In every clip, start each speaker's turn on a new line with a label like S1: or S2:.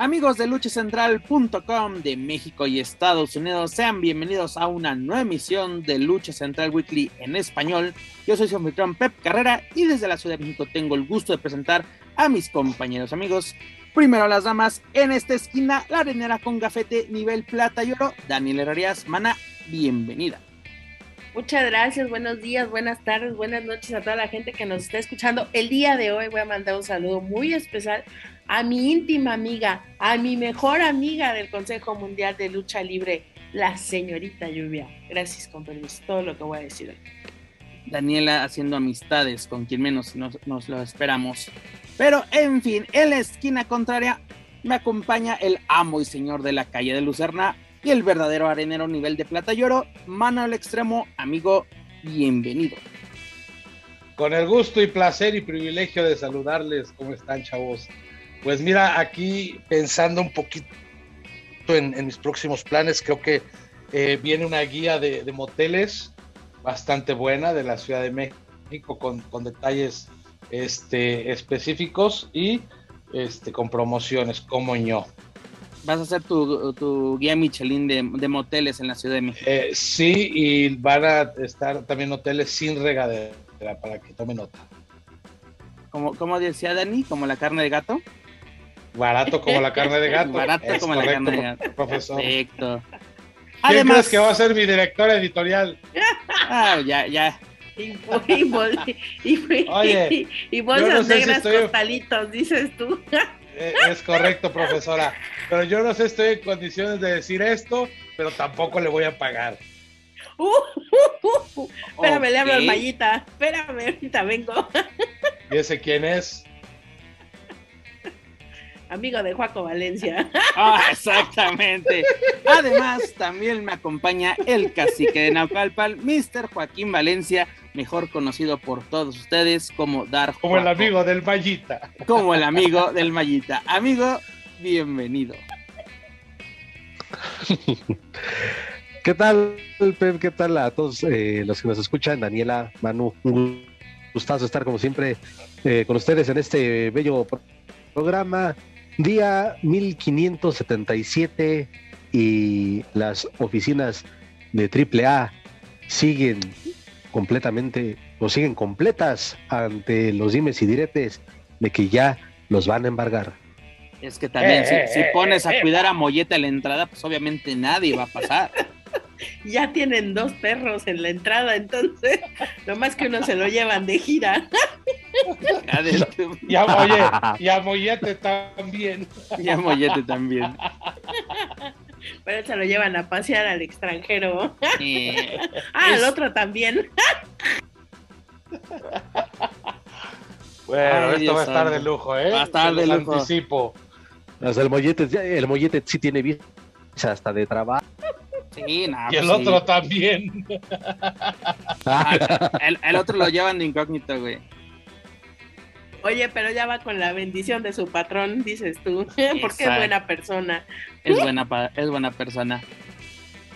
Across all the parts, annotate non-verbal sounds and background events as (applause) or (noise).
S1: Amigos de luchacentral.com de México y Estados Unidos, sean bienvenidos a una nueva emisión de Lucha Central Weekly en español. Yo soy su anfitrión Pep Carrera y desde la Ciudad de México tengo el gusto de presentar a mis compañeros amigos. Primero las damas, en esta esquina, la arenera con gafete nivel plata y oro, Daniel Herrerías, Mana, bienvenida.
S2: Muchas gracias, buenos días, buenas tardes, buenas noches a toda la gente que nos está escuchando. El día de hoy voy a mandar un saludo muy especial a mi íntima amiga, a mi mejor amiga del Consejo Mundial de Lucha Libre, la señorita Lluvia. Gracias, con todo lo que voy a decir hoy.
S1: Daniela haciendo amistades con quien menos nos, nos lo esperamos. Pero en fin, en la esquina contraria me acompaña el amo y señor de la calle de Lucerna y el verdadero arenero nivel de plata y oro, mano al extremo, amigo, bienvenido.
S3: Con el gusto y placer y privilegio de saludarles, ¿cómo están chavos? Pues mira, aquí pensando un poquito en, mis próximos planes, creo que eh, viene una guía de, moteles bastante buena de la Ciudad de México con, con detalles este, específicos y este, con promociones como yo.
S1: ¿Vas a hacer tu, tu guía Michelin de, de, moteles en la Ciudad de México?
S3: Eh, sí, y van a estar también hoteles sin regadera para que tome nota.
S1: Como, como decía Dani, como la carne de gato.
S3: Barato como la carne de gato. (laughs)
S1: Barato
S3: es
S1: como
S3: correcto,
S1: la carne de gato.
S3: Profesor.
S1: Perfecto.
S3: ¿Quién
S1: Además,
S3: crees que va a ser mi director editorial?
S1: ah, ya, ya.
S2: Y, y, bol- y-
S3: Oye,
S2: y bolsas
S3: no sé si
S2: negras
S3: estoy-
S2: costalitos, dices tú. (laughs)
S3: Eh, Es correcto, profesora. Pero yo no sé, estoy en condiciones de decir esto, pero tampoco le voy a pagar.
S2: Uh, uh, uh. Espérame, le hablo al. Mayita. Espérame, ahorita vengo. (laughs)
S3: ¿Y ese quién es?
S2: Amigo de Juaco Valencia. (laughs)
S1: Ah, exactamente. Además, también me acompaña el cacique de Naucalpan, Mr. Joaquín Valencia, mejor conocido por todos ustedes como Dar
S3: Como el amigo del Vallita.
S1: Como el amigo del Mayita. Amigo, bienvenido.
S4: ¿Qué tal, Pep? ¿Qué tal a todos eh, los que nos escuchan? Daniela, Manu, un gustazo estar como siempre eh, con ustedes en este bello pro- programa. Día 1577 y las oficinas de AAA siguen completamente o siguen completas ante los dimes y diretes de que ya los van a embargar.
S1: Es que también,
S3: Eh,
S1: si, si
S3: eh,
S1: pones a
S3: eh,
S1: cuidar a Molleta en la entrada, pues obviamente nadie va a pasar. (laughs) (laughs)
S2: Ya tienen dos perros en la entrada, entonces, nomás que uno se lo llevan de gira. (laughs)
S1: Adentro.
S3: Y a, oye, y a Mollete también.
S1: Y a Mollete también.
S2: Pero se lo llevan a pasear al extranjero.
S1: Eh, (laughs)
S2: Ah,
S1: Es-
S2: el otro también.
S3: Bueno,
S1: Ay,
S3: esto
S1: Dios
S3: va a estar de lujo, ¿eh?
S1: Va a estar
S3: Se
S1: de
S3: los
S1: lujo.
S3: Anticipo.
S4: O sea, el mollete, ya- el mollete sí tiene visa hasta de trabajo.
S1: Sí,
S3: Y el
S1: pues sí.
S3: otro también. (laughs)
S1: Ah, el, el otro lo llevan de incógnito, güey.
S2: Oye, pero ya va con la bendición de su patrón, dices tú. (laughs) Porque es buena persona.
S1: Es buena, es buena persona.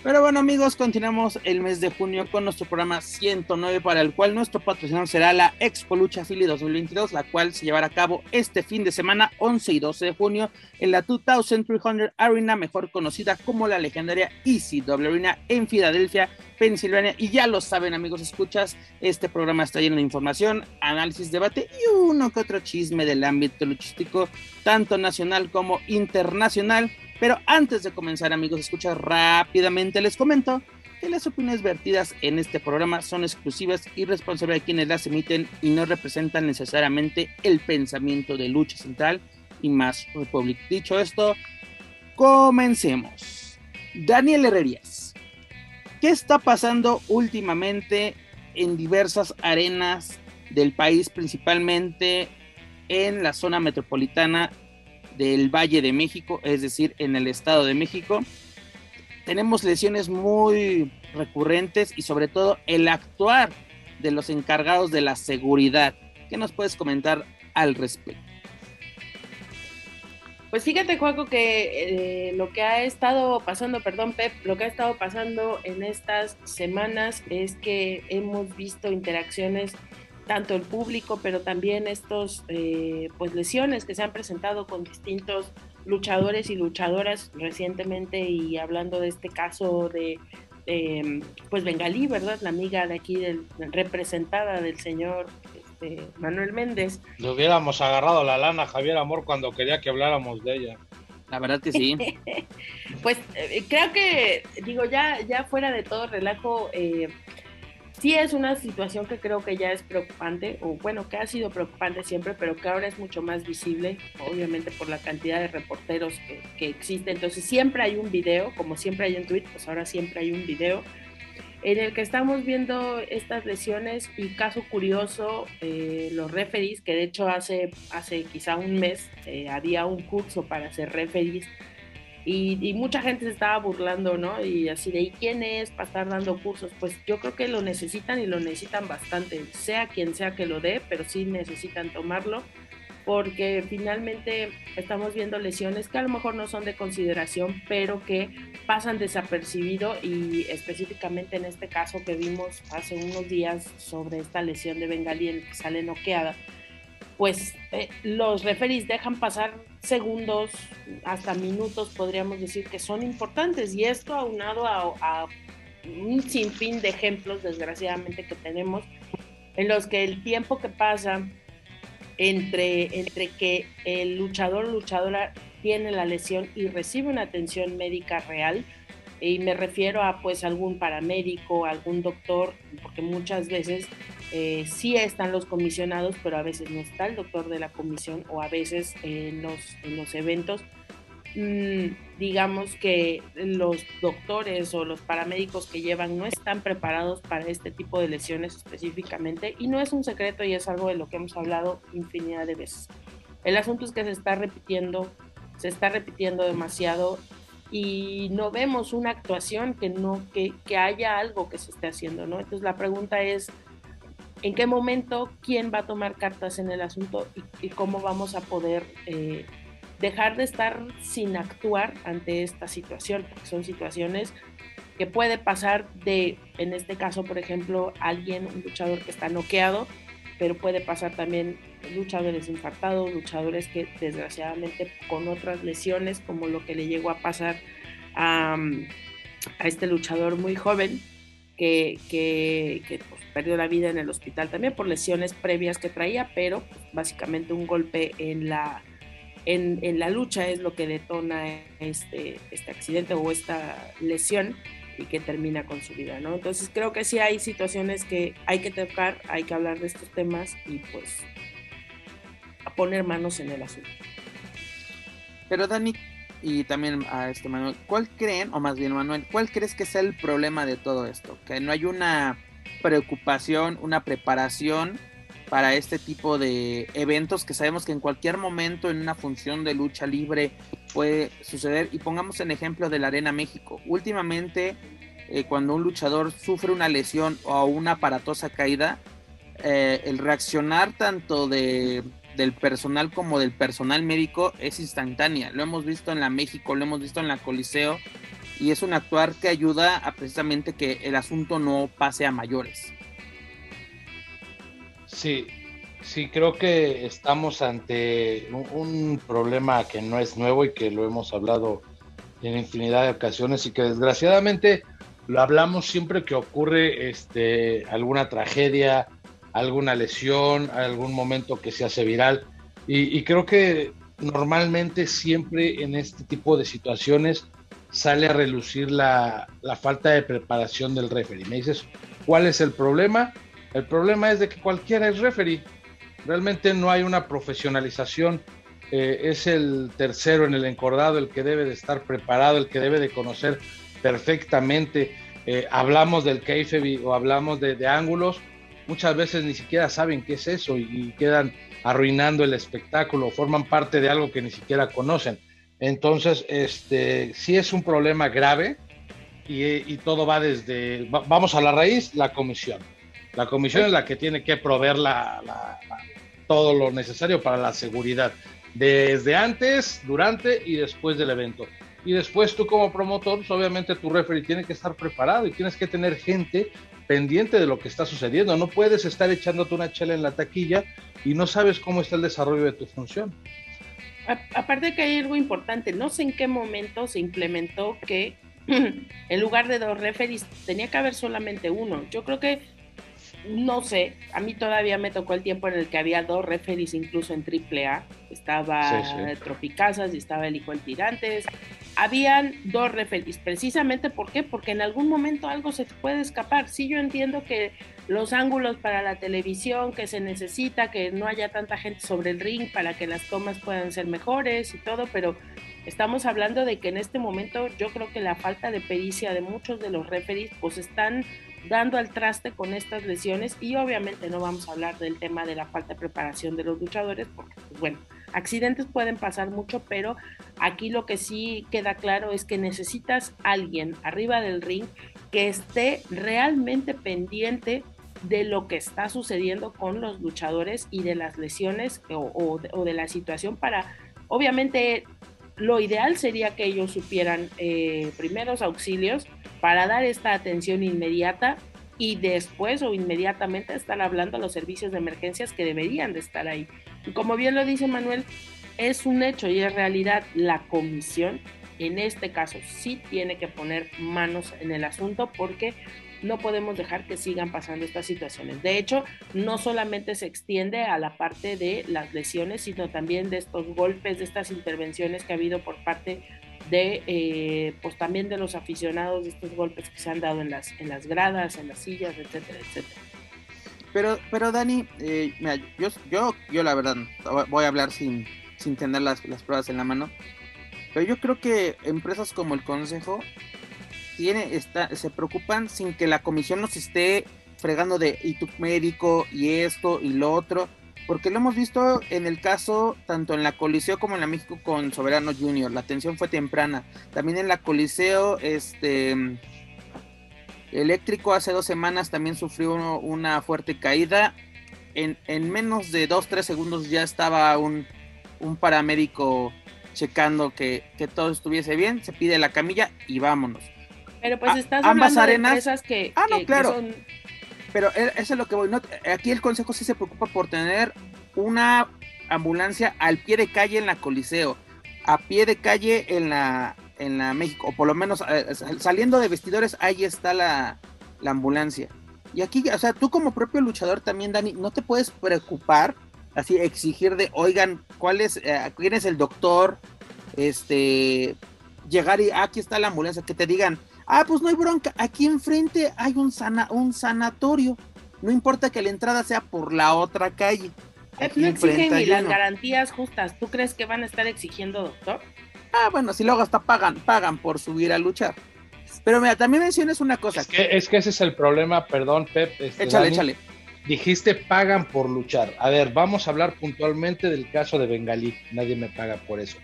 S1: Pero bueno, amigos, continuamos el mes de junio con nuestro programa 109, para el cual nuestro patrocinador será la Expo Lucha Philly 2022, la cual se llevará a cabo este fin de semana, 11 y 12 de junio, en la 2300 Arena, mejor conocida como la legendaria ECW Arena en Filadelfia, Pensilvania. Y ya lo saben, amigos, escuchas, este programa está lleno de información, análisis, debate y uno que otro chisme del ámbito luchístico, tanto nacional como internacional. Pero antes de comenzar, amigos, escucha rápidamente, les comento que las opiniones vertidas en este programa son exclusivas y responsables de quienes las emiten y no representan necesariamente el pensamiento de Lucha Central y más Republic. Dicho esto, comencemos. Daniel Herrerías, ¿qué está pasando últimamente en diversas arenas del país, principalmente en la zona metropolitana del Valle de México, es decir, en el Estado de México. Tenemos lesiones muy recurrentes y sobre todo el actuar de los encargados de la seguridad. ¿Qué nos puedes comentar al respecto?
S2: Pues fíjate, Juaco, que eh, lo que ha estado pasando, perdón, Pep, lo que ha estado pasando en estas semanas es que hemos visto interacciones tanto el público, pero también estos eh, pues lesiones que se han presentado con distintos luchadores y luchadoras recientemente y hablando de este caso de pues Bengalí, ¿verdad? La amiga de aquí del, representada del señor este, Manuel Méndez.
S3: Le hubiéramos agarrado la lana a Javier Amor cuando quería que habláramos de ella.
S1: La verdad que sí. (laughs)
S2: pues eh, creo que, digo, ya, ya fuera de todo relajo, eh, sí es una situación que creo que ya es preocupante, o bueno, que ha sido preocupante siempre, pero que ahora es mucho más visible, obviamente por la cantidad de reporteros que, que existe. Entonces siempre hay un video, como siempre hay en Twitter, pues ahora siempre hay un video en el que estamos viendo estas lesiones y caso curioso, eh, los referees, que de hecho hace, hace quizá un mes eh, había un curso para ser referees y, mucha gente se estaba burlando, ¿no? Y así de, ¿y quién es para estar dando cursos? Pues yo creo que lo necesitan y lo necesitan bastante, sea quien sea que lo dé, pero sí necesitan tomarlo, porque finalmente estamos viendo lesiones que a lo mejor no son de consideración, pero que pasan desapercibido y específicamente en este caso que vimos hace unos días sobre esta lesión de Bengali en que sale noqueada pues eh, los referees dejan pasar segundos, hasta minutos, podríamos decir, que son importantes. Y esto aunado a, a un sinfín de ejemplos, desgraciadamente, que tenemos, en los que el tiempo que pasa entre, entre que el luchador o luchadora tiene la lesión y recibe una atención médica real, y me refiero a pues algún paramédico, algún doctor, porque muchas veces eh, sí están los comisionados, pero a veces no está el doctor de la comisión o a veces en los, en los eventos. Mm, digamos que los doctores o los paramédicos que llevan no están preparados para este tipo de lesiones específicamente y no es un secreto y es algo de lo que hemos hablado infinidad de veces. El asunto es que se está repitiendo, se está repitiendo demasiado y no vemos una actuación que no que, que haya algo que se esté haciendo, ¿no? Entonces la pregunta es en qué momento, quién va a tomar cartas en el asunto y, cómo vamos a poder eh, dejar de estar sin actuar ante esta situación, porque son situaciones que puede pasar de, en este caso, por ejemplo, alguien, un luchador que está noqueado, pero puede pasar también luchadores infartados, luchadores que desgraciadamente con otras lesiones, como lo que le llegó a pasar a, a este luchador muy joven, que, que, pues, perdió la vida en el hospital también por lesiones previas que traía, pero básicamente un golpe en la, en, en, la lucha es lo que detona este, este accidente o esta lesión y que termina con su vida, ¿no? Entonces creo que sí hay situaciones que hay que tocar, hay que hablar de estos temas y pues poner manos en el asunto.
S1: Pero Dani, y también a este Manuel, ¿cuál creen, o más bien Manuel, cuál crees que sea el problema de todo esto? Que no hay una preocupación, una preparación para este tipo de eventos que sabemos que en cualquier momento en una función de lucha libre puede suceder. Y pongamos en ejemplo de la Arena México. Últimamente, eh, cuando un luchador sufre una lesión o una aparatosa caída, eh, el reaccionar tanto de, del personal como del personal médico es instantánea. Lo hemos visto en la México, lo hemos visto en la Coliseo y es un actuar que ayuda a precisamente que el asunto no pase a mayores.
S3: Sí, sí, creo que estamos ante un, problema que no es nuevo y que lo hemos hablado en infinidad de ocasiones y que desgraciadamente lo hablamos siempre que ocurre este, alguna tragedia, alguna lesión, algún momento que se hace viral. y creo que normalmente siempre en este tipo de situaciones sale a relucir la, falta de preparación del referee. Me dices, ¿cuál es el problema? El problema es de que cualquiera es referee. Realmente no hay una profesionalización. Eh, es el tercero en el encordado el que debe de estar preparado, el que debe de conocer perfectamente. Eh, hablamos del kayfabe o hablamos de, ángulos, muchas veces ni siquiera saben qué es eso y, y quedan arruinando el espectáculo, forman parte de algo que ni siquiera conocen. Entonces, este, sí es un problema grave y, todo va desde, vamos a la raíz, la comisión. La comisión es la que tiene que proveer la, todo lo necesario para la seguridad, desde antes, durante y después del evento. Y después tú como promotor, pues, obviamente tu referee tiene que estar preparado y tienes que tener gente pendiente de lo que está sucediendo. No puedes estar echándote una chela en la taquilla y no sabes cómo está el desarrollo de tu función.
S2: aparte de que hay algo importante, no sé en qué momento se implementó que (clears throat) en lugar de dos referees tenía que haber solamente uno. Yo creo que no sé, a mí todavía me tocó el tiempo en el que había dos referees incluso en AAA. Estaba Tropicazas y estaba el Hijo del Tirantes. Habían dos referees, precisamente ¿por qué? Porque en algún momento algo se te puede escapar. Sí, yo entiendo que los ángulos para la televisión, que se necesita, que no haya tanta gente sobre el ring para que las tomas puedan ser mejores y todo, pero estamos hablando de que en este momento yo creo que la falta de pericia de muchos de los referees pues están dando al traste con estas lesiones. Y obviamente no vamos a hablar del tema de la falta de preparación de los luchadores porque pues, bueno, accidentes pueden pasar mucho, pero aquí lo que sí queda claro es que necesitas alguien arriba del ring que esté realmente pendiente de lo que está sucediendo con los luchadores y de las lesiones o, de la situación para, obviamente, lo ideal sería que ellos supieran eh, primeros auxilios para dar esta atención inmediata y después o inmediatamente estar hablando a los servicios de emergencias que deberían de estar ahí. Y como bien lo dice Manuel, es un hecho y es realidad la comisión en este caso sí tiene que poner manos en el asunto porque no podemos dejar que sigan pasando estas situaciones. De hecho, no solamente se extiende a la parte de las lesiones, sino también de estos golpes, de estas intervenciones que ha habido por parte de, eh, pues también de los aficionados, de estos golpes que se han dado en las, en las gradas, en las sillas, etcétera, etcétera.
S1: Pero, pero Dani, eh, yo, yo, yo la verdad voy a hablar sin, sin tener las, las pruebas en la mano. Pero yo creo que empresas como el Consejo tiene, está, se preocupan sin que la comisión nos esté fregando de y tu médico y esto y lo otro, porque lo hemos visto en el caso tanto en la Coliseo como en la México con Soberano Junior, la atención fue temprana, también en la Coliseo, este eléctrico hace dos semanas también sufrió una fuerte caída, en, en menos de dos, tres segundos ya estaba un, paramédico checando que todo estuviese bien, se pide la camilla y vámonos.
S2: Pero pues estás ambas arenas, de que,
S1: ah, no, claro. Pero e, eso es lo que voy. aquí el consejo sí se preocupa por tener una ambulancia al pie de calle en la Coliseo, a pie de calle en la, en la México, o por lo menos eh, saliendo de vestidores, ahí está la, la ambulancia. Y aquí, o sea, tú como propio luchador también, Dani, no te puedes preocupar, así exigir de, oigan, ¿cuál es, eh, quién es el doctor? Este, llegar y aquí está la ambulancia, que te digan, Ah, pues no hay bronca. Aquí enfrente hay un, sana, un sanatorio. No importa que la entrada sea por la otra calle.
S2: Aquí no exigen ni las garantías justas. ¿Tú crees que van a estar exigiendo, doctor?
S1: Ah, bueno, si luego hasta pagan, pagan por subir a luchar. Pero mira, también mencionas una cosa.
S3: Es que, es que ese es el problema, perdón, Pep.
S1: Este, échale, échale.
S3: Dijiste pagan por luchar. A ver, vamos a hablar puntualmente del caso de Bengalí. Nadie me paga por eso.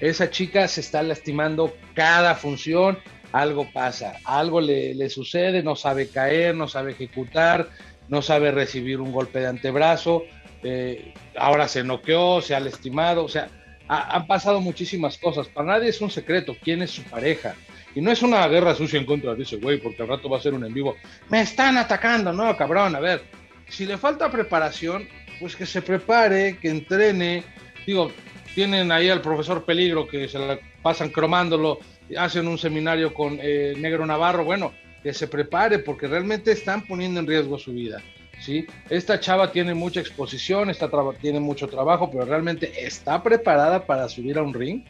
S3: Esa chica se está lastimando cada función algo pasa, algo le, sucede, no sabe caer, no sabe ejecutar, no sabe recibir un golpe de antebrazo, eh, ahora se noqueó, se ha lastimado, o sea, han pasado muchísimas cosas. Para nadie es un secreto quién es su pareja. Y no es una guerra sucia en contra de ese güey, porque al rato va a ser un en vivo. Me están atacando, no, cabrón. A ver, si le falta preparación, pues que se prepare, que entrene. Digo, tienen ahí al profesor Peligro que se la pasan cromándolo hacen un seminario con eh, Negro Navarro, bueno, que se prepare porque realmente están poniendo en riesgo su vida. ¿sí? Esta chava tiene mucha exposición, está tiene mucho trabajo, pero realmente está preparada para subir a un ring.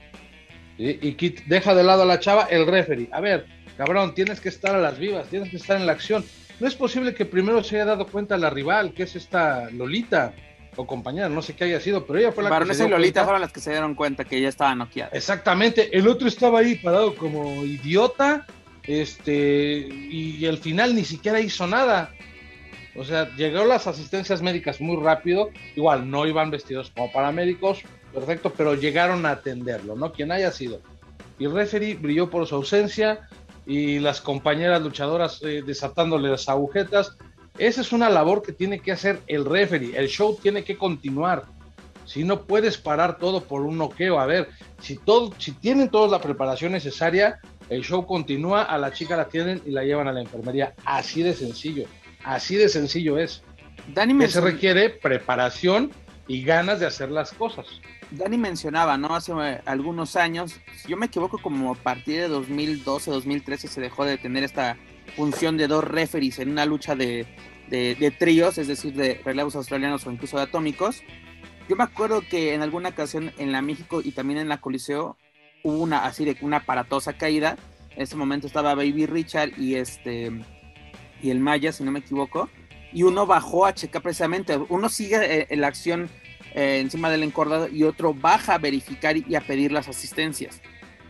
S3: Y Kit deja de lado a la chava el referee. A ver, cabrón, tienes que estar a las vivas, tienes que estar en la acción. No es posible que primero se haya dado cuenta la rival, que es esta Lolita o compañera, no sé qué haya sido, pero ella fue la
S1: que se y Lolita fueron las que se dieron cuenta que ella estaba noqueada.
S3: Exactamente, el otro estaba ahí parado como idiota, este, y, al final ni siquiera hizo nada. O sea, llegaron las asistencias médicas muy rápido, igual no iban vestidos como paramédicos, perfecto, pero llegaron a atenderlo, ¿no? Quien haya sido. Y el referee brilló por su ausencia y las compañeras luchadoras eh, desatándole las agujetas Esa es una labor que tiene que hacer el referee. El show tiene que continuar. Si no puedes parar todo por un noqueo, a ver, si todo, si tienen toda la preparación necesaria, el show continúa, a la chica la tienen y la llevan a la enfermería. Así de sencillo, así de sencillo es. Dani que se requiere preparación y ganas de hacer las cosas.
S1: Dani mencionaba, ¿no? Hace eh, algunos años, si yo me equivoco, como a partir de 2012, 2013 se dejó de tener esta función de dos referees en una lucha de, de tríos, es decir, de relevos australianos o incluso de atómicos. Yo me acuerdo que en alguna ocasión en la México y también en la Coliseo hubo una así de una aparatosa caída. En ese momento estaba Baby Richard y este y el Maya, si no me equivoco, y uno bajó a checar precisamente, uno sigue eh, la acción eh, encima del encordado y otro baja a verificar y a pedir las asistencias.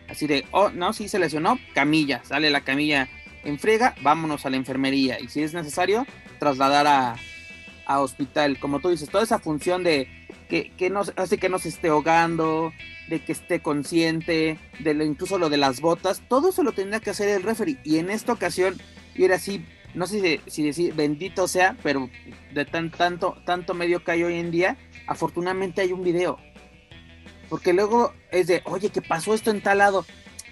S1: Así de, oh, no, si se lesionó, camilla, sale la camilla en frega, vámonos a la enfermería y si es necesario, trasladar a, a hospital. Como tú dices, toda esa función de que, no, hace que no se esté ahogando, de que esté consciente, de incluso lo de las botas, todo eso lo tendría que hacer el referee. Y en esta ocasión, y era así, no sé si, decir bendito sea, pero de tan, tanto, tanto medio que hay hoy en día, afortunadamente hay un video. Porque luego es de, oye, ¿qué pasó esto en tal lado?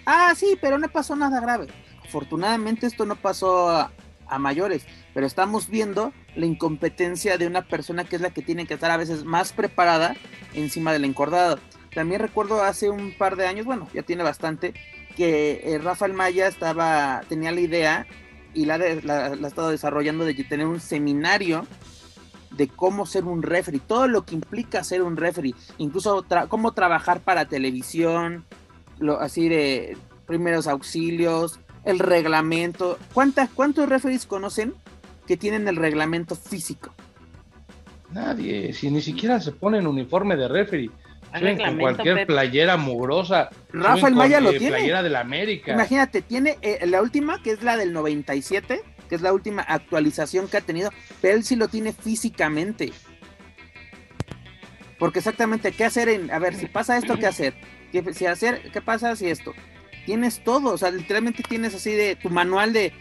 S1: Ah, sí, pero no pasó nada grave. Afortunadamente esto no pasó a mayores pero estamos viendo la incompetencia de una persona que es la que tiene que estar a veces más preparada encima del encordado. También recuerdo hace un par de años, bueno, ya tiene bastante, que eh, Rafael Maya estaba, tenía la idea y la, ha estado desarrollando de tener un seminario de cómo ser un referee, todo lo que implica ser un referee, incluso cómo trabajar para televisión, lo, así de primeros auxilios, el reglamento. ¿Cuántas, ¿Cuántos referees conocen que tienen el reglamento físico.
S3: Nadie, si ni siquiera se ponen uniforme de referee. con cualquier playera mugrosa.
S1: Rafael Maya lo tiene.
S3: Playera de la América.
S1: Imagínate, tiene eh, la última, que es la del 97, que es la última actualización que ha tenido, pero él sí lo tiene físicamente. Porque exactamente, ¿qué hacer en, a ver, si pasa esto, ¿qué hacer? ¿Qué, si hacer, ¿qué pasa si esto? Tienes todo, o sea, literalmente tienes así de tu manual de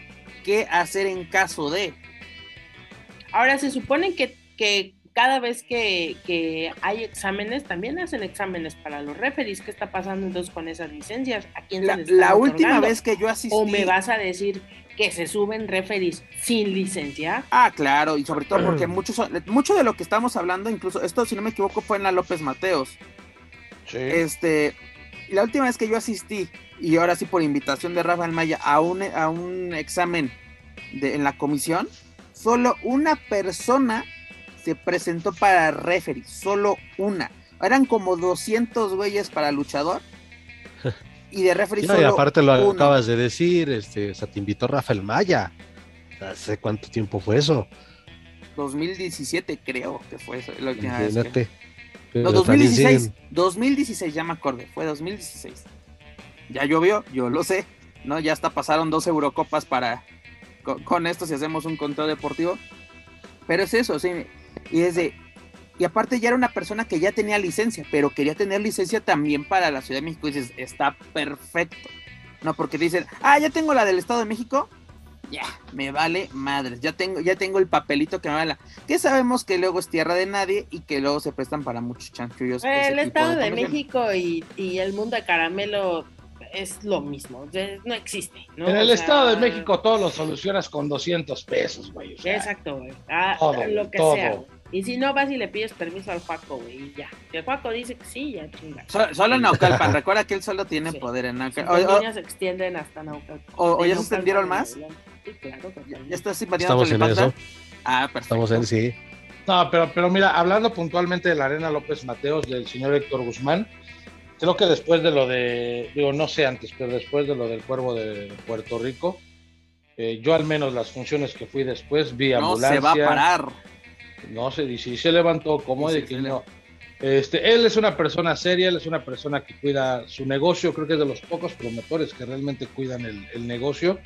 S1: qué hacer en caso de.
S2: Ahora, se supone que, que cada vez que, hay exámenes, también hacen exámenes para los referees. ¿Qué está pasando entonces con esas licencias? ¿A quién
S1: la, la última vez que yo asistí.
S2: ¿O me vas a decir que se suben referees sin licencia?
S1: Ah, claro, y sobre todo porque muchos, mucho de lo que estamos hablando, incluso esto, si no me equivoco, fue en la López Mateos. Sí. Este, la última vez que yo asistí, y ahora sí por invitación de Rafael Maya, a un, a un examen de, en la comisión solo una persona se presentó para referee, solo una. Eran como 200 güeyes para luchador. (laughs) Y de referee
S4: solo y aparte lo acabas de decir, este, o sea, te invitó Rafael Maya. ¿Hace cuánto tiempo fue eso?
S1: 2017 creo que fue eso. La última vez No, 2016. 2016, ya me acordé, fue 2016. Ya llovió, yo lo sé. ¿no? Ya hasta pasaron dos Eurocopas para, con, esto si hacemos un control deportivo. Pero es eso, sí. Y es de, y aparte ya era una persona que ya tenía licencia, pero quería tener licencia también para la Ciudad de México. Y dices, está perfecto. No, porque dicen, ah, ya tengo la del Estado de México. Ya, me vale madres. Ya tengo, ya tengo el papelito que me vale. Que sabemos que luego es tierra de nadie y que luego se prestan para muchos chanchullos.
S2: el Estado de, México y, y, el mundo de caramelo es lo mismo, no existe. ¿no?
S3: En el Estado de México todo lo solucionas con 200 pesos, güey.
S2: exacto, güey. Ah, lo que sea. Y si no vas y le pides permiso al Juaco, güey, y ya. Si el Juaco dice que sí, ya chinga.
S1: solo en Naucalpan, (laughs) recuerda que él solo tiene poder en Naucalpan.
S2: Los niños se extienden hasta Naucalpan.
S1: ¿O, ya se extendieron más?
S2: Sí, claro.
S1: ¿Ya, estás invadiendo Estamos en eso.
S4: Ah, perfecto. Estamos en sí.
S3: No, pero, pero mira, hablando puntualmente de la Arena López Mateos, del señor Héctor Guzmán, creo que después de lo de, digo, no sé antes, pero después de lo del cuervo de Puerto Rico, eh, yo al menos las funciones que fui después vi ambulancia.
S1: No se va a parar.
S3: No sé, y si se levantó como de que no. Este, él es una persona seria, él es una persona que cuida su negocio, creo que es de los pocos promotores que realmente cuidan el, negocio,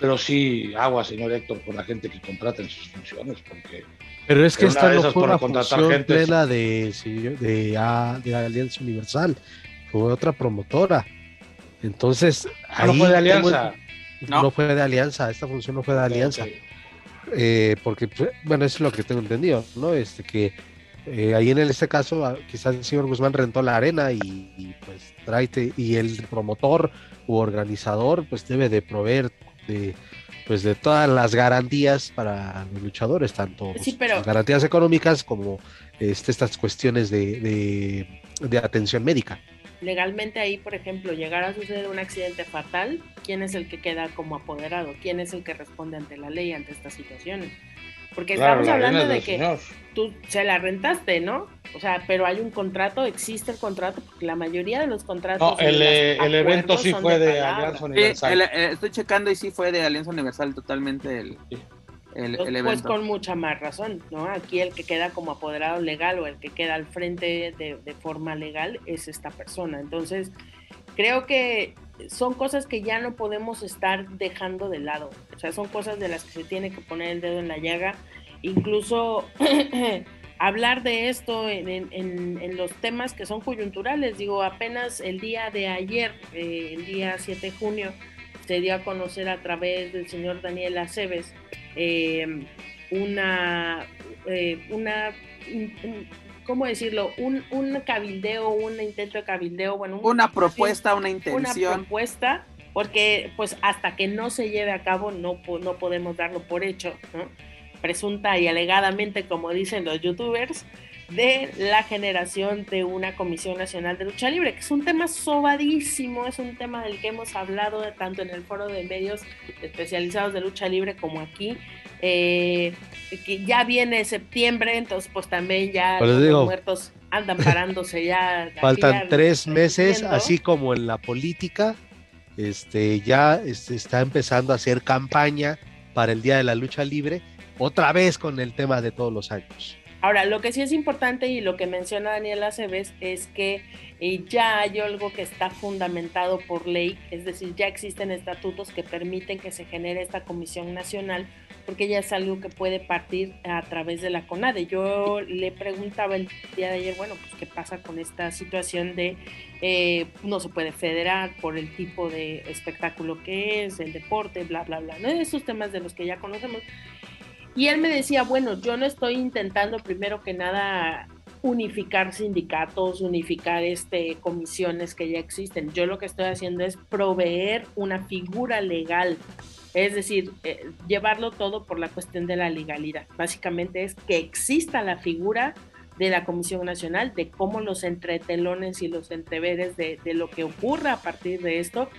S3: pero sí, agua, señor Héctor, por la gente que contrata en sus funciones, porque...
S4: Pero es que esta no fue una función plena de, de, de Alianza Universal fue otra promotora. Entonces,
S3: ah, no fue de alianza.
S4: No. fue de alianza, esta función no fue de alianza. eh, porque, pues, bueno, eso es lo que tengo entendido, ¿no? Este que eh, ahí en este caso, ah, quizás el señor Guzmán rentó la arena y, pues tráete, y el promotor u organizador, pues debe de proveer de pues de todas las garantías para los luchadores, tanto pues, garantías económicas como este, estas cuestiones de, de atención médica
S2: legalmente ahí, por ejemplo, llegara a suceder un accidente fatal, ¿quién es el que queda como apoderado? ¿Quién es el que responde ante la ley ante estas situaciones? Porque estamos hablando de que tú se la rentaste, ¿no? O sea, pero hay un contrato, existe el contrato, porque la mayoría de los contratos.
S3: No, el, eh, el evento sí fue de, Alianza Universal.
S1: Eh, estoy checando y sí fue de Alianza Universal totalmente el, el, pues,
S2: pues, con mucha más razón, ¿no? Aquí el que queda como apoderado legal o el que queda al frente de, forma legal es esta persona. Entonces, creo que son cosas que ya no podemos estar dejando de lado. O sea, son cosas de las que se tiene que poner el dedo en la llaga. Incluso (clears throat) hablar de esto en, los temas que son coyunturales. Digo, apenas el día de ayer, eh, el día 7 de junio, se dio a conocer a través del señor Daniel Aceves eh, una, eh, una ¿cómo decirlo? Un, un, cabildeo, un intento de cabildeo, bueno,
S1: una propuesta, una intención.
S2: Una propuesta, porque pues hasta que no se lleve a cabo no, no podemos darlo por hecho, presunta y alegadamente, como dicen los youtubers, de la generación de una Comisión Nacional de Lucha Libre, que es un tema sobadísimo, es un tema del que hemos hablado tanto en el foro de medios especializados de lucha libre como aquí. Eh, que ya viene septiembre, entonces pues también ya
S4: pues los
S2: muertos andan parándose ya. (laughs)
S4: Faltan tres meses, así como en la política, este ya este, está empezando a hacer campaña para el Día de la Lucha Libre, otra vez con el tema de todos los años.
S2: Ahora, lo que sí es importante y lo que menciona Daniela Aceves es que eh, ya hay algo que está fundamentado por ley, es decir, ya existen estatutos que permiten que se genere esta comisión nacional, porque ya es algo que puede partir a través de la CONADE. Yo le preguntaba el día de ayer, bueno, pues qué pasa con esta situación de eh, no se puede federar por el tipo de espectáculo que es, el deporte, bla, bla, bla, ¿no? Esos temas de los que ya conocemos. Y él me decía, bueno, yo no estoy intentando primero que nada unificar sindicatos, unificar este, comisiones que ya existen. Yo lo que estoy haciendo es proveer una figura legal, es decir, eh, llevarlo todo por la cuestión de la legalidad. Básicamente es que exista la figura de la Comisión Nacional, de cómo los entretelones y los entreveres de, de lo que ocurra a partir de esto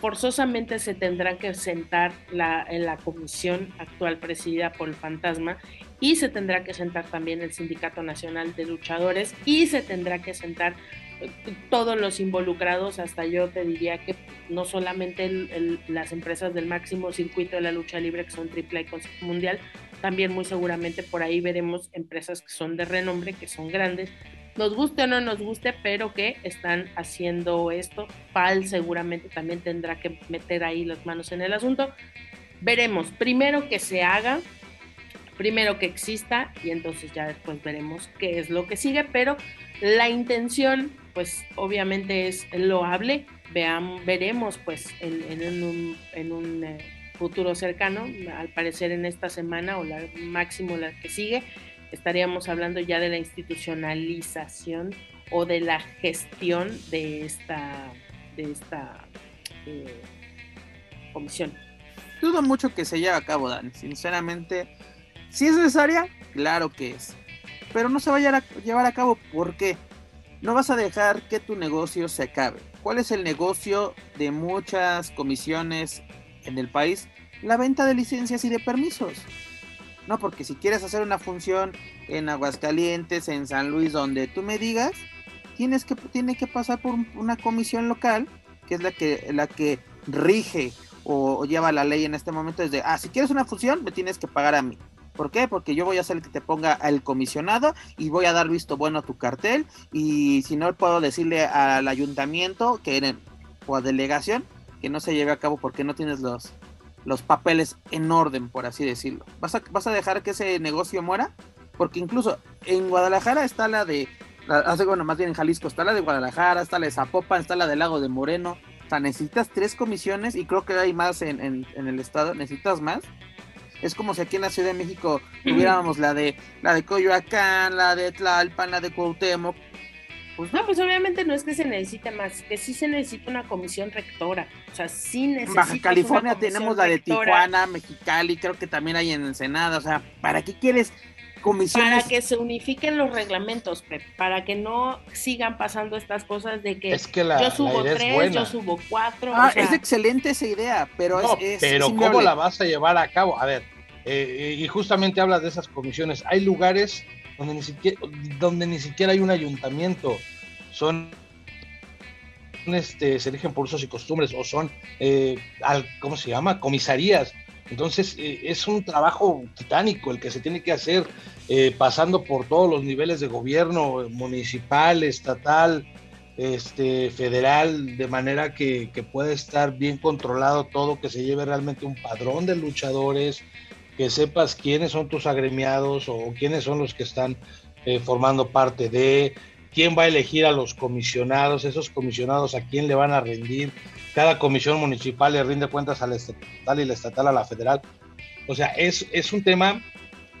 S2: forzosamente se tendrán que sentar la, en la comisión actual presidida por el fantasma y se tendrá que sentar también el Sindicato Nacional de Luchadores y se tendrá que sentar eh, todos los involucrados, hasta yo te diría que no solamente las empresas del máximo circuito de la lucha libre que son triple y Consejo Mundial, también muy seguramente por ahí veremos empresas que son de renombre, que son grandes, nos guste o no nos guste, pero que están haciendo esto. PAL seguramente también tendrá que meter ahí las manos en el asunto. Veremos, primero que se haga, primero que exista y entonces ya después veremos qué es lo que sigue, pero la intención pues obviamente es loable, Veamos, veremos pues en, un, en un eh, futuro cercano, al parecer en esta semana o la máximo la que sigue, estaríamos hablando ya de la institucionalización o de la gestión de esta, de esta eh, comisión.
S1: Dudo mucho que se lleve a cabo, Dani. Sinceramente, si es necesaria, claro que es. Pero no se vaya a llevar a cabo porque no vas a dejar que tu negocio se acabe. ¿Cuál es el negocio de muchas comisiones en el país? La venta de licencias y de permisos. No, porque si quieres hacer una función en Aguascalientes, en San Luis, donde tú me digas, tienes que, tiene que pasar por una comisión local, que es la que, la que rige o, lleva la ley en este momento, es de, ah, si quieres una función, me tienes que pagar a mí. ¿Por qué? Porque yo voy a ser el que te ponga al comisionado y voy a dar visto bueno a tu cartel y si no puedo decirle al ayuntamiento que o a delegación que no se lleve a cabo porque no tienes los los papeles en orden, por así decirlo. ¿Vas a, vas a dejar que ese negocio muera? Porque incluso en Guadalajara está la de, hace bueno, más bien en Jalisco está la de Guadalajara, está la de Zapopan, está la del Lago de Moreno. O sea, necesitas tres comisiones y creo que hay más en, el estado, necesitas más. Es como si aquí en la Ciudad de México tuviéramos la de la de Coyoacán, la de Tlalpan, la de Cuauhtémoc.
S2: Pues no, pues obviamente no es que se necesite más, que sí se necesita una comisión rectora. O sea, sí necesita.
S1: Baja California tenemos la de Tijuana, Mexicali, creo que también hay en Ensenada. O sea, ¿para qué quieres comisiones?
S2: Para que se unifiquen los reglamentos, para que no sigan pasando estas cosas de que,
S3: es que la,
S2: yo subo tres, yo subo cuatro.
S1: Ah, es excelente esa idea, pero es,
S3: Pero ¿cómo la vas a llevar a cabo? A ver, eh, y justamente hablas de esas comisiones. Hay lugares donde ni siquiera, donde ni siquiera hay un ayuntamiento, son este, se eligen por usos y costumbres o son, eh, al, ¿cómo se llama? Comisarías. Entonces eh, es un trabajo titánico el que se tiene que hacer eh, pasando por todos los niveles de gobierno, municipal, estatal, este, federal, de manera que, que pueda estar bien controlado todo, que se lleve realmente un padrón de luchadores, que sepas quiénes son tus agremiados o quiénes son los que están eh, formando parte de, quién va a elegir a los comisionados, esos comisionados a quién le van a rendir. Cada comisión municipal le rinde cuentas a la estatal y la estatal a la federal. O sea, es, es un tema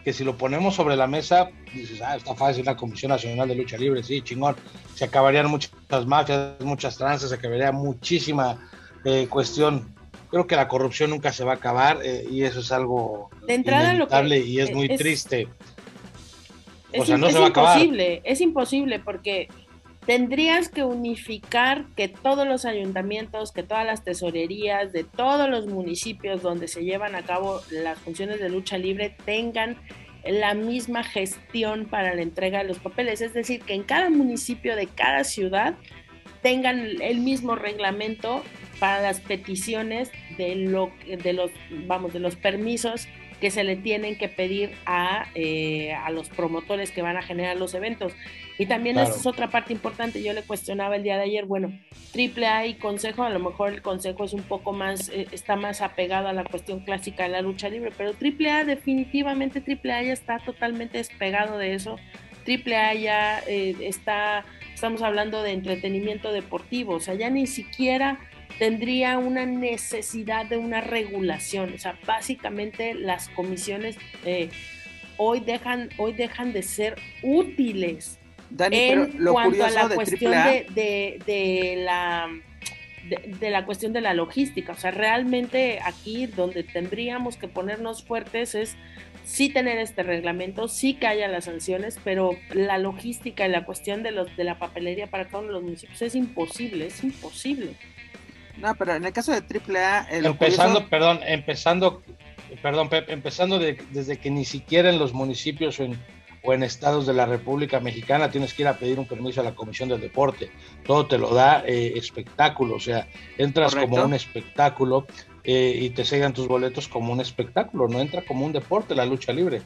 S3: que si lo ponemos sobre la mesa, dices, ah, está fácil la Comisión Nacional de Lucha Libre, sí, chingón. Se acabarían muchas mafias, muchas tranzas, se acabaría muchísima eh, cuestión creo que la corrupción nunca se va a acabar eh, y eso es algo
S2: de entrada
S3: y es muy triste.
S2: O sea, no se va a acabar. Imposible, es imposible porque tendrías que unificar que todos los ayuntamientos, que todas las tesorerías de todos los municipios donde se llevan a cabo las funciones de lucha libre tengan la misma gestión para la entrega de los papeles, es decir, que en cada municipio de cada ciudad tengan el mismo reglamento para las peticiones de lo de los vamos de los permisos que se le tienen que pedir a, eh, a los promotores que van a generar los eventos. Y también esta es otra parte importante, yo le cuestionaba el día de ayer, bueno, AAA y Consejo, a lo mejor el Consejo es un poco más, eh, está más apegado a la cuestión clásica de la lucha libre, pero AAA definitivamente, AAA ya está totalmente despegado de eso, AAA ya eh, está, estamos hablando de entretenimiento deportivo, o sea, ya ni siquiera tendría una necesidad de una regulación. O sea, básicamente las comisiones eh, hoy, dejan, hoy dejan de ser útiles en cuanto a la cuestión de, de, la... De, la cuestión de la logística. O sea, realmente aquí donde tendríamos que ponernos fuertes es sí tener este reglamento, sí que haya las sanciones, pero la logística y la cuestión de, los, de la papelería para todos los municipios es imposible, es imposible.
S1: No, pero en el caso de AAA.
S3: empezando, perdón, empezando, perdón, empezando desde que ni siquiera en los municipios o en, o en estados de la República Mexicana tienes que ir a pedir un permiso a la Comisión del Deporte. Todo te lo da eh, espectáculo, o sea, entras como un espectáculo eh, y te sellan tus boletos como un espectáculo, no entra como un deporte la lucha libre.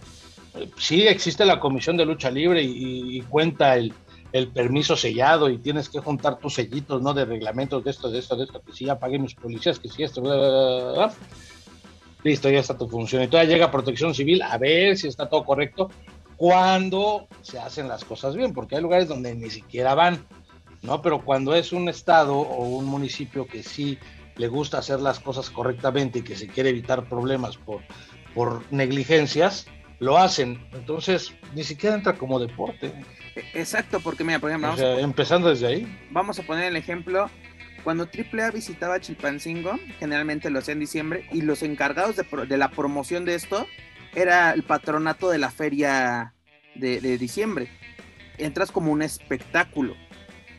S3: Sí existe la Comisión de Lucha Libre y cuenta el, el permiso sellado y tienes que juntar tus sellitos, ¿no? De reglamentos de esto, de esto, de esto, que si ya pagué mis policías, que si esto, listo, ya está tu función. Y todavía llega protección civil a ver si está todo correcto cuando se hacen las cosas bien, porque hay lugares donde ni siquiera van, ¿no? Pero cuando es un estado o un municipio que sí le gusta hacer las cosas correctamente y que se quiere evitar problemas por, por negligencias, lo hacen. Entonces, ni siquiera entra como deporte.
S1: Exacto, porque mira, por ejemplo,
S3: empezando desde ahí.
S1: Vamos a poner el ejemplo. Cuando AAA visitaba Chilpancingo, generalmente lo hacía en diciembre, y los encargados de, la promoción de esto era el patronato de la feria de, de diciembre. Entras como un espectáculo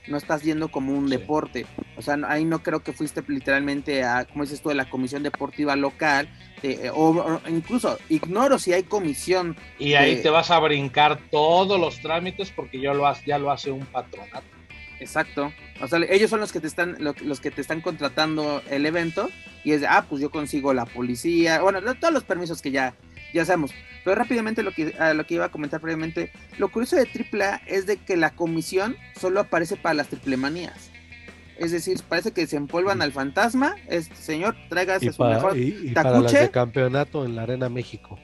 S1: no estás yendo como un deporte. O sea, ahí no creo que fuiste literalmente a, como dices tú, de la comisión deportiva local, eh, o, incluso ignoro si hay comisión.
S3: Y ahí te vas a brincar todos los trámites porque ya lo, ya lo hace un patronato.
S1: Exacto. O sea, ellos son los que te están, los que te están contratando el evento y es de, ah, pues yo consigo la policía, bueno, todos los permisos que ya, ya sabemos. Pero rápidamente lo que, lo que iba a comentar previamente, lo curioso de AAA es de que la comisión solo aparece para las triplemanías. Es decir, parece que se empolvan al fantasma. Este señor, tráigase su mejor
S4: y, para las de campeonato en la Arena México.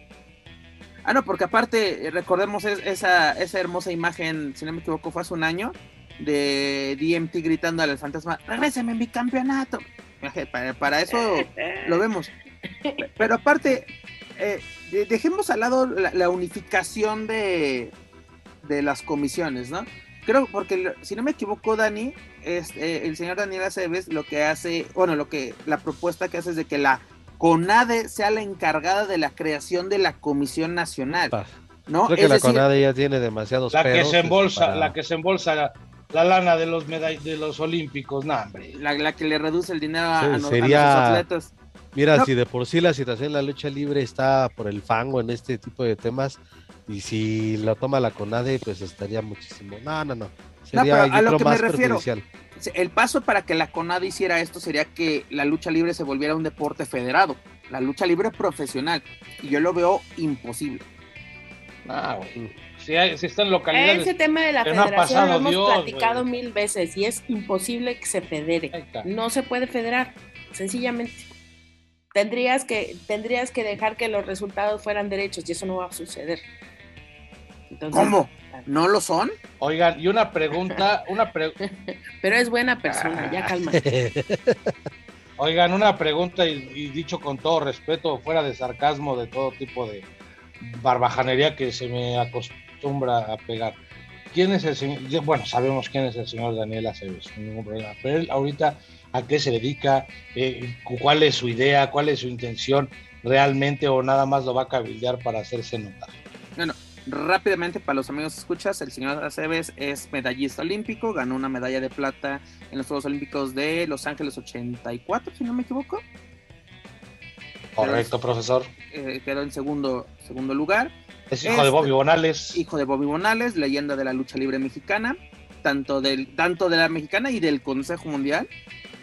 S1: Ah, no, porque aparte, recordemos esa, esa hermosa imagen, si no me equivoco, fue hace un año, de DMT gritando al fantasma, regréseme mi campeonato. Para, para eso (laughs) lo vemos. Pero aparte, eh, dejemos al lado la, unificación de, de las comisiones, ¿no? Creo, porque si no me equivoco, Dani, este, el señor Daniel Aceves lo que hace, bueno, lo que la propuesta que hace es de que la CONADE sea la encargada de la creación de la Comisión Nacional. ¿no?
S4: Creo que la CONADE ya tiene demasiados
S3: la que se embolsa, la que se embolsa la, lana de los de los olímpicos, no, hombre.
S1: La, que le reduce el dinero a, los atletas.
S4: Mira, si de por sí la situación en la lucha libre está por el fango en este tipo de temas, y si lo toma la CONADE, pues estaría muchísimo. No, no, no.
S1: Sería, a lo que me refiero, el paso para que la CONADE hiciera esto sería que la lucha libre se volviera un deporte federado, la lucha libre profesional, y yo lo veo imposible.
S3: Ah, bueno. Si, si están localidades.
S2: Ese tema de la federación lo hemos platicado mil veces y es imposible que se federe. No se puede federar, sencillamente. Tendrías que, tendrías que dejar que los resultados fueran derechos y eso no va a suceder.
S1: ¿Cómo? ¿No lo son?
S3: Oigan, y una pregunta, una (laughs)
S2: Pero es buena persona, ya calma. (laughs)
S3: Oigan, una pregunta y, dicho con todo respeto, fuera de sarcasmo, de todo tipo de barbajanería que se me acostumbra a pegar. ¿Quién es el señor? Bueno, sabemos quién es el señor Daniel Aceves, ningún problema. Pero él ahorita, ¿a qué se dedica? Eh, ¿Cuál es su idea? ¿Cuál es su intención realmente? ¿O nada más lo va a cabildear para hacerse notar?
S1: Bueno, rápidamente para los amigos escuchas, el señor Aceves es medallista olímpico, ganó una medalla de plata en los Juegos Olímpicos de Los Ángeles 84, si no me equivoco.
S3: Correcto, profesor.
S1: Eh, quedó en segundo, segundo lugar.
S3: Es hijo de Bobby Bonales.
S1: Hijo de Bobby Bonales, leyenda de la lucha libre mexicana, tanto, del, tanto de la mexicana y del Consejo Mundial.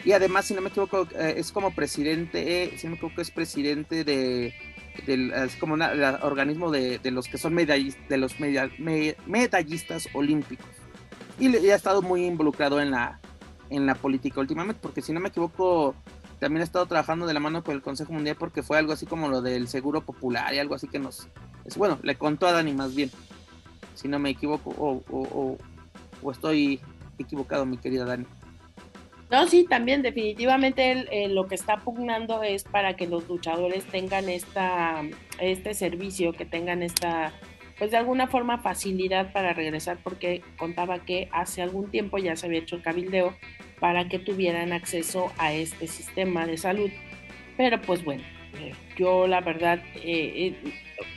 S1: Y además, si no me equivoco, eh, es como presidente, eh, si no me equivoco, es presidente de del, es como un organismo de, los que son medallistas, de los medallistas olímpicos. Y, ha estado muy involucrado en la, en la política últimamente, porque si no me equivoco, también ha estado trabajando de la mano con el Consejo Mundial porque fue algo así como lo del Seguro Popular y algo así que nos... Es, bueno, le contó a Dani más bien, si no me equivoco, o, o estoy equivocado, mi querida Dani.
S2: No, sí, también definitivamente él, eh, lo que está pugnando es para que los luchadores tengan esta, este servicio, que tengan esta, pues de alguna forma facilidad para regresar, porque contaba que hace algún tiempo ya se había hecho el cabildeo para que tuvieran acceso a este sistema de salud. Pero pues bueno, eh, yo la verdad eh,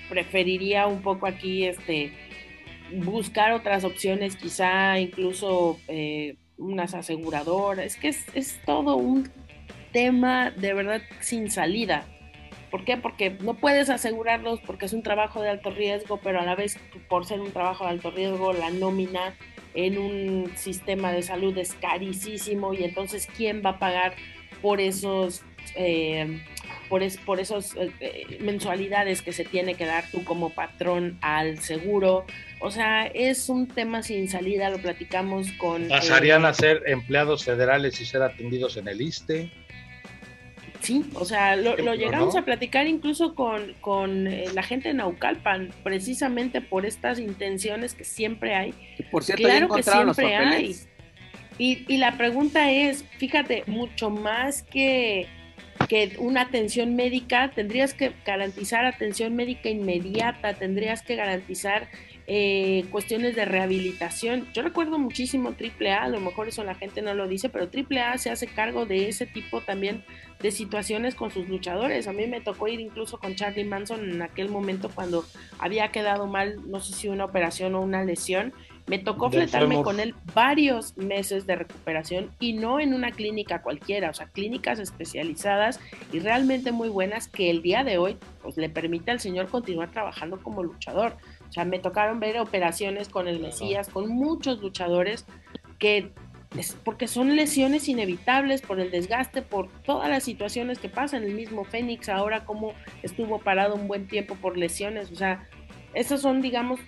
S2: preferiría un poco aquí este buscar otras opciones, quizá incluso unas aseguradoras, es que es, todo un tema de verdad sin salida. ¿Por qué? Porque no puedes asegurarlos porque es un trabajo de alto riesgo, pero a la vez por ser un trabajo de alto riesgo, la nómina en un sistema de salud es carísimo y entonces ¿quién va a pagar por esos eh, por, es, por esos eh, eh, mensualidades que se tiene que dar tú como patrón al seguro. O sea, es un tema sin salida, lo platicamos con...
S3: ¿Pasarían a ser empleados federales y ser atendidos en el ISTE?
S2: Sí, o sea, lo, llegamos a platicar incluso con, con la gente de Naucalpan, precisamente por estas intenciones que siempre hay.
S1: por cierto, claro que siempre hay.
S2: Y, y la pregunta es, fíjate, mucho más que que una atención médica, tendrías que garantizar atención médica inmediata, tendrías que garantizar eh, cuestiones de rehabilitación. Yo recuerdo muchísimo AAA, a lo mejor eso la gente no lo dice, pero AAA se hace cargo de ese tipo también de situaciones con sus luchadores. A mí me tocó ir incluso con Charlie Manson en aquel momento cuando había quedado mal, no sé si una operación o una lesión, me tocó fletarme con él varios meses de recuperación y no en una clínica cualquiera, o sea, clínicas especializadas y realmente muy buenas que el día de hoy pues, le permite al señor continuar trabajando como luchador. O sea, me tocaron ver operaciones con el Mesías, con muchos luchadores que porque son lesiones inevitables por el desgaste, por todas las situaciones que pasan. El mismo Fénix ahora como estuvo parado un buen tiempo por lesiones, o sea, esas son, digamos,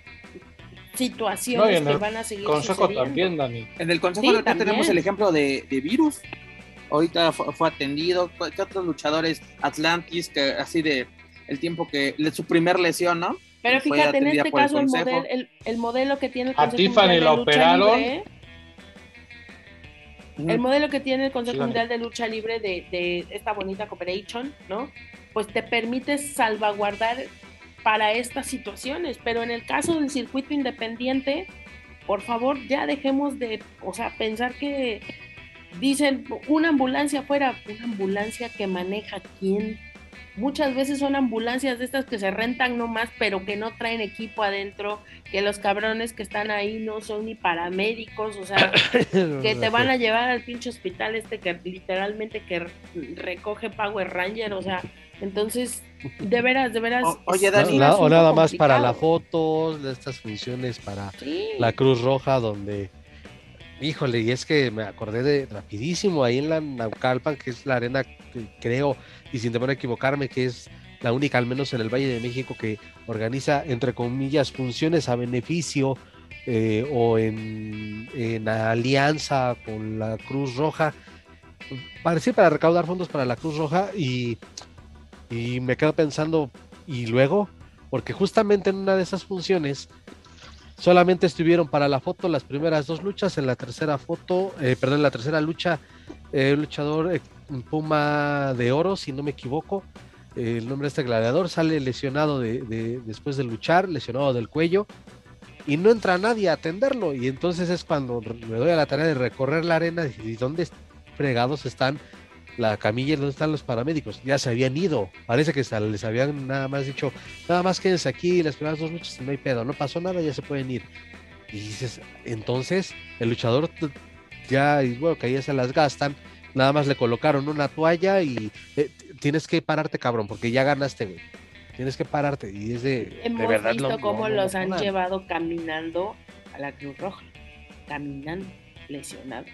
S2: situaciones que van a seguir
S3: consejo también, Dani.
S1: En el consejo tenemos el ejemplo de, Virus. Ahorita fue, atendido. ¿Qué otros luchadores? Atlantis, que así de el tiempo que su primer lesión, ¿no?
S2: Pero fíjate, en este caso el, modelo, el, modelo que tiene el
S3: Consejo A Tiffany la operaron.
S2: el modelo que tiene el Consejo Mundial de Lucha Libre de, de, esta bonita cooperation, ¿no? Pues te permite salvaguardar para estas situaciones, pero en el caso del circuito independiente, por favor, ya dejemos de, o sea, pensar que dicen una ambulancia afuera, una ambulancia que maneja quién. Muchas veces son ambulancias de estas que se rentan nomás, pero que no traen equipo adentro, que los cabrones que están ahí no son ni paramédicos, o sea, (coughs) que te van a llevar al pinche hospital este que literalmente que recoge Power Ranger, o sea, entonces, de veras, de veras.
S4: oye, Dani, o nada más para la foto, estas funciones para la Cruz Roja, donde, híjole, y es que me acordé de rapidísimo ahí en la Naucalpan, que es la arena, que creo, y sin temor a equivocarme, que es la única, al menos en el Valle de México, que organiza, entre comillas, funciones a beneficio eh, o en, en alianza con la Cruz Roja, parecía para recaudar fondos para la Cruz Roja y y me quedo pensando, ¿y luego? Porque justamente en una de esas funciones solamente estuvieron para la foto las primeras dos luchas, en la tercera foto, eh, perdón, en la tercera lucha, eh, un luchador eh, Puma de Oro, si no me equivoco, el nombre de este gladiador sale lesionado de, después de luchar, lesionado del cuello, y no entra nadie a atenderlo, y entonces es cuando me doy a la tarea de recorrer la arena y dónde fregados están la camilla donde están los paramédicos. Ya se habían ido. Parece que les habían nada más dicho, nada más quédense aquí las primeras dos noches y no hay pedo. No pasó nada, ya se pueden ir. Y dices, entonces el luchador ya, y bueno, que ya se las gastan. Nada más le colocaron una toalla y eh, tienes que pararte, cabrón, porque ya ganaste, güey. Tienes que pararte. Y es de.
S2: Hemos verdad, visto cómo los han llevado caminando a la Cruz Roja. Caminando, lesionado.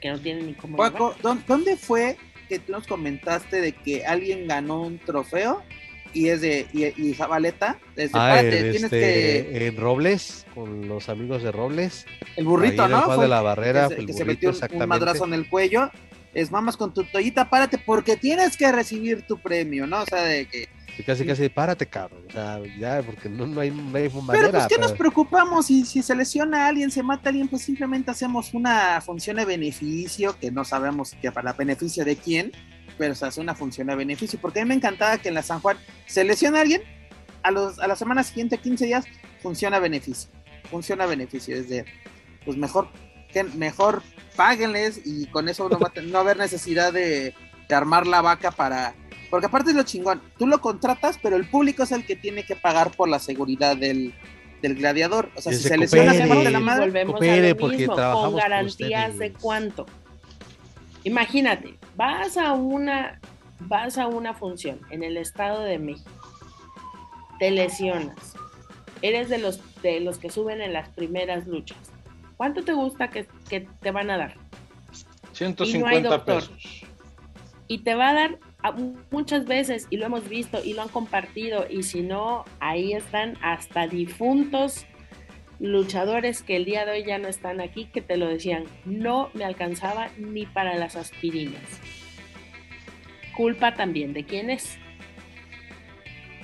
S2: Que no tienen ni cómo.
S1: ¿dónde fue que tú nos comentaste de que alguien ganó un trofeo y es de y, Zabaleta
S4: desde ah, tienes este, que en Robles con los amigos de Robles
S1: el burrito no
S4: de la barrera
S1: que, se, metió un, madrazo en el cuello es mamas con tu toallita párate porque tienes que recibir tu premio no o sea de que
S4: casi, casi, párate, cabrón. O sea, ya, porque no, no hay, no hay
S1: Pero, pues, ¿qué nos preocupamos? Si, si se lesiona a alguien, se mata a alguien, pues simplemente hacemos una función de beneficio, que no sabemos que para beneficio de quién, pero se hace una función de beneficio. Porque a mí me encantaba que en la San Juan se lesiona a alguien, a, los, a la semana siguiente, 15 días, funciona beneficio. Funciona beneficio. Es de, pues mejor, que, mejor páguenles y con eso no va a, no haber necesidad de, de armar la vaca para porque aparte es lo chingón, tú lo contratas, pero el público es el que tiene que pagar por la seguridad del, gladiador. O sea, si se lesiona se parte la madre,
S2: volvemos a lo mismo, con garantías de cuánto. Imagínate, vas a una vas a una función en el Estado de México. Te lesionas. Eres de los de los que suben en las primeras luchas. ¿Cuánto te gusta que, te van a dar?
S3: 150 pesos.
S2: Y te va a dar muchas veces, y lo hemos visto y lo han compartido, y si no, ahí están hasta difuntos luchadores que el día de hoy ya no están aquí, que te lo decían, no me alcanzaba ni para las aspirinas. Culpa también de quién es.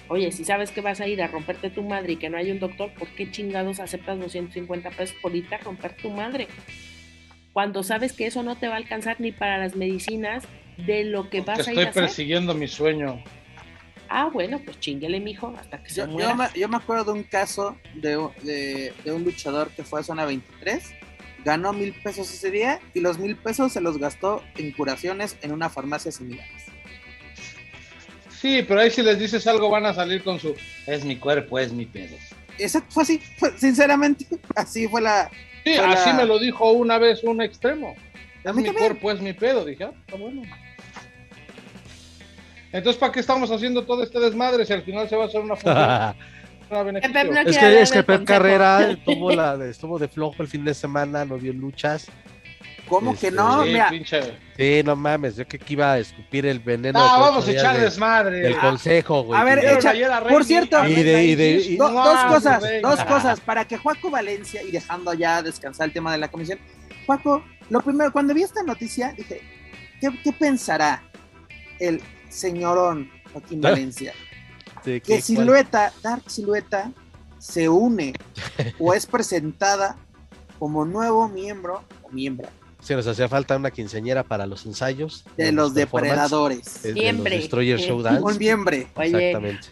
S2: Oye, si sabes que vas a ir a romperte tu madre y que no hay un doctor, ¿por qué chingados aceptas 250 pesos por irte a romper tu madre? Cuando sabes que eso no te va a alcanzar ni para las medicinas de lo que vas a ir a
S3: Estoy persiguiendo mi sueño.
S2: Ah, bueno, pues chinguele, mijo, hasta que se
S1: yo,
S2: muera.
S1: Yo me, acuerdo de un caso de, de, un luchador que fue a zona 23, ganó mil pesos ese día y los mil pesos se los gastó en curaciones en una farmacia similar.
S3: Sí, pero ahí si les dices algo van a salir con su es mi cuerpo, es mi pedo.
S1: Exacto, fue así, sinceramente, así fue la...
S3: Sí, así me lo dijo una vez un extremo. Es mi cuerpo, es mi pedo. Dije, ah, está bueno. Entonces, ¿para qué estamos haciendo todo este desmadre si al final se va a hacer una función? (laughs)
S4: es que, es que Pep Carrera estuvo, la, (laughs) estuvo de flojo el fin de semana, no vio luchas.
S1: ¿Cómo que no?
S4: Sí,
S1: Mira.
S4: sí, no mames, yo que iba a escupir el veneno.
S3: Ah, vamos a echar desmadre.
S4: El consejo, güey.
S1: A ver, echa, por cierto, y de, y de, dos cosas, dos cosas, para que Juaco Valencia, y dejando ya descansar el tema de la comisión, Juaco, lo primero, cuando vi esta noticia, dije, ¿qué, pensará el señorón Joaquín (laughs) Valencia? que Silueta, Dark Silueta, se une (laughs) o es presentada como nuevo miembro o miembro.
S4: Sí, nos hacía falta una quinceñera para los ensayos.
S1: De, los depredadores.
S2: De,
S4: Destroyer (laughs) Showdown.
S1: Un miembro.
S2: Exactamente.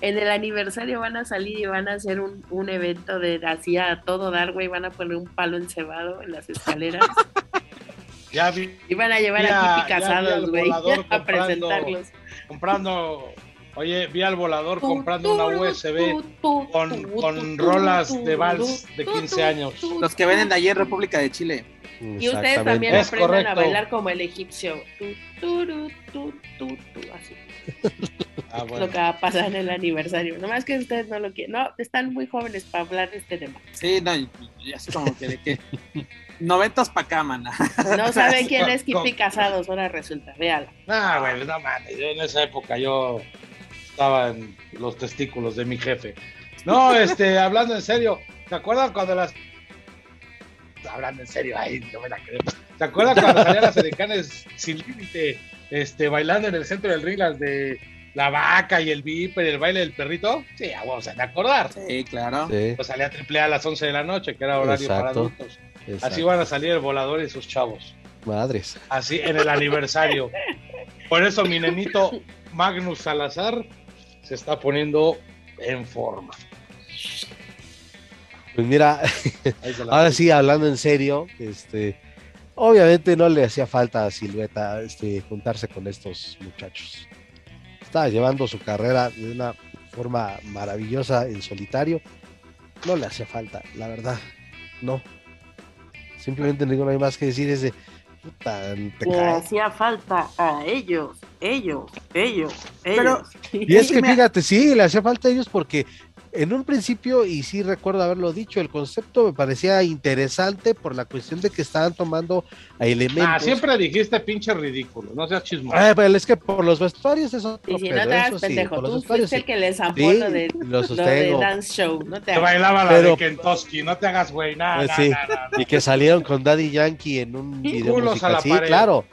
S2: en el aniversario van a salir y van a hacer un, un evento de así a todo dar, güey, van a poner un palo encebado en las escaleras. (laughs)
S3: Ya vi,
S2: y van a llevar
S3: Ya-
S2: a
S3: vi
S2: casados,
S3: al
S2: güey, (laughs) a
S3: comprando-
S2: presentarlos.
S3: comprando, oye, vi al volador comprando una USB con, con rolas de vals de
S2: tu,
S3: 15
S2: tu,
S3: años.
S1: Los que venden de ayer República de Chile.
S2: Y ustedes también
S3: Es
S2: aprendan a
S3: correcto.
S2: bailar como el egipcio. Tu, tu, tu, tu, así.
S3: Ah,
S2: Lo
S3: bueno.
S2: que va a pasar en el aniversario. Nomás que ustedes no lo quieren. No, están muy jóvenes para hablar de este tema.
S1: Sí, no, y- y es como que de que. (laughs) Noventas pa' acá, mana.
S2: No (laughs) saben quién es Kipi Casados, ahora resulta. Véala.
S3: Ah, güey, no mames, yo en esa época yo estaba en los testículos de mi jefe. No, este, hablando en serio, ¿te acuerdas cuando las hablando en serio, ay, no me la creo. ¿Te acuerdas cuando salían las edecanes sin límite, este, bailando en el centro del ring las de la vaca y el viper, el baile del perrito? Sí, a vos, de acordar.
S1: Sí, claro.
S4: Sí,
S3: Pues salía triple A a las 11 de la noche, que era horario para adultos.
S4: exacto.
S3: Así van a salir el volador y sus chavos.
S4: Madres.
S3: Así en el aniversario. Por eso mi nenito Magnus Salazar se está poniendo en forma.
S4: Pues mira, (laughs) ahora sí, hablando en serio, este, obviamente no le hacía falta a Silueta este, juntarse con estos muchachos. Estaba llevando su carrera de una forma maravillosa en solitario. No le hacía falta, la verdad. No. Simplemente no hay más que decir es de puta, te
S2: Le hacía falta a ellos, ellos, ellos,
S1: Pero-
S2: ellos.
S4: Y es que (laughs) fíjate, sí, le hacía falta a ellos porque en un principio, y sí recuerdo haberlo dicho, el concepto me parecía interesante por la cuestión de que estaban tomando a elementos.
S3: Ah, siempre dijiste pinche ridículo, no seas chismoso.
S4: Ah, pero es que por los vestuarios es otro
S2: Y si no te hagas
S4: eso sí,
S2: pendejo,
S4: los
S2: tú
S4: vestuarios
S2: fuiste el
S4: sí.
S2: que les zampó
S4: Sí,
S2: lo de,
S4: lo
S2: lo de. Dance Show. No te
S3: bailaba la
S4: Pero-
S3: de Kentucky, no te hagas güey, nada, nada.
S4: Y que salieron con Daddy Yankee en un video musical. Sí,
S3: pared.
S4: claro.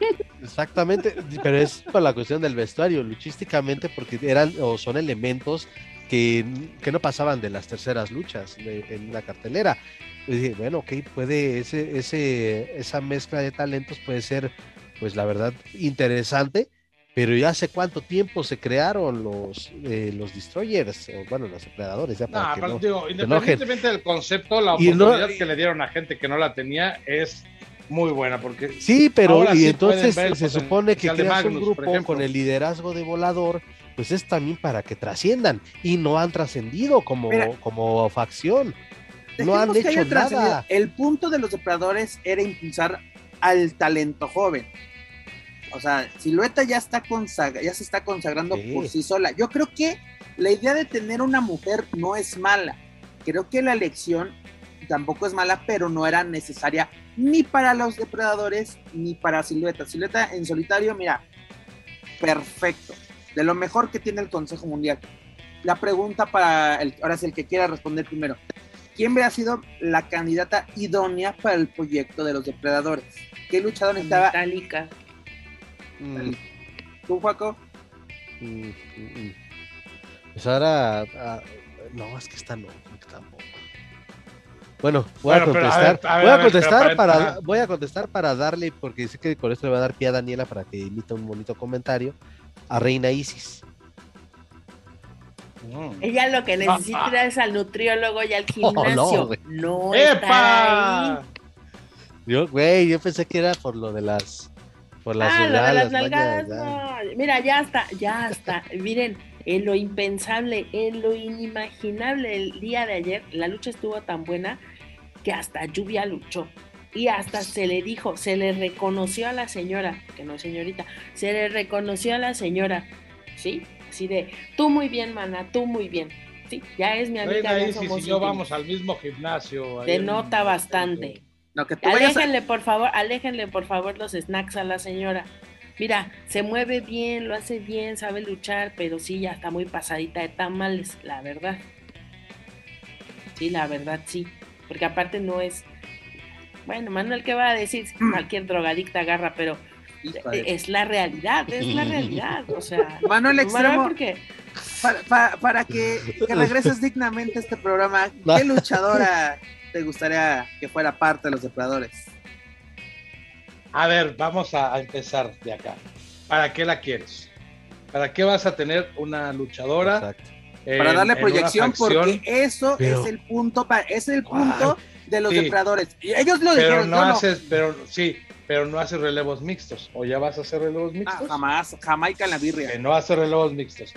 S4: (laughs) Exactamente, pero es por la cuestión del vestuario, luchísticamente, porque eran o son elementos que, que no pasaban de las terceras luchas de- en la cartelera. Y dije, bueno, ok, puede, ese, ese, esa mezcla de talentos puede ser, pues la verdad, interesante, pero ya hace cuánto tiempo se crearon los, eh, los destroyers, o bueno, los depredadores, ya para
S3: No,
S4: que
S3: pero
S4: no-
S3: digo, independientemente del concepto, la
S4: Y no-
S3: oportunidad que le dieron a gente que no la tenía es muy buena, porque
S4: Sí, pero y
S3: sí
S4: entonces se supone que creas un
S3: Magnus, por
S4: grupo con el liderazgo de volador, pues es también para que trasciendan y no han trascendido como,
S1: Mira.
S4: como facción. No han hecho nada.
S1: El punto de los depredadores era impulsar al talento joven. O sea, Silueta ya está consagra- ya se está consagrando
S4: Sí.
S1: por sí sola. Yo creo que la idea de tener una mujer no es mala. Creo que la elección tampoco es mala, pero no era necesaria ni para los depredadores ni para Silueta. Silueta en solitario, mira, perfecto. De lo mejor que tiene el Consejo Mundial. La pregunta para el, ahora sí el que quiera responder primero. ¿Quién hubiera sido la candidata idónea para el proyecto de los depredadores? ¿Qué luchador estaba?
S2: Metallica.
S4: Mm,
S1: ¿Tú, Juaco?
S4: mm, mm, mm. Pues ahora, ah, no, es que creo que tampoco. Bueno, voy
S3: Bueno,
S4: a contestar,
S3: ver, a ver,
S4: voy
S3: a ver,
S4: contestar
S3: para-
S4: voy a contestar para darle, porque sé que con esto le va a dar pie a Daniela para que emita un bonito comentario a Reina Isis.
S3: Mm.
S2: Ella lo que necesita es al nutriólogo y al (laughs) gimnasio.
S4: güey.
S2: no, está ahí.
S3: ¡Epa!
S4: Yo, güey, yo pensé que era por lo de las, por las,
S2: ah, lo de las nalgadas, no. Mira, ya está, ya está. Miren, en lo impensable, en lo inimaginable, el día de ayer, la lucha estuvo tan buena que hasta Lluvia luchó. Y hasta se le dijo, se le reconoció a la señora, que no es señorita, se le reconoció a la señora, ¿sí? Así de, tú muy bien, mana, tú muy bien. Sí, ya es mi amiga,
S3: Reina
S2: ya somos
S3: y yo vamos al mismo gimnasio. ahí
S2: Denota
S3: en-
S2: bastante.
S1: No, que tú a-
S2: Aléjenle, por favor, aléjenle, por favor, los snacks a la señora. Mira, se mueve bien, lo hace bien, sabe luchar, pero sí, ya está muy pasadita de tamales, la verdad. Sí, la verdad, sí. Porque aparte no es. Bueno, Manuel, ¿qué va a decir? Cualquier drogadicta agarra, pero es la realidad, es la realidad. O sea, (laughs)
S1: Manuel Extremo,
S2: porque
S1: para, para- para que, que regreses dignamente a este programa, (laughs) ¿qué luchadora te gustaría que fuera parte de los depredadores?
S3: A ver, vamos a, a empezar de acá. ¿Para qué la quieres? ¿Para qué vas a tener una luchadora?
S1: para darle proyección, porque eso es el punto, es el punto de los depredadores. Y ellos lo
S3: pero
S1: dijeron.
S3: No haces, pero sí, pero no haces relevos mixtos. ¿O ya vas a hacer relevos ah, mixtos?
S1: jamás, Jamaica en la birria.
S3: Que no hace relevos mixtos.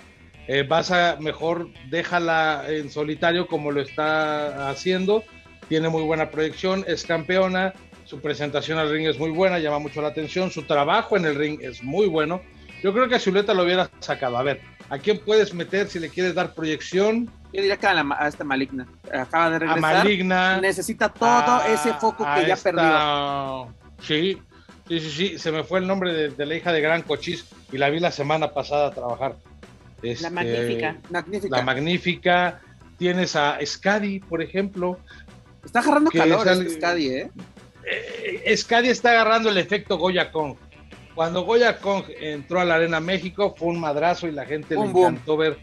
S3: Eh, vas a mejor déjala en solitario como lo está haciendo. Tiene muy buena proyección, es campeona, su presentación al ring es muy buena, llama mucho la atención, su trabajo en el ring es muy bueno. Yo creo que a Zuleta lo hubiera sacado. A ver, ¿a quién puedes meter si le quieres dar proyección?
S1: Yo diría que a, esta maligna. Acaba de regresar.
S3: A maligna.
S1: Necesita todo ese foco que ya perdió.
S3: Sí, sí, sí, sí. Se me fue el nombre de, la hija de Gran Cochis y la vi la semana pasada a trabajar.
S2: la este, magnífica.
S3: La magnífica. Tienes a Scadi, por ejemplo.
S1: Está agarrando calor es Scadi, ¿eh?
S3: eh Scadi está agarrando el efecto Goya Kong. Cuando Goya Kong entró a la Arena México fue un madrazo y la gente le encantó ver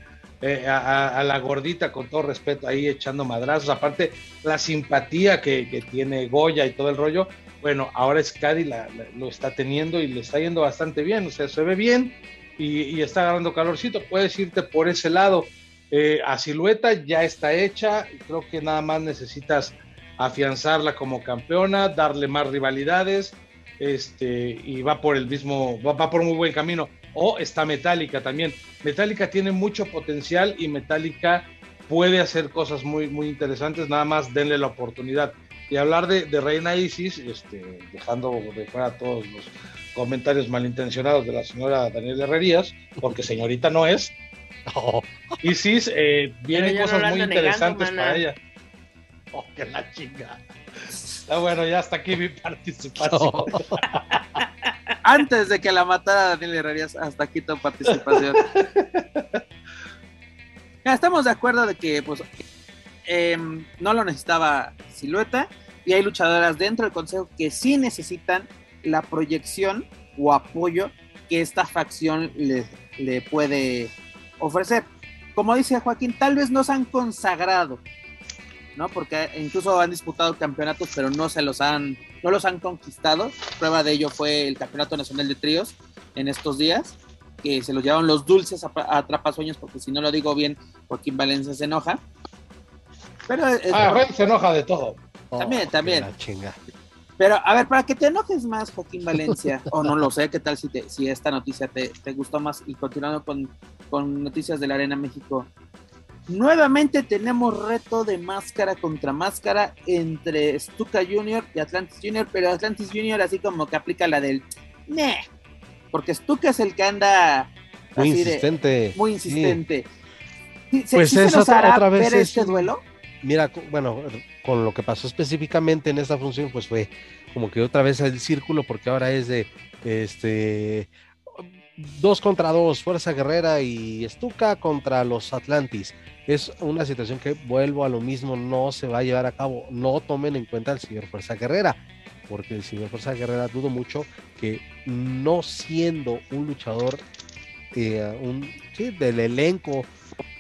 S3: eh, a, la gordita con todo respeto ahí echando madrazos. Aparte, la simpatía que, tiene Goya y todo el rollo. Bueno, ahora Scadi lo está teniendo y le está yendo bastante bien. O sea, se ve bien y, está agarrando calorcito. Puedes irte por ese lado. Eh, a silueta ya está hecha. Creo que nada más necesitas afianzarla como campeona, darle más rivalidades este, y va por el mismo, va, por muy buen camino. O está Metallica también. Metallica tiene mucho potencial y Metallica puede hacer cosas muy, muy interesantes, nada más denle la oportunidad. Y hablar de, Reina Isis, este, dejando de fuera todos los comentarios malintencionados de la señora Daniela Herrerías, porque señorita no es. (laughs) Isis, eh, vienen cosas muy interesantes para ella. Oh, que la chinga. Está bueno, ya hasta aquí mi (laughs) participación. (laughs)
S1: Antes de que la matara Daniel Herrerías, hasta aquí tu participación. (laughs) ya, estamos de acuerdo de que pues em, no lo necesitaba Silueta y hay luchadoras dentro del consejo que sí necesitan la proyección o apoyo que esta facción le, le puede ofrecer. Como dice Joaquín, tal vez no se han consagrado, ¿no? Porque incluso han disputado campeonatos, pero no se los han, no los han conquistado. Prueba de ello fue el Campeonato Nacional de Tríos en estos días, que se los llevaron los dulces a, atrapasueños, porque si no lo digo bien, Joaquín Valencia se enoja.
S3: Pero ah, se enoja de todo.
S1: También, oh, también. Pero a ver, para que te enojes más, Joaquín Valencia, (laughs) o no lo sé, qué tal si, te, si esta noticia te, te gustó más y continuando con, con noticias de la Arena México, Nuevamente tenemos reto de máscara contra máscara entre Stuka Junior y Atlantis Junior, pero Atlantis Junior así como que aplica la del Meh, porque Stuka es el que anda
S4: muy insistente.
S1: muy insistente.
S4: pues es otra vez
S1: ver este duelo?
S4: Mira, bueno, con lo que pasó específicamente en esta función, pues fue como que otra vez el círculo, porque ahora es de este dos contra dos, Fuerza Guerrera y Stuka contra los Atlantis es una situación que vuelvo a lo mismo, no se va a llevar a cabo. No tomen en cuenta al señor Fuerza Guerrera, porque el señor Fuerza Guerrera dudo mucho que no siendo un luchador eh, del elenco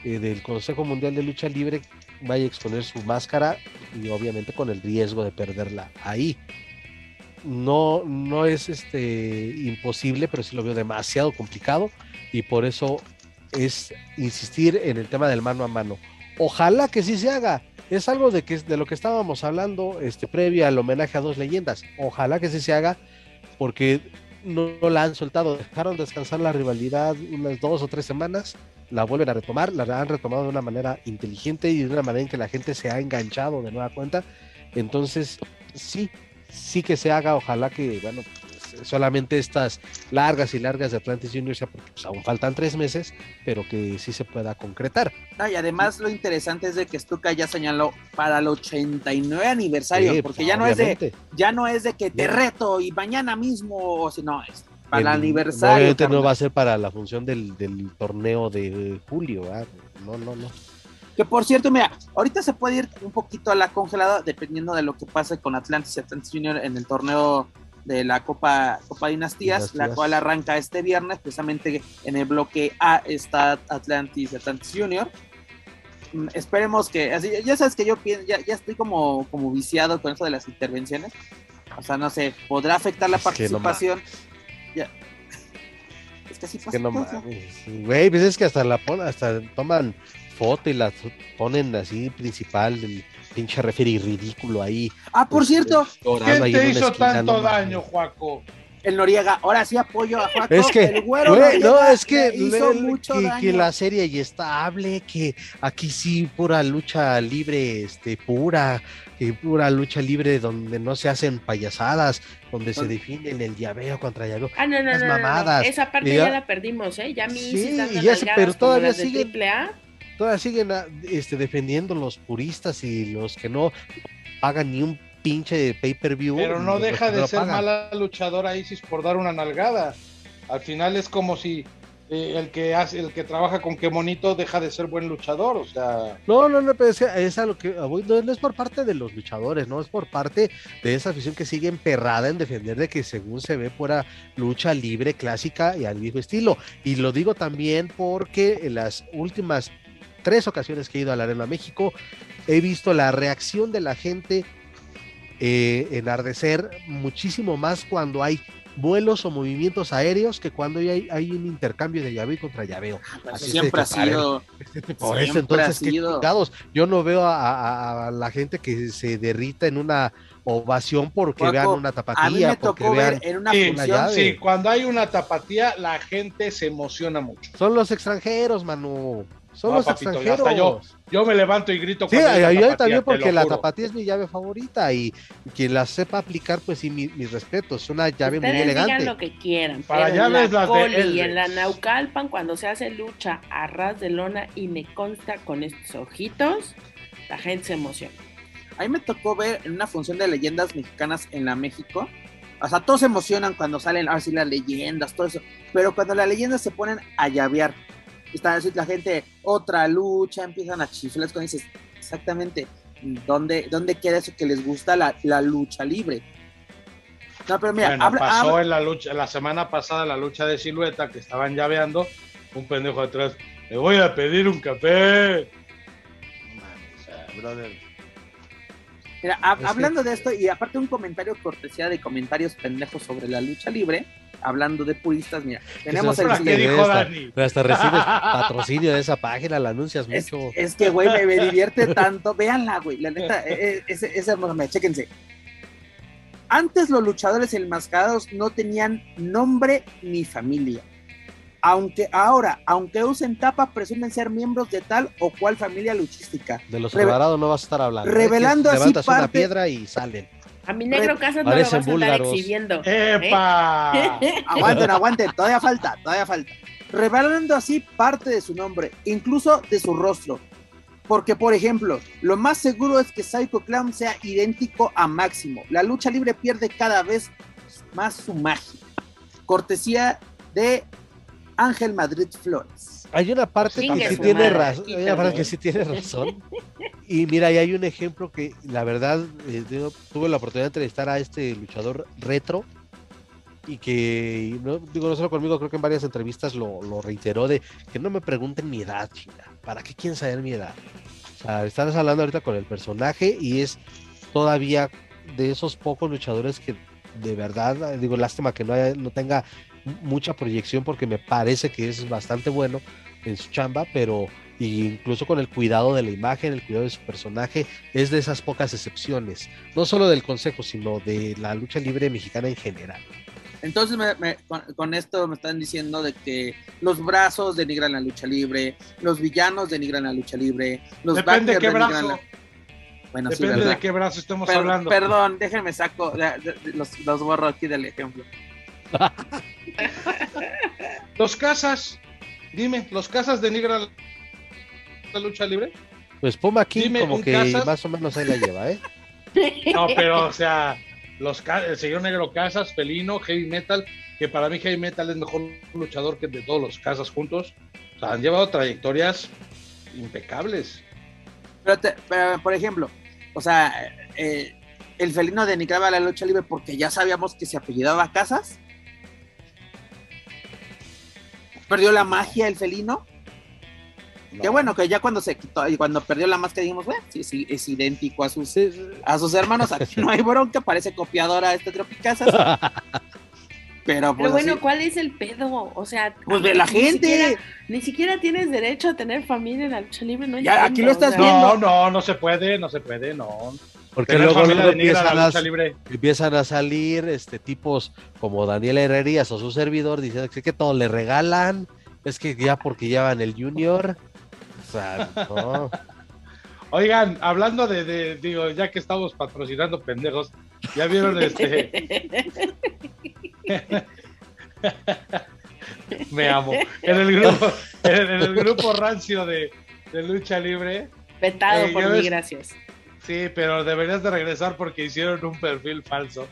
S4: eh, del Consejo Mundial de Lucha Libre vaya a exponer su máscara y obviamente con el riesgo de perderla ahí. No, no es este imposible, pero sí lo veo demasiado complicado y por eso es insistir en el tema del mano a mano. Ojalá que sí se haga. Es algo de, que, de lo que estábamos hablando este, previo al homenaje a dos leyendas. Ojalá que sí se haga porque no, la han soltado. Dejaron descansar la rivalidad unas dos o tres semanas. La vuelven a retomar. La han retomado de una manera inteligente y de una manera en que la gente se ha enganchado de nueva cuenta. Entonces, sí, sí que se haga. Ojalá que, bueno, solamente estas largas y largas de Atlantis Junior, porque pues, aún faltan tres meses, pero que sí se pueda concretar.
S1: y además lo interesante es de que Stuka ya señaló para el 89 aniversario, porque pues, ya no es de ya no es de que te reto y mañana mismo, o si no, es para el, aniversario.
S4: no va a ser para la función del, torneo de julio, no, no, no.
S1: Que por cierto, mira, ahorita se puede ir un poquito a la congelada dependiendo de lo que pase con Atlantis y Atlantis Junior en el torneo de la Copa, Copa Dinastías, la cual arranca este viernes, precisamente en el bloque A está Atlantis Atlantis Junior. Mm, esperemos que, así, ya sabes que yo ya, ya estoy como, como viciado con eso de las intervenciones. O sea, no sé, podrá afectar la participación. Es que así (laughs) pasa.
S4: Que no güey, pues es que hasta la hasta toman foto y la ponen así principal del pinche referi ridículo ahí.
S1: Ah, por
S4: pues,
S1: cierto,
S3: ¿Quién te hizo
S4: esquina,
S3: tanto daño, Juaco?
S1: el Noriega, ahora sí apoyo a Juaco.
S4: Es que,
S1: el güero
S4: güey, no, es que,
S1: hizo
S4: le-
S1: mucho
S4: que,
S1: daño.
S4: que la serie y estable, que aquí sí pura lucha libre, este, pura, que pura lucha libre donde no se hacen payasadas, donde se definen el llaveo contra llaveo.
S2: Ah, no, no,
S4: Las
S2: no, no, no.
S4: mamadas.
S2: Esa parte ya
S4: ya-
S2: la perdimos, ¿eh? Ya mí
S4: Sí, ya pero todavía
S2: las
S4: Todavía siguen ah, este, defendiendo los puristas y los que no pagan ni un pinche pay-per-view.
S3: Pero no deja de ser
S4: pagan.
S3: mala luchadora Isis por dar una nalgada. Al final es como si eh, el que hace, el que trabaja con qué monito deja de ser buen luchador, o sea,
S4: No, no, no, pero es, que es a lo que voy, no, no es por parte de los luchadores, no es por parte de esa afición que sigue emperrada en defender de que según se ve fuera lucha libre clásica y al viejo estilo. Y lo digo también porque en las últimas tres ocasiones que he ido a la Arena México he visto la reacción de la gente eh, enardecer muchísimo más cuando hay vuelos o movimientos aéreos que cuando hay, hay un intercambio de llaveo contra llaveo.
S1: Pues
S4: Así
S1: siempre ha sido.
S4: Por eso,
S1: Siempre
S4: entonces,
S1: ha
S4: qué
S1: sido.
S4: chingados. Yo no veo a, a- a la gente que se derrita en una ovación porque vean una
S1: A mí
S4: tapatía,
S1: me
S4: porque
S1: tocó
S4: vean.
S1: ver en una
S3: Sí,
S4: una
S1: función.
S4: llave.
S3: sí, cuando hay una tapatía, la gente se emociona mucho.
S4: Son los extranjeros, Manu. Son
S3: No,
S4: los
S3: papito,
S4: extranjeros.
S3: yo. Yo me levanto y grito.
S4: Sí, yo
S3: tapatía,
S4: también porque la tapatía es mi llave favorita y quien la sepa aplicar, pues sí, mi, mis respetos. Es una llave muy
S2: Ustedes digan
S4: elegante.
S2: lo que quieran.
S3: Para
S2: pero
S3: llaves
S2: en la
S3: las de
S2: y en la Naucalpan, cuando se hace lucha a ras de lona y me consta con estos ojitos, la gente se emociona.
S1: A mí me tocó ver en una función de leyendas mexicanas en la México. O sea, todos se emocionan cuando salen así las leyendas, todo eso. Pero cuando las leyendas se ponen a llavear, está así la gente, otra lucha, empiezan a chiflar, cuando dices, exactamente, ¿dónde, dónde queda eso que les gusta la, la lucha libre? No, pero mira,
S3: Bueno,
S1: habla-
S3: pasó
S1: habla-
S3: en la lucha, la semana pasada la lucha de silueta que estaban llaveando, un pendejo atrás, me voy a pedir un café. No mames, brother.
S1: Mira, hab-
S4: Es que-
S1: hablando de esto, y aparte un comentario cortesía de comentarios pendejos sobre la lucha libre, hablando de puristas, mira, tenemos el
S3: ¿Para
S4: sí,
S3: qué
S1: siguiente.
S4: hasta (laughs) recibes patrocinio de esa página, la anuncias
S1: Es,
S4: mucho.
S1: es que, güey, me, me divierte (laughs) tanto. Véanla, güey, la neta, es, es hermosa, mira, chéquense. Antes los luchadores enmascarados no tenían nombre ni familia. Aunque ahora, aunque usen tapa, presumen ser miembros de tal o cual familia luchística.
S4: De los Alvarado no vas a estar hablando. ¿eh?
S1: revelando así
S4: levantas una
S1: parte-
S4: piedra y salen.
S2: A mi negro Casas no lo vas a
S4: búlgaros.
S2: exhibiendo.
S3: ¡Epa! (laughs)
S1: Aguanten, aguanten, todavía falta, todavía falta. Revelando así parte de su nombre, incluso de su rostro. Porque, por ejemplo, lo más seguro es que Psycho Clown sea idéntico a Máximo. La lucha libre pierde cada vez más su magia. Cortesía de Ángel Madrid Flores.
S4: Hay una parte que sí tiene razón.
S2: aquí
S4: Hay una parte
S2: también.
S4: que sí tiene razón. Y mira, y hay un ejemplo que la verdad eh, yo tuve la oportunidad de entrevistar a este luchador retro y que no digo no solo conmigo, creo que en varias entrevistas lo, lo reiteró de que no me pregunten mi edad, chinga. ¿Para qué quieren saber mi edad? O sea, estás hablando ahorita con el personaje y es todavía de esos pocos luchadores que de verdad, digo, lástima que no, haya- no tenga mucha proyección porque me parece que es bastante bueno en su chamba, pero incluso con el cuidado de la imagen, el cuidado de su personaje, es de esas pocas excepciones, no solo del consejo, sino de la lucha libre mexicana en general.
S1: Entonces, me- me- con, con esto me están diciendo de que los brazos denigran la lucha libre, los villanos denigran la lucha libre, los
S3: Depende
S1: backers
S3: qué
S1: denigran
S3: brazo.
S1: la- Bueno,
S3: Depende de qué brazo estemos
S1: Per-
S3: hablando.
S1: Perdón, déjenme saco, de- de- de- los, los borro aquí del ejemplo. (laughs)
S3: Los casas, dime, ¿los casas denigran la lucha libre?
S4: Pues Puma King
S3: Dime,
S4: como que
S3: Casas.
S4: más o menos ahí la lleva, ¿eh? (laughs)
S3: No, pero, o sea, los el señor negro casas, felino, heavy metal, que para mí heavy metal es mejor luchador que de todos los casas juntos. O sea, han llevado trayectorias impecables.
S1: Pero, te- pero, por ejemplo, o sea, eh, el felino denigraba la lucha libre porque ya sabíamos que se apellidaba Casas. Perdió la magia el felino. Que
S3: No.
S1: bueno, que ya cuando se quitó y cuando perdió la máscara dijimos, bueno, sí, sí, es idéntico a sus, a sus hermanos. Aquí no hay bronca, parece copiadora este Tropicasas. (laughs) Pero, pues,
S2: bueno, ¿cuál es el pedo? O sea,
S1: pues de la gente.
S2: ni siquiera tienes derecho a tener familia en la lucha libre. No
S1: ya, aquí lo estás
S3: viendo.
S1: No,
S3: no, no se puede, no se puede, no.
S4: Porque luego, empiezan, a, empiezan, a, salir este tipos como Daniel Herrerías o su servidor diciendo que, que todo le regalan, es que ya porque llevan el junior. O sea, no. (laughs)
S3: Oigan, hablando de, digo, ya que estamos patrocinando pendejos, ya vieron este. (laughs) Me amo. En el grupo, en el grupo rancio de, lucha libre.
S2: Vetado eh, por mí, gracias.
S3: Sí, pero deberías de regresar porque hicieron un perfil falso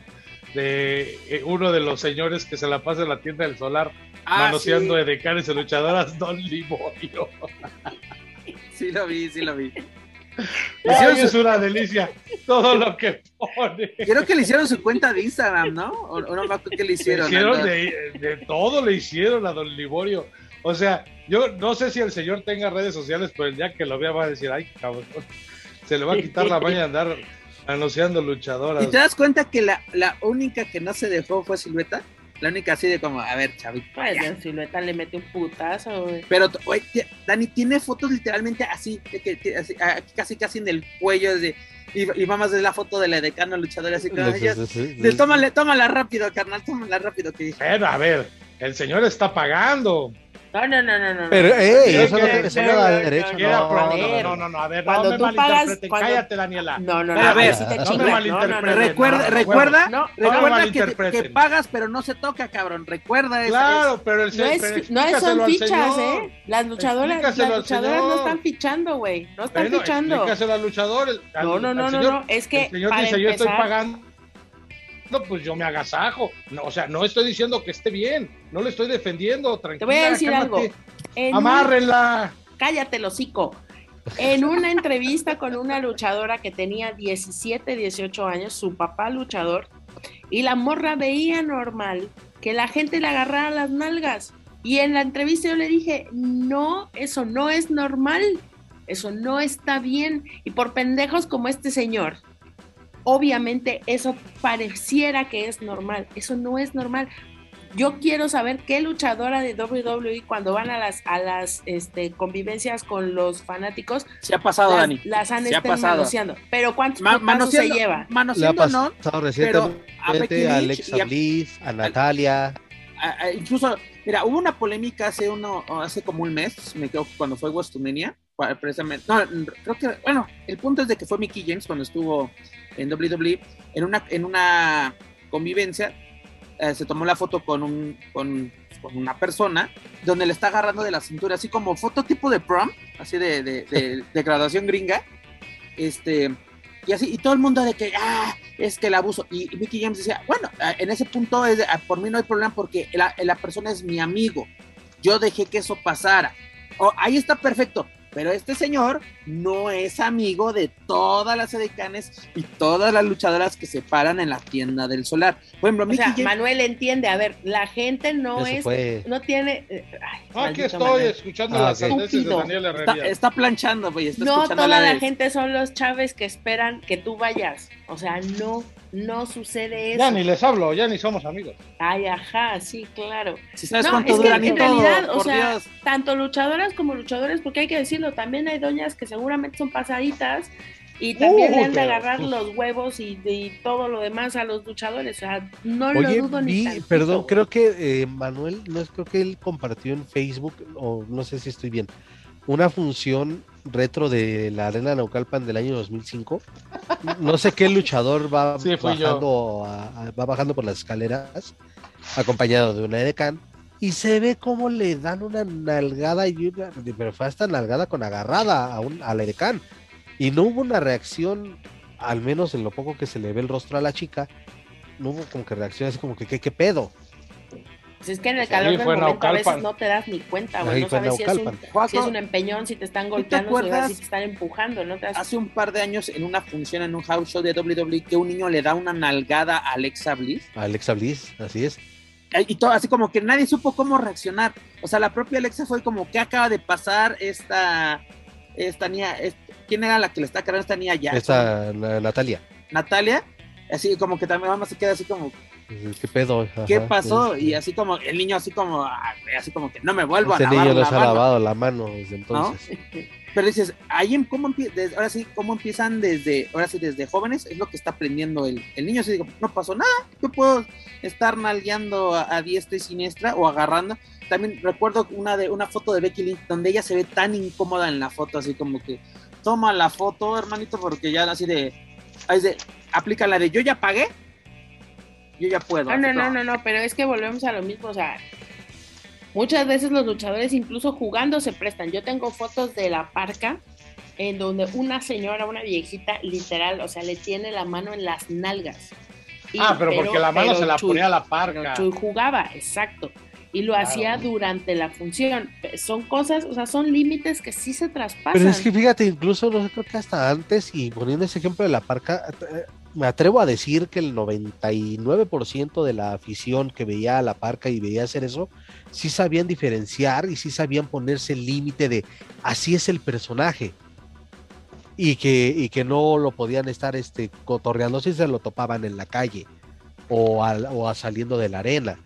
S3: de eh, uno de los señores que se la pasa en la tienda del solar ah, manoseando de decanes y luchadoras, Don Liborio. (laughs)
S1: Sí lo vi, sí lo vi. (laughs)
S3: Ay, es una delicia todo lo que pone.
S1: Creo que le hicieron su cuenta de Instagram, ¿no? O, no me acuerdo qué le hicieron.
S3: Le hicieron de, todo le hicieron a Don Liborio. O sea, yo no sé si el señor tenga redes sociales, pero el día que lo vea va a decir, ay, cabrón, se le va a quitar la maña de andar anunciando luchadoras.
S1: ¿Y te das cuenta que la, la única que no se dejó fue Silueta? La única así de como, a ver, chavito.
S2: Pues en silueta le mete un putazo, güey.
S1: Pero, oye, Dani tiene fotos literalmente así, de que, casi casi en el cuello de. Y, y vamos a la foto de la decano luchadora así como de, tómale, tómala rápido, carnal, tómala rápido que dije.
S3: Pero, a ver, el señor está pagando.
S2: No, no, no, no, no.
S4: Pero, ey, eso, no, eso no da derecho.
S3: No, no, no, no, a ver, cuando no me malinterpreten. Cállate, Daniela.
S2: No, no, no.
S1: A ver, no me malinterpreten. Recuerda, recuerda, recuerda que, que, pagas, pero no se toca, cabrón. Recuerda
S3: eso. Claro, pero el
S2: No, es, no son fichas, ¿eh? Las luchadoras, las luchadoras no están fichando, güey. No están fichando.
S3: Explícaselo al luchador.
S2: No, no, no, no. Es que.
S3: El señor dice, yo estoy pagando pues yo me agasajo. No, o sea, no estoy diciendo que esté bien, no le estoy defendiendo, tranquila.
S2: Te voy a decir algo.
S3: Amárrenla.
S2: Cállate, el hocico. En una entrevista con una luchadora que tenía 17, 18 años, su papá luchador, y la morra veía normal que la gente le agarrara las nalgas. Y en la entrevista yo le dije, no, eso no es normal, eso no está bien. Y por pendejos como este señor, obviamente eso pareciera que es normal, eso no es normal. Yo quiero saber qué luchadora de WWE cuando van a las a las este, convivencias con los fanáticos
S1: se ha pasado
S2: las,
S1: Dani.
S2: las han estado manoseando. Pero cuántos Ma se lleva
S4: manoseando no pero a, a Alexa Bliss a Natalia.
S1: incluso mira hubo una polémica hace uno hace como un mes me quedo cuando fue WrestleMania precisamente no creo que bueno el punto es de que fue Mickey James cuando estuvo en WWE, en una, en una convivencia, eh, se tomó la foto con, un, con, con, una persona donde le está agarrando de la cintura, así como foto tipo de prom, así de, de, de, (laughs) graduación gringa, este, y así, y todo el mundo de que, ah, es que el abuso, y, Mickey James decía, bueno, en ese punto es, por mí no hay problema porque la, la persona es mi amigo, yo dejé que eso pasara, oh, ahí está perfecto, pero este señor no es amigo de todas las edecanes y todas las luchadoras que se paran en la tienda del solar.
S2: Bueno, o sea, Manuel entiende, a ver, la gente no es, no tiene. Eh,
S3: Aquí estoy escuchando ah, las de Daniel
S1: está, está, planchando, güey.
S2: no toda la, gente son los chaves que esperan que tú vayas. O sea, no, no sucede eso.
S3: Ya ni les hablo, ya ni somos amigos.
S2: Ay, ajá, sí, claro.
S1: Si sabes no, es que en realidad, o sea,
S2: tanto luchadoras como luchadores, porque hay que decirlo, también hay doñas que seguramente son pasaditas y también le han de agarrar los huevos y, todo lo demás a los luchadores. O sea, no lo dudo ni vi,
S4: Perdón, creo que eh, Manuel, no es creo que él compartió en Facebook, o no sé si estoy bien, una función retro de la Arena Naucalpan del año 2005. No sé qué luchador va, (laughs) bajando, va bajando por las escaleras, acompañado de una edecán, y se ve cómo le dan una nalgada, y una, pero fue hasta nalgada con agarrada a, un, a la edecán. Y no hubo una reacción, al menos en lo poco que se le ve el rostro a la chica, no hubo como que reacción así como que, ¿qué, qué pedo?
S2: Pues es que en el calor del momento a veces no te das ni cuenta, güey. No sabes si es, un, si es, un, empeñón, si te están golpeando, si te están empujando, ¿no?
S1: Hace un par de años en una función en un house show de WWE que un niño le da una nalgada a Alexa Bliss.
S4: A Alexa Bliss, así es.
S1: Y todo, así como que nadie supo cómo reaccionar. O sea, la propia Alexa fue como, ¿qué acaba de pasar esta, esta niña? ¿Quién era la que le está cargando esta niña ya?
S4: Esta, Natalia.
S1: Natalia, así como que también mamá se queda así como,
S4: ¿Qué pedo?
S1: ¿Qué pasó? Y así como, el niño así como, así como que no me vuelvo
S4: Ese
S1: a lavar
S4: niño no
S1: la
S4: se ha
S1: mano",
S4: lavado la mano desde entonces. (laughs)
S1: Pero dices, ahí en cómo desde- ahora sí, cómo empiezan desde, ahora sí, desde jóvenes, es lo que está aprendiendo el, el niño. Así digo, no pasó nada, yo puedo estar nalgueando a, a diestra y siniestra o agarrando. También recuerdo una de una foto de Becky Lynch donde ella se ve tan incómoda en la foto, así como que toma la foto, hermanito, porque ya así de, es de aplica la de yo ya pagué, yo ya puedo.
S2: Ah, No, no, no, no, no, pero es que volvemos a lo mismo, o sea, muchas veces los luchadores incluso jugando se prestan. Yo tengo fotos de la parca en donde una señora, una viejita, literal, o sea, le tiene la mano en las nalgas. Y-
S3: Ah, pero, porque la mano
S2: pero
S3: se la
S2: Chuy-
S3: ponía a la parca.
S2: Chuy jugaba, exacto. Y lo
S3: Claro.
S2: hacía durante la función. Son cosas, o sea, son límites que sí se traspasan.
S4: Pero es que fíjate, incluso no sé, creo que hasta antes, y poniendo ese ejemplo de la parca, me atrevo a decir que el 99% de la afición que veía a la parca y veía hacer eso, sí sabían diferenciar y sí sabían ponerse el límite de así es el personaje. Y que, y que no lo podían estar este, cotorreando si se lo topaban en la calle o, al- o a saliendo de la arena.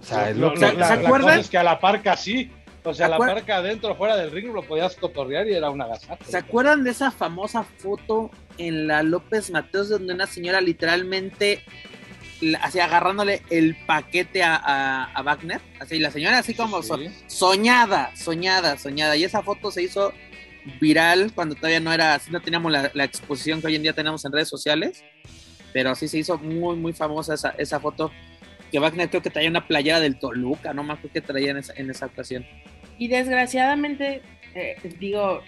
S4: O sea, es lo
S3: Lo-
S4: que-
S1: ¿Se-
S3: la-
S1: se
S3: la
S1: acuerdan?
S3: cosa es que a la parca sí. O sea,
S1: ¿Se
S3: la parca adentro o fuera del ring lo podías cotorrear y era una agasajo.
S1: ¿Se acuerdan de esa famosa foto en la López Mateos donde una señora literalmente así agarrándole el paquete a, a, a Wagner? Así, la señora así como
S3: Sí.
S1: soñada, soñada, soñada. Y esa foto se hizo viral cuando todavía no era, así no teníamos la, la exposición que hoy en día tenemos en redes sociales. Pero sí se hizo muy, muy famosa esa, esa foto. Que Wagner creo que traía una playera del Toluca, no más creo que traía en esa, en esa ocasión.
S2: Y desgraciadamente, eh, digo,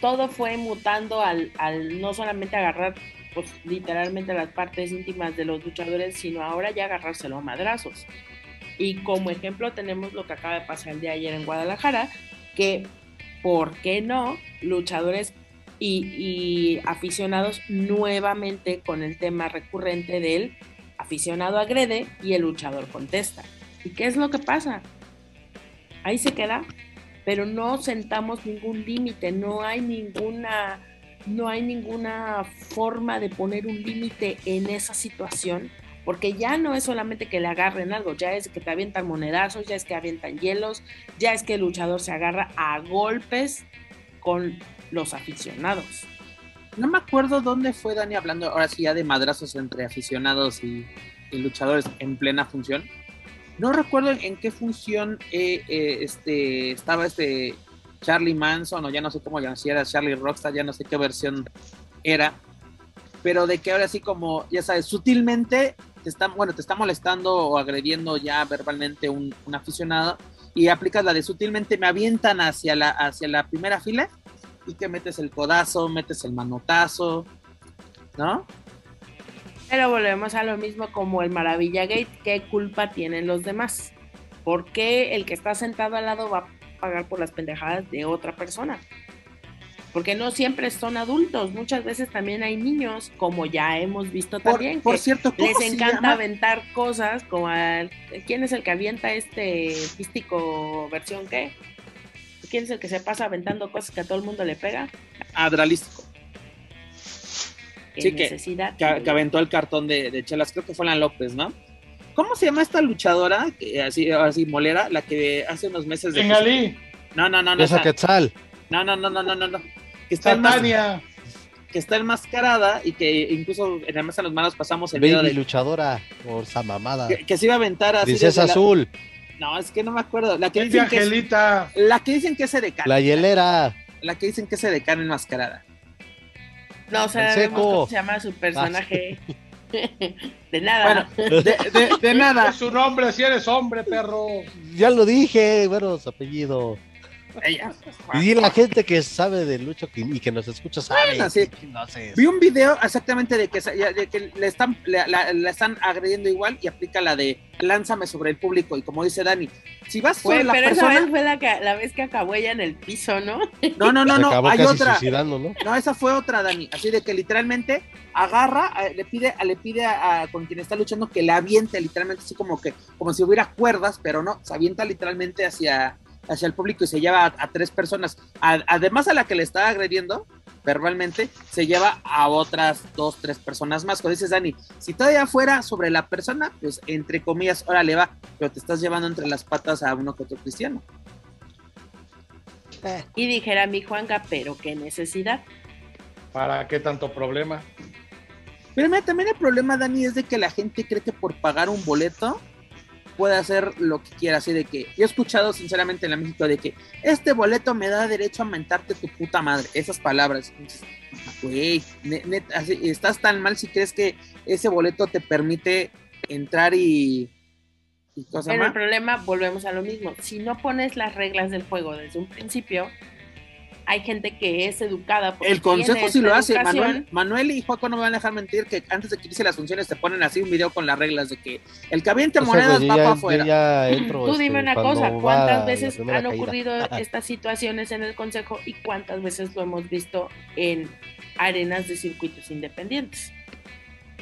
S2: todo fue mutando al, al no solamente agarrar, pues literalmente las partes íntimas de los luchadores, sino ahora ya agarrárselo a madrazos. Y como ejemplo tenemos lo que acaba de pasar el día de ayer en Guadalajara, que, ¿por qué no? Luchadores y, y aficionados nuevamente con el tema recurrente del aficionado agrede y el luchador contesta. ¿Y qué es lo que pasa? Ahí se queda, pero no sentamos ningún límite, no hay ninguna no hay ninguna forma de poner un límite en esa situación, porque ya no es solamente que le agarren algo, ya es que te avientan monedazos, ya es que avientan hielos, ya es que el luchador se agarra a golpes con los aficionados.
S1: No me acuerdo dónde fue Dani hablando ahora sí ya de madrazos entre aficionados y, y luchadores en plena función. No recuerdo en, qué función eh, eh, este, estaba este Charlie Manson o ya no sé cómo llamar, si era Charlie Rockstar, ya no sé qué versión era, pero de que ahora sí como, ya sabes, sutilmente te está, bueno, te está molestando o agrediendo ya verbalmente un, un aficionado y aplicas la de sutilmente me avientan hacia la, hacia la primera fila y que metes el codazo, metes el manotazo, ¿no?
S2: Pero volvemos a lo mismo como el Maravilla Gate, ¿qué culpa tienen los demás? ¿Por qué el que está sentado al lado va a pagar por las pendejadas de otra persona? Porque no siempre son adultos, muchas veces también hay niños, como ya hemos visto
S1: Por,
S2: también,
S1: por
S2: que
S1: cierto, ¿cómo
S2: les
S1: se
S2: encanta
S1: llama?
S2: aventar cosas, como al- ¿quién es el que avienta este fístico versión qué? ¿Quién es el que se pasa aventando cosas que a todo el mundo le pega?
S1: Adralístico,
S2: ¿Qué
S1: Sí, que-
S2: necesidad?
S1: que, que aventó el cartón de, de chelas, creo que fue la López, ¿no? ¿Cómo se llama esta luchadora? Que, así, así, molera, la que hace unos meses de...
S3: Bengalí,
S1: No, no, no, no,
S4: Esa Quetzal.
S1: no, no, no, no, no, no, no. Que está,
S3: Satania.
S1: que está enmascarada y que incluso en la mesa de los manos pasamos el video
S4: Baby
S1: de
S4: luchadora, por esa mamada.
S1: que, que se iba a aventar así.
S4: Princesa
S1: la-
S4: Azul,
S1: No, es que no me acuerdo. La que dicen que es,
S3: Angelita.
S1: la que dicen que es edecán.
S4: la hielera.
S1: La que dicen que es edecán enmascarada.
S2: No sabemos
S4: seco.
S2: cómo se llama su personaje. (laughs) de nada.
S1: Bueno, de, de- de nada.
S3: Su nombre, si eres hombre, perro.
S4: Ya lo dije, bueno, su apellido.
S1: Ella.
S4: Y la gente que sabe de lucha que- y que nos escucha sabe.
S1: Bueno, sí.
S4: No sé.
S1: Vi un video exactamente de que, de que le, están, le, la- la están agrediendo igual y aplica la de lánzame sobre el público. Y como dice Dani, si vas sobre la
S2: pero esa vez
S1: persona.
S2: fue la, que, la vez que acabó ella en el piso, ¿no? (laughs)
S1: No, no, no,
S4: Se
S1: no.
S4: acabó
S1: Hay
S4: casi
S1: otra.
S4: suicidando, ¿no?
S1: No, esa fue otra, Dani. Así de que literalmente agarra, le pide, le pide a, a- con quien está luchando que le aviente literalmente, así como que, como si hubiera cuerdas, pero no, se avienta literalmente hacia, hacia el público y se lleva a, a tres personas. A- además a la que le está agrediendo, verbalmente, se lleva a otras dos, tres personas más. Como dices, Dani, si todavía fuera sobre la persona, pues entre comillas, ahora le va, pero te estás llevando entre las patas a uno que otro cristiano.
S2: Y dijera mi Juanga, pero qué necesidad.
S3: ¿Para qué tanto problema?
S1: Pero mira, también el problema, Dani, es de que la gente cree que por pagar un boleto puede hacer lo que quiera. Así de que yo he escuchado sinceramente en la México de que este boleto me da derecho a mentarte tu puta madre. Esas palabras. Güey, estás tan mal si crees que ese boleto te permite entrar y.
S2: y cosa Pero el problema, volvemos a lo mismo. Si no pones las reglas del juego desde un principio, hay gente que es educada.
S1: El consejo sí lo hace. Manuel, Manuel y Juaco no me van a dejar mentir que antes de que inicie las funciones te ponen así un video con las reglas de que el que aviente monedas va para afuera.
S2: Tú dime este, una cosa, ¿cuántas veces han ocurrido (laughs) estas situaciones en el consejo y cuántas veces lo hemos visto en arenas de circuitos independientes?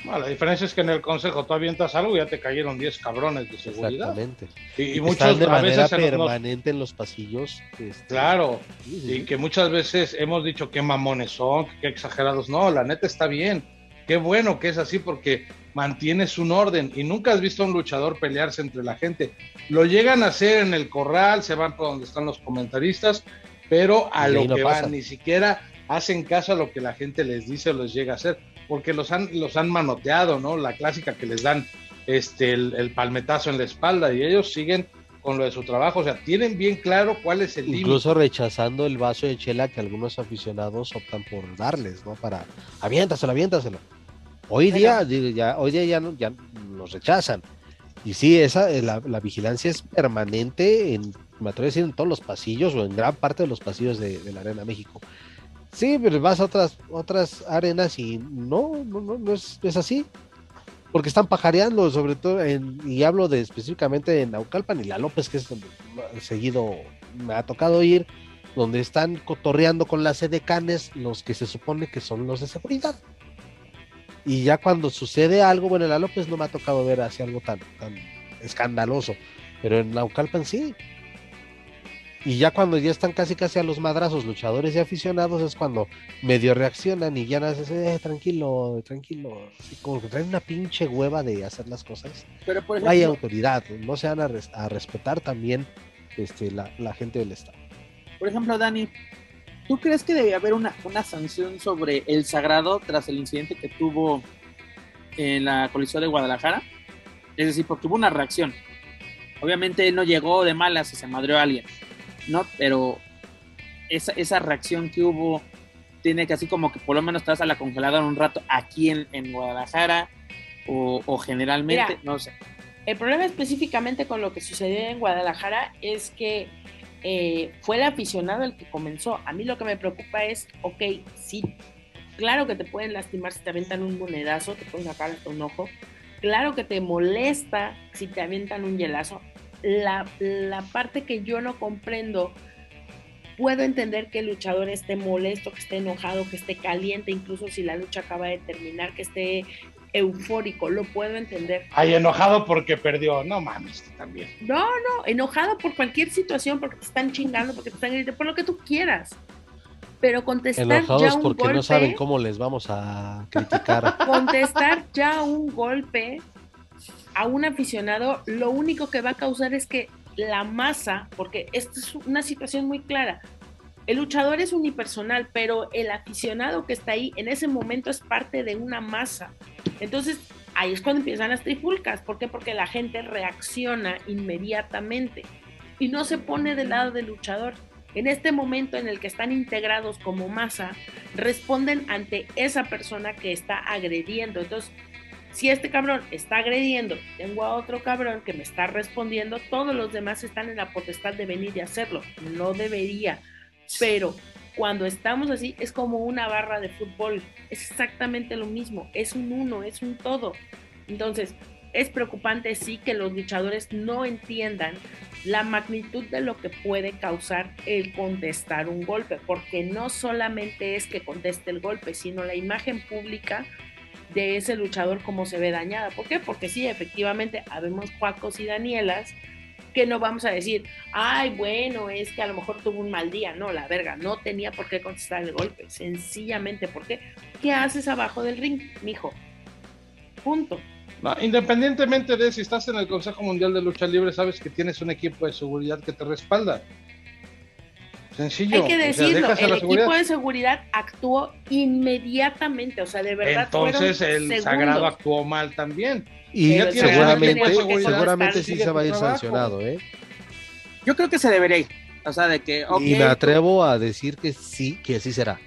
S3: La diferencia es que en el consejo tú avientas algo y ya te cayeron 10 cabrones de seguridad.
S4: Exactamente. Y, muchas de manera permanente en los pasillos.
S3: Este, claro, y que muchas veces hemos dicho qué mamones son, qué exagerados. No, la neta está bien. Qué bueno que es así porque mantienes un orden y nunca has visto a un luchador pelearse entre la gente. Lo llegan a hacer en el corral, se van por donde están los comentaristas, pero a lo que van, ni siquiera hacen caso a lo que la gente les dice o les llega a hacer porque los han, los han manoteado, ¿no? La clásica que les dan este, el, palmetazo en la espalda y ellos siguen con lo de su trabajo, o sea, tienen bien claro cuál es el
S4: límite. Incluso rechazando el vaso de chela que algunos aficionados optan por darles, ¿no? Para, aviéntaselo, aviéntaselo. Hoy día, ya, hoy día ya, no, ya los rechazan. Y sí, esa, la, vigilancia es permanente en, me atrevo a decir, en todos los pasillos o en gran parte de los pasillos de, de la Arena México. Sí, pero vas a otras, otras arenas y no, no, no, es, así. Porque están pajareando, sobre todo, en, y hablo de específicamente en Naucalpan y La López, que es donde seguido me ha tocado ir, donde están cotorreando con las edecanes los que se supone que son los de seguridad. Y ya cuando sucede algo, bueno, en La López no me ha tocado ver así algo tan, tan escandaloso, pero en Naucalpan sí, y ya cuando ya están casi casi a los madrazos, luchadores y aficionados, es cuando medio reaccionan y ya naces, eh, tranquilo, tranquilo. Así como que traen una pinche hueva de hacer las cosas. Pero por hay autoridad, no se van a, respetar también este, la, gente del Estado.
S1: Por ejemplo, Dani, ¿tú crees que debe haber una, una sanción sobre el sagrado tras el incidente que tuvo en la colisión de Guadalajara? Es decir, porque hubo una reacción. Obviamente no llegó de malas y se madrió a alguien ¿no? Pero esa, esa reacción que hubo tiene que así como que por lo menos estás a la congeladora un rato aquí en, en Guadalajara o, generalmente, no sé.
S2: El problema específicamente con lo que sucedió en Guadalajara es que eh, fue el aficionado el que comenzó. A mí lo que me preocupa es, ok, sí, claro que te pueden lastimar si te avientan un monedazo, te pueden sacar hasta un ojo. Claro que te molesta si te avientan un hielazo la, parte que yo no comprendo, puedo entender que el luchador esté molesto, que esté enojado, que esté caliente, incluso si la lucha acaba de terminar, que esté eufórico, lo puedo entender.
S3: Ay, enojado porque perdió, no mames, también.
S2: No, no, enojado por cualquier situación, porque te están chingando, porque te están gritando, por lo que tú quieras. Pero contestar
S4: Enojados
S2: ya un
S4: porque no saben cómo les vamos a criticar. (laughs)
S2: Contestar ya un golpe a un aficionado lo único que va a causar es que la masa, porque esta es una situación muy clara, el luchador es unipersonal, pero el aficionado que está ahí en ese momento es parte de una masa. Entonces, ahí es cuando empiezan las trifulcas. ¿Por qué? Porque la gente reacciona inmediatamente y no se pone del lado del luchador. En este momento en el que están integrados como masa, responden ante esa persona que está agrediendo. Entonces, si este cabrón está agrediendo, tengo a otro cabrón que me está respondiendo, todos los demás están en la potestad de venir y hacerlo. No debería, pero cuando estamos así es como una barra de fútbol, es exactamente lo mismo, es un uno, es un todo. Entonces, es preocupante sí que los luchadores no entiendan la magnitud de lo que puede causar el contestar un golpe, porque no solamente es que conteste el golpe, sino la imagen pública de ese luchador como se ve dañada. ¿Por qué? Porque sí, efectivamente, habemos Juacos y Danielas que no vamos a decir, ay, bueno, es que a lo mejor tuvo un mal día. No, la verga, no tenía por qué contestar el golpe. Sencillamente, ¿por qué? ¿Qué haces abajo del ring, mijo? Punto.
S3: independientemente de si estás en el Consejo Mundial de Lucha Libre, sabes que tienes un equipo de seguridad que te respalda. Sencillo.
S2: Hay que decirlo, el equipo de seguridad actuó inmediatamente, o sea, de verdad.
S3: Entonces el Sagrado actuó mal también.
S4: Y seguramente, seguramente sí se va a ir sancionado, ¿eh?
S1: Yo creo que se debería ir. O sea, de que.
S4: y me atrevo a decir que sí, que sí será.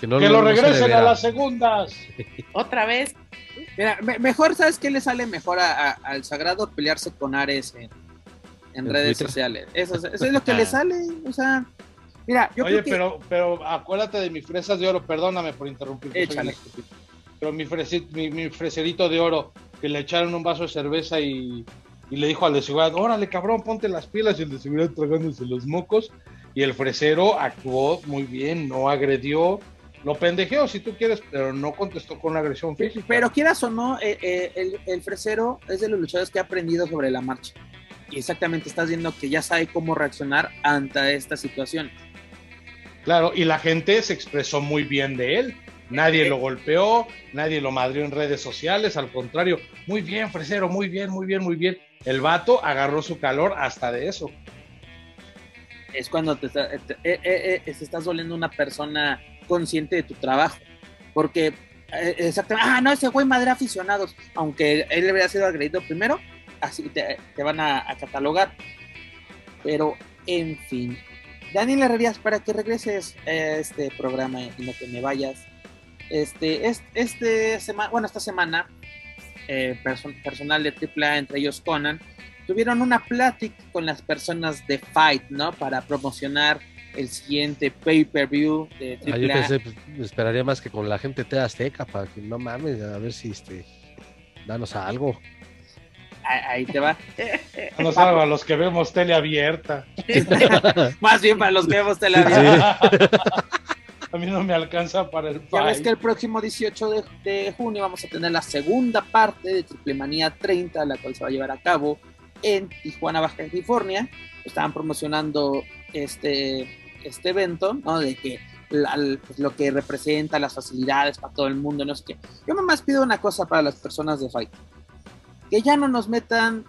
S3: Que, no, lo regresen a las segundas. (laughs)
S2: Otra vez.
S1: Mira, mejor, ¿sabes qué le sale mejor al Sagrado pelearse con Ares en, redes sociales? Eso, es lo que (laughs) le sale. O sea, mira,
S3: yo Oye, pero, pero acuérdate de mis fresas de oro, perdóname por interrumpir. Pero mi, mi, mi freserito de oro que le echaron un vaso de cerveza y, le dijo al de seguridad, órale cabrón, ponte las pilas y el de seguridad tragándose los mocos y el fresero actuó muy bien, no agredió, lo pendejeó si tú quieres, pero no contestó con agresión física.
S1: Pero quieras o no, eh, eh, el, el, fresero es de los luchadores que ha aprendido sobre la marcha. Y exactamente estás viendo que ya sabe cómo reaccionar ante esta situación.
S3: Claro, y la gente se expresó muy bien de él. Nadie lo golpeó, nadie lo madrió en redes sociales, al contrario, muy bien, Fresero, muy bien, muy bien, muy bien. El vato agarró su calor hasta de eso.
S1: Es cuando te, eh, eh, eh, estás doliendo una persona consciente de tu trabajo, porque exactamente, ah, no, ese güey madre aficionados, aunque él habría sido agredido primero, así te, van a, catalogar. Pero, en fin, Daniel Herrerías, para que regreses a este programa y no te me vayas, este, este, semana, bueno, esta semana, eh, personal de AAA, entre ellos Conan, tuvieron una plática con las personas de Fight, ¿no? Para promocionar el siguiente pay-per-view de AAA. Ah, yo pensé,
S4: pues, esperaría más que con la gente de Azteca, para que no mames, a ver si este, danos algo.
S1: Ahí te va. (laughs)
S3: No a los que vemos tele abierta. (laughs)
S1: más bien para los que vemos tele abierta. (laughs)
S3: A mí no me alcanza para el
S1: Ya ves que el próximo 18 de, junio vamos a tener la segunda parte de Triple Manía 30, la cual se va a llevar a cabo en Tijuana, Baja California. Estaban promocionando este, este evento, ¿no? De que pues, lo que representa las facilidades para todo el mundo, no sé qué. Yo nomás pido una cosa para las personas de Fight. Que ya no nos metan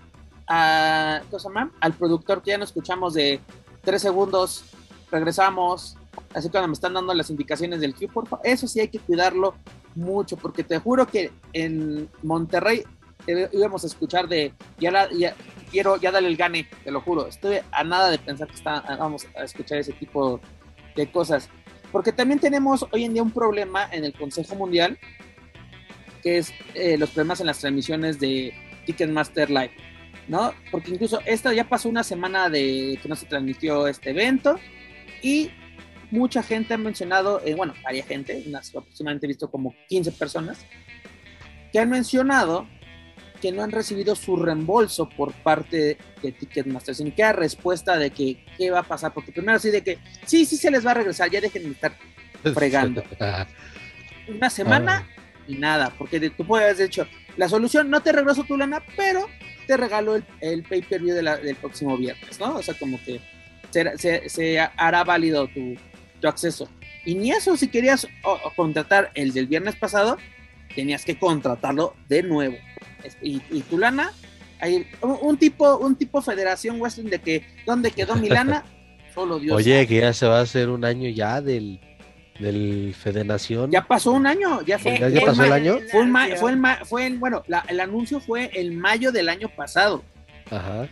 S1: a, ¿qué al productor que ya no escuchamos de tres segundos, regresamos, así cuando me están dando las indicaciones del Q, por favor, eso sí hay que cuidarlo mucho, porque te juro que en Monterrey eh, íbamos a escuchar de ya, quiero ya dale el gane, te lo juro, estoy a nada de pensar que está, vamos a escuchar ese tipo de cosas, porque también tenemos hoy en día un problema en el Consejo Mundial, que es eh, los problemas en las transmisiones de Ticketmaster Live, ¿no? Porque incluso esta ya pasó una semana de que no se transmitió este evento y mucha gente ha mencionado, eh, bueno, varias gente, unas aproximadamente visto como 15 personas, que han mencionado que no han recibido su reembolso por parte de Ticketmaster, sin que haya respuesta de que qué va a pasar, porque primero sí de que sí, sí se les va a regresar, ya dejen de estar (laughs) fregando. Una semana ah. y nada, porque tú puedes haber dicho, la solución no te regreso tu lana, pero te regalo el, el pay-per-view del próximo viernes, ¿no? O sea, como que se, se hará válido tu, acceso. Y ni eso, si querías contratar el del viernes pasado, tenías que contratarlo de nuevo. Y, tu lana, hay un, tipo, un tipo Federación Western de que, ¿dónde quedó mi lana? (laughs) Solo Dios.
S4: Oye, que ya se va a hacer un año ya del, del Federación.
S1: Ya pasó un año, ya
S4: fue. ¿Ya, pasó el, año?
S1: Fue, fue, fue bueno, el anuncio fue el mayo del año pasado.
S4: Ajá.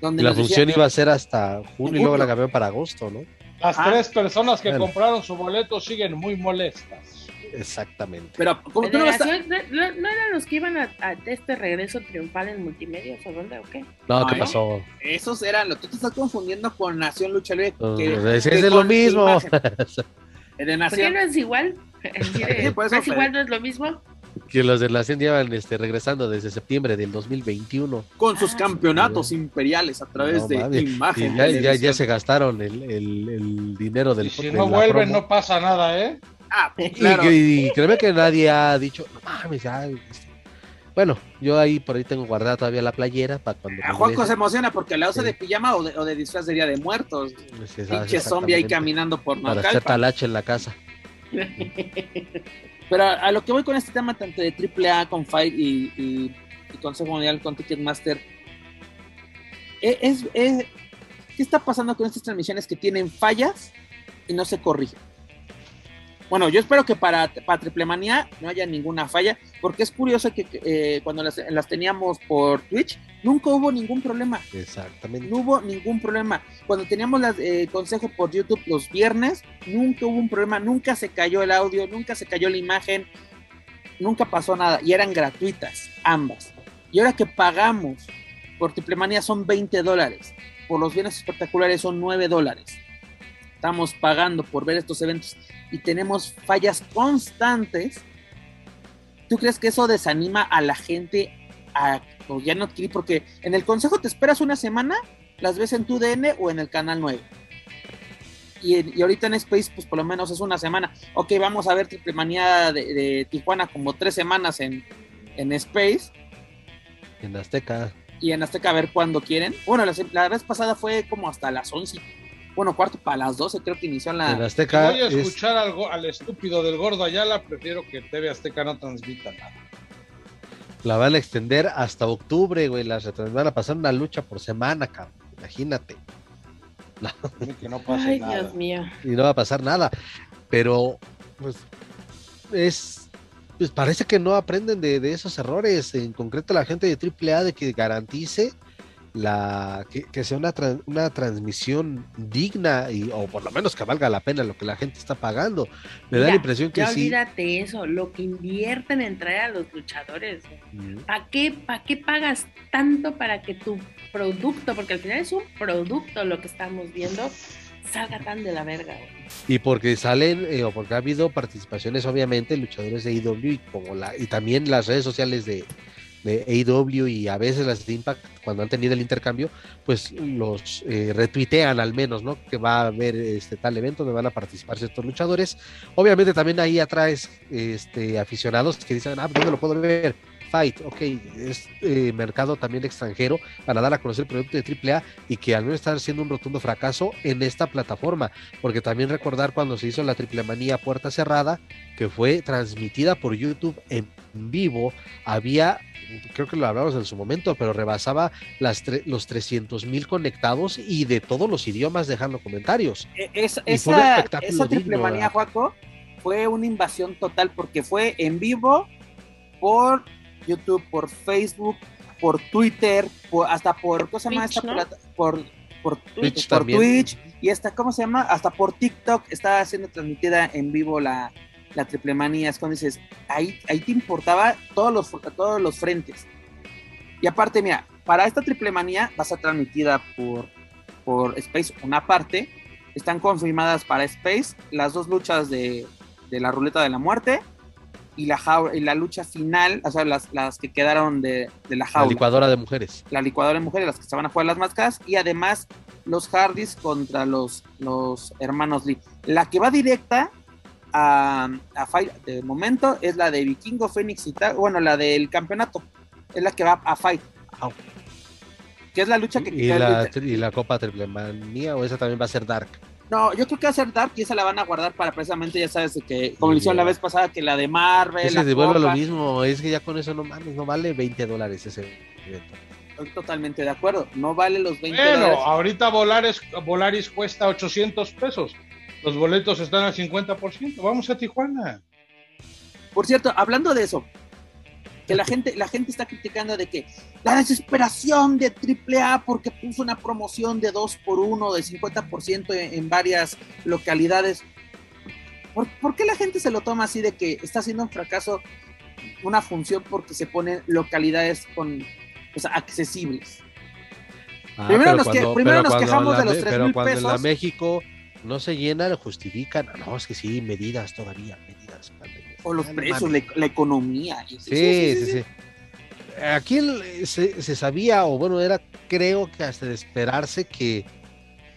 S4: Donde la función iba a ser hasta junio y luego la cambiaron para agosto, ¿no?
S3: Las ah. tres personas que compraron su boleto siguen muy molestas.
S4: Exactamente.
S2: Pero, ¿cómo no, eran los que iban a, este regreso triunfal en multimedia o dónde o qué?
S4: No, ¿qué pasó?
S1: Esos eran, tú te estás confundiendo con Nación Lucha Libre.
S4: Pues, es lo mismo. (laughs)
S2: ¿Por qué no es igual? (laughs) ¿Es igual no es lo mismo?
S4: que los de la CEN llevan este, regresando desde septiembre del 2021.
S1: Con sus ah, campeonatos imperiales a través de imágenes.
S4: Ya, ya, se gastaron el, el, el dinero del
S3: Si no vuelven, no pasa nada, ¿eh?
S4: Ah, claro. Y, créeme que nadie ha dicho, no mames, ya. Este". Bueno, yo ahí por ahí tengo guardada todavía la playera para cuando.
S1: A Juanco se emociona porque la usa de pijama o de, o de, disfraz de Día de Muertos. Sí, Pinche zombie ahí caminando por
S4: Para hacer talache en la casa. (laughs)
S1: Pero a, lo que voy con este tema, tanto de AAA con Fight y, y, Consejo Mundial con Ticketmaster, e, es, es, ¿qué está pasando con estas transmisiones que tienen fallas y no se corrigen? Bueno, yo espero que para, para Triple Manía no haya ninguna falla, porque es curioso que eh, cuando las, teníamos por Twitch, nunca hubo ningún problema.
S4: Exactamente.
S1: No hubo ningún problema. Cuando teníamos el eh, consejo por YouTube los viernes, nunca hubo un problema, nunca se cayó el audio, nunca se cayó la imagen, nunca pasó nada, y eran gratuitas, ambas. Y ahora que pagamos por Triple Manía son 20 dólares, por los bienes espectaculares son 9 dólares estamos pagando por ver estos eventos y tenemos fallas constantes, ¿tú crees que eso desanima a la gente a ya no adquirir? Porque en el consejo te esperas una semana, las ves en tu DN o en el canal 9. Y, ahorita en Space, pues por lo menos es una semana. Ok, vamos a ver Triple Manía de, Tijuana como tres semanas en, en Space.
S4: En Azteca.
S1: Y en Azteca a ver cuándo quieren. Bueno, la, la, vez pasada fue como hasta las 11 bueno, cuarto para las 12 creo que inició la...
S3: Azteca. voy a escuchar al, estúpido del gordo Ayala, prefiero que TV Azteca no transmita nada.
S4: La van a extender hasta octubre, güey. Las van a pasar una lucha por semana, cabrón. Imagínate.
S2: Que no pase Ay, Dios mío.
S4: Y no va a pasar nada. Pero, pues, es. Pues parece que no aprenden de, de esos errores. En concreto, la gente de AAA de que garantice la que, sea una, una transmisión digna y o por lo menos que valga la pena lo que la gente está pagando. Me da la impresión que
S2: ya
S4: sí.
S2: Olvídate eso, lo que invierten en traer a los luchadores. ¿Para qué, ¿Para qué pagas tanto para que tu producto, porque al final es un producto lo que estamos viendo, salga tan de la verga?
S4: Y porque salen, eh, o porque ha habido participaciones, obviamente, luchadores de IW y, como la, y también las redes sociales de, AEW y a veces las de Impact, cuando han tenido el intercambio, pues los eh, retuitean al menos, ¿no? Que va a haber este tal evento donde van a participar ciertos luchadores. Obviamente también ahí atrás este, aficionados que dicen, ah, ¿dónde lo puedo ver? Fight, ok, es eh, mercado también extranjero para dar a conocer el producto de AAA y que al menos está siendo un rotundo fracaso en esta plataforma, porque también recordar cuando se hizo la Triple Manía Puerta Cerrada, que fue transmitida por YouTube en vivo, había creo que lo hablamos en su momento, pero rebasaba las los 300 mil conectados y de todos los idiomas dejando comentarios.
S1: E, esa, esa triple manía, Juaco, fue una invasión total porque fue en vivo por YouTube, por Facebook, por Twitter, hasta por, ¿cómo se llama esta Por, por Twitch, por Twitch y hasta, ¿cómo se llama? Hasta por TikTok está siendo transmitida en vivo la, la triple manía, es cuando dices, ahí, ahí te importaba todos los, todos los frentes. Y aparte, mira, para esta triple manía va a ser transmitida por, por Space una parte. Están confirmadas para Space las dos luchas de, de la ruleta de la muerte y la, y la lucha final, o sea, las, las que quedaron de, de, la jaula.
S4: La licuadora de mujeres.
S1: La licuadora de mujeres, las que se van a jugar las máscaras, y además los Hardys contra los, los hermanos Lee. La que va directa a, a Fight de momento es la de Vikingo, Fénix y tal. Bueno, la del campeonato. Es la que va a Fight. Que es la lucha que.
S4: ¿Y, la, ¿Y la Copa Triple Manía o esa también va a ser Dark?
S1: No, yo creo que va a ser Dark y esa la van a guardar para precisamente, ya sabes, que como hicieron la vez pasada, que la de Marvel.
S4: Es devuelve lo mismo, es que ya con eso no mames, no vale 20 dólares ese evento.
S1: Estoy totalmente de acuerdo, no vale los 20
S3: bueno, ahorita Volaris, Volaris cuesta 800 pesos. Los boletos están al 50%. Vamos a Tijuana.
S1: Por cierto, hablando de eso, que la gente, la gente está criticando de que la desesperación de AAA porque puso una promoción de 2 por 1 de 50% en, varias localidades. ¿Por, qué la gente se lo toma así de que está haciendo un fracaso una función porque se ponen localidades con accesibles?
S4: Ah, primero nos, primero nos quejamos de los 3 mil pesos. En la México no se llena, lo justifican. No, es que sí, medidas todavía, medidas.
S1: O los precios, la, economía.
S4: Sí, sí, sí. Aquí se, se, sabía, o bueno, era creo que hasta de esperarse que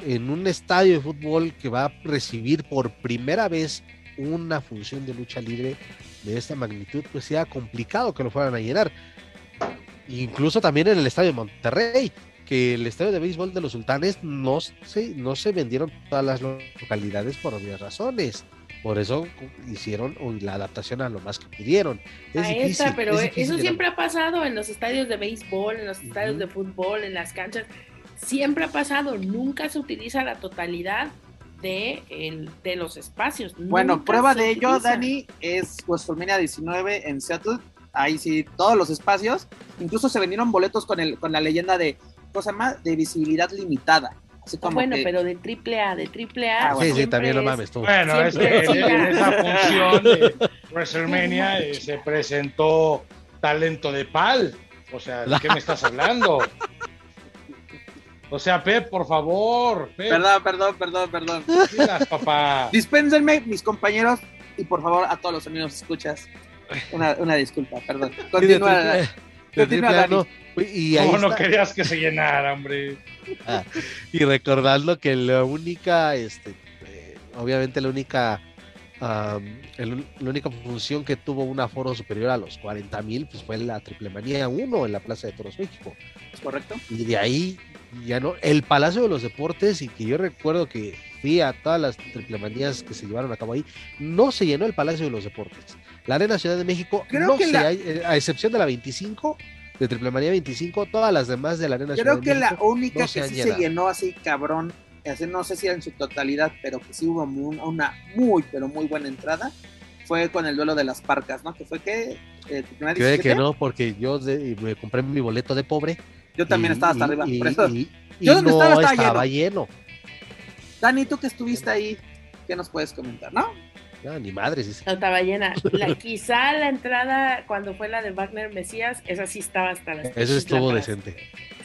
S4: en un estadio de fútbol que va a recibir por primera vez una función de lucha libre de esta magnitud, pues sea complicado que lo fueran a llenar. incluso también en el estadio de Monterrey, que el estadio de béisbol de los sultanes no se, no se vendieron todas las localidades por obvias razones. Por eso hicieron la adaptación a lo más que pudieron.
S2: Es difícil, pero eso siempre ha pasado en los estadios de béisbol, en los estadios de fútbol, en las canchas. Siempre ha pasado, nunca se utiliza la totalidad de, el, de los espacios.
S1: Bueno, prueba de ello, Dani, es WrestleMania 19 en Seattle. Ahí sí, todos los espacios. Incluso se vendieron boletos con, el, con la leyenda de, cosa más, de visibilidad limitada.
S2: bueno, pero de triple A, de triple A.
S4: Ah, sí, sí, también lo mames tú.
S3: Bueno, es que en, esa función de (laughs) WrestleMania eh, se presentó talento de pal. O sea, ¿de qué me (laughs) estás hablando? O sea, Pep, por favor.
S1: Perdón, perdón, perdón, perdón.
S3: papá.
S1: Dispénsenme, mis compañeros, y por favor a todos los amigos escuchas. Una, una disculpa, perdón. Continúa.
S3: Continúa, y ¿Cómo no querías que se llenara, hombre?
S4: Ah, y recordando que la única, este, eh, obviamente la única, la única función que tuvo un aforo superior a los 40 mil, pues fue la Triple Manía 1 en la Plaza de Toros México.
S1: ¿Es correcto?
S4: Y de ahí ya no, el Palacio de los Deportes, y que yo recuerdo que fui a todas las triplemanías que se llevaron a cabo ahí, no se llenó el Palacio de los Deportes. La Arena Ciudad de México, no se, eh, a excepción de la 25, de Triplemanía 25, todas las demás de la Arena
S1: Ciudad Creo que la única que sí se llenó así cabrón, no sé si era en su totalidad, pero que sí hubo una muy, pero muy buena entrada, fue con el duelo de las parcas, ¿no? Que fue que...
S4: Eh, Creo que no, porque yo me compré mi boleto de pobre
S1: yo también estaba hasta arriba.
S4: yo no estaba, lleno.
S1: Dani, tú que estuviste ahí, ¿qué nos puedes comentar, no?
S4: No, ni madre.
S2: Sí. No estaba llena. La, (laughs) quizá la entrada cuando fue la de Wagner Mesías, esa sí estaba hasta la
S4: Eso estuvo decente.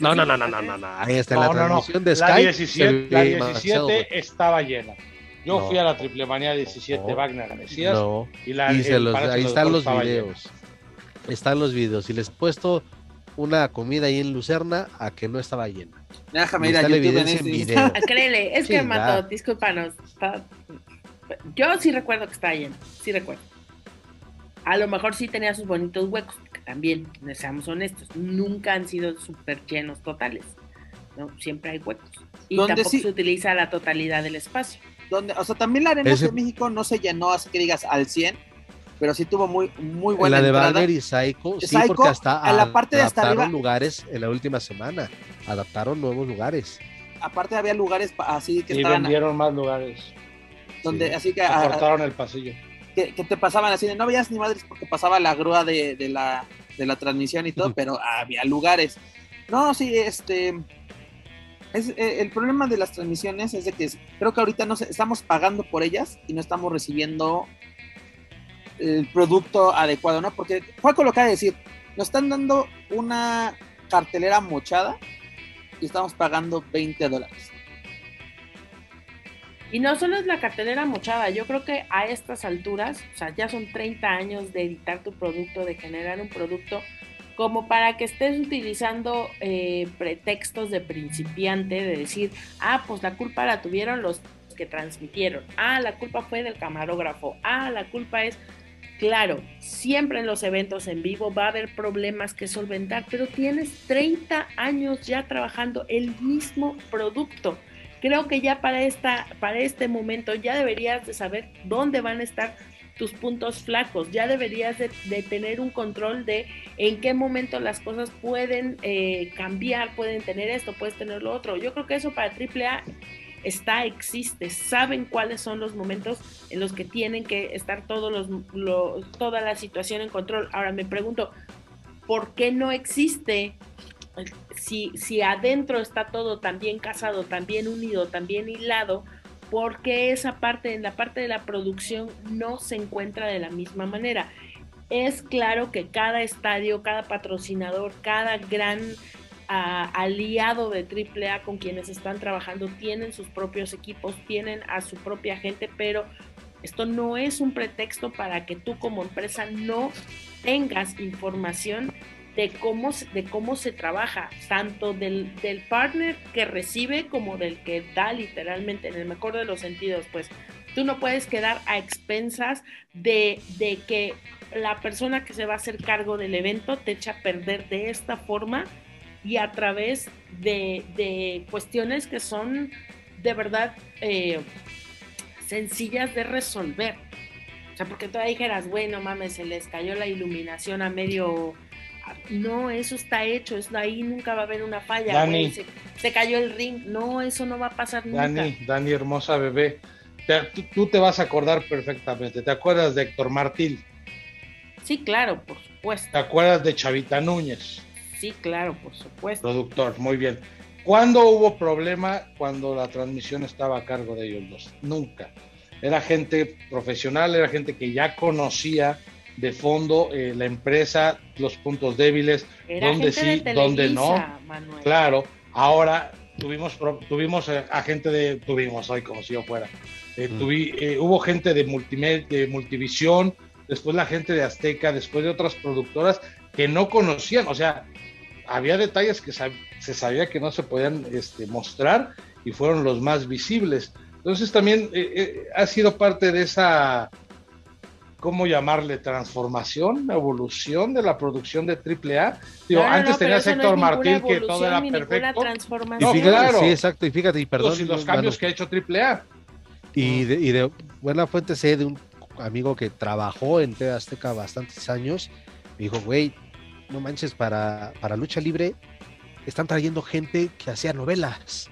S4: No, no, no, no, no, no, no. Ahí está
S3: no,
S4: la
S3: transmisión de Sky. La 17, la 17 estaba llena. Yo fui a la Triple Manía 17 Wagner Mesías.
S4: Y, la, y los, ahí están los videos. Están los videos. Y les he puesto una comida ahí en Lucerna a que no estaba llena.
S1: Déjame ir a YouTube en,
S2: video. Créele, es que Mato, discúlpanos. Yo sí recuerdo que estaba lleno, sí recuerdo. A lo mejor sí tenía sus bonitos huecos, que también, seamos honestos, nunca han sido súper llenos totales. ¿no? Siempre hay huecos. Y tampoco se utiliza la totalidad del espacio.
S1: Donde, o sea, también la Arena de México no se llenó así que digas al 100, pero sí tuvo muy, muy buena
S4: La de
S1: entrada.
S4: y Psycho, sí, porque hasta
S1: a la parte de hasta arriba,
S4: lugares en la última semana, adaptaron nuevos lugares.
S1: Aparte había lugares así que
S3: y vendieron más lugares.
S1: Donde, así que...
S3: Cortaron el pasillo.
S1: Que, te pasaban así, de, no veías ni madres porque pasaba la grúa de, de la, de la transmisión y todo, pero había lugares. No, sí, este... Es, eh, el problema de las transmisiones es de que creo que ahorita no estamos pagando por ellas y no estamos recibiendo el producto adecuado, ¿no? Porque fue lo que decir, nos están dando una cartelera mochada y estamos pagando 20 dólares.
S2: Y no solo es la cartelera mochada, yo creo que a estas alturas, o sea, ya son 30 años de editar tu producto, de generar un producto, como para que estés utilizando eh, pretextos de principiante, de decir, ah, pues la culpa la tuvieron los que transmitieron, ah, la culpa fue del camarógrafo, ah, la culpa es, Claro, siempre en los eventos en vivo va a haber problemas que solventar, pero tienes 30 años ya trabajando el mismo producto. Creo que ya para, esta, para este momento ya deberías de saber dónde van a estar tus puntos flacos, ya deberías de, tener un control de en qué momento las cosas pueden eh, cambiar, pueden tener esto, puedes tener lo otro. Yo creo que eso para AAA está, existe, saben cuáles son los momentos en los que tienen que estar todos los, toda la situación en control. Ahora me pregunto, ¿por qué no existe? Si, si adentro está todo tan bien casado, tan bien unido, tan bien hilado, ¿por qué esa parte, en la parte de la producción, no se encuentra de la misma manera? Es claro que cada estadio, cada patrocinador, cada gran aliado de AAA con quienes están trabajando, tienen sus propios equipos, tienen a su propia gente, pero esto no es un pretexto para que tú como empresa no tengas información de cómo, de cómo se trabaja, tanto del, del partner que recibe como del que da literalmente, en el mejor de los sentidos, pues Tú no puedes quedar a expensas de, de que la persona que se va a hacer cargo del evento te echa a perder de esta forma y a través de, de cuestiones que son de verdad eh, sencillas de resolver. O sea, porque tú dijeras, bueno, mames, se les cayó la iluminación a medio... No, eso está hecho, eso ahí nunca va a haber una falla.
S3: Dani.
S2: se, se cayó el ring. No, eso no va a pasar nunca.
S3: Dani, Dani, hermosa bebé. Te- tú, tú te vas a acordar perfectamente. ¿Te acuerdas de Héctor Martín?
S2: Sí, claro, por
S3: ¿Te
S2: supuesto.
S3: acuerdas de Chavita Núñez?
S2: Sí, claro, por supuesto.
S3: Productor, muy bien. ¿Cuándo hubo problema cuando la transmisión estaba a cargo de ellos dos? Nunca. Era gente profesional, era gente que ya conocía de fondo eh, la empresa, los puntos débiles,
S2: Era
S3: dónde
S2: gente
S3: sí,
S2: de
S3: dónde no.
S2: Manuel.
S3: Claro, ahora tuvimos tuvimos eh, a gente de tuvimos hoy como si yo fuera. Eh,
S4: Mm.
S3: tuvi- eh, hubo gente de multimed, de Multivisión, después la gente de Azteca, después de otras productoras que no conocían, o sea, había detalles que sab- se sabía que no se podían este, mostrar y fueron los más visibles. Entonces también eh, eh, ha sido parte de esa, ¿cómo llamarle? Transformación, evolución de la producción de AAA. Digo,
S2: No, no,
S3: antes
S2: no,
S3: tenías Héctor Martín que todo era perfecto.
S4: Y
S2: transformación.
S3: No,
S4: fíjate,
S3: claro.
S4: Sí, exacto. Y fíjate, y perdón.
S3: Todos y los cambios que ha hecho AAA.
S4: Y de, y de buena fuente sé de un amigo que trabajó en TV Azteca bastantes años. Me dijo, güey, no manches, para, para lucha libre están trayendo gente que hacía novelas.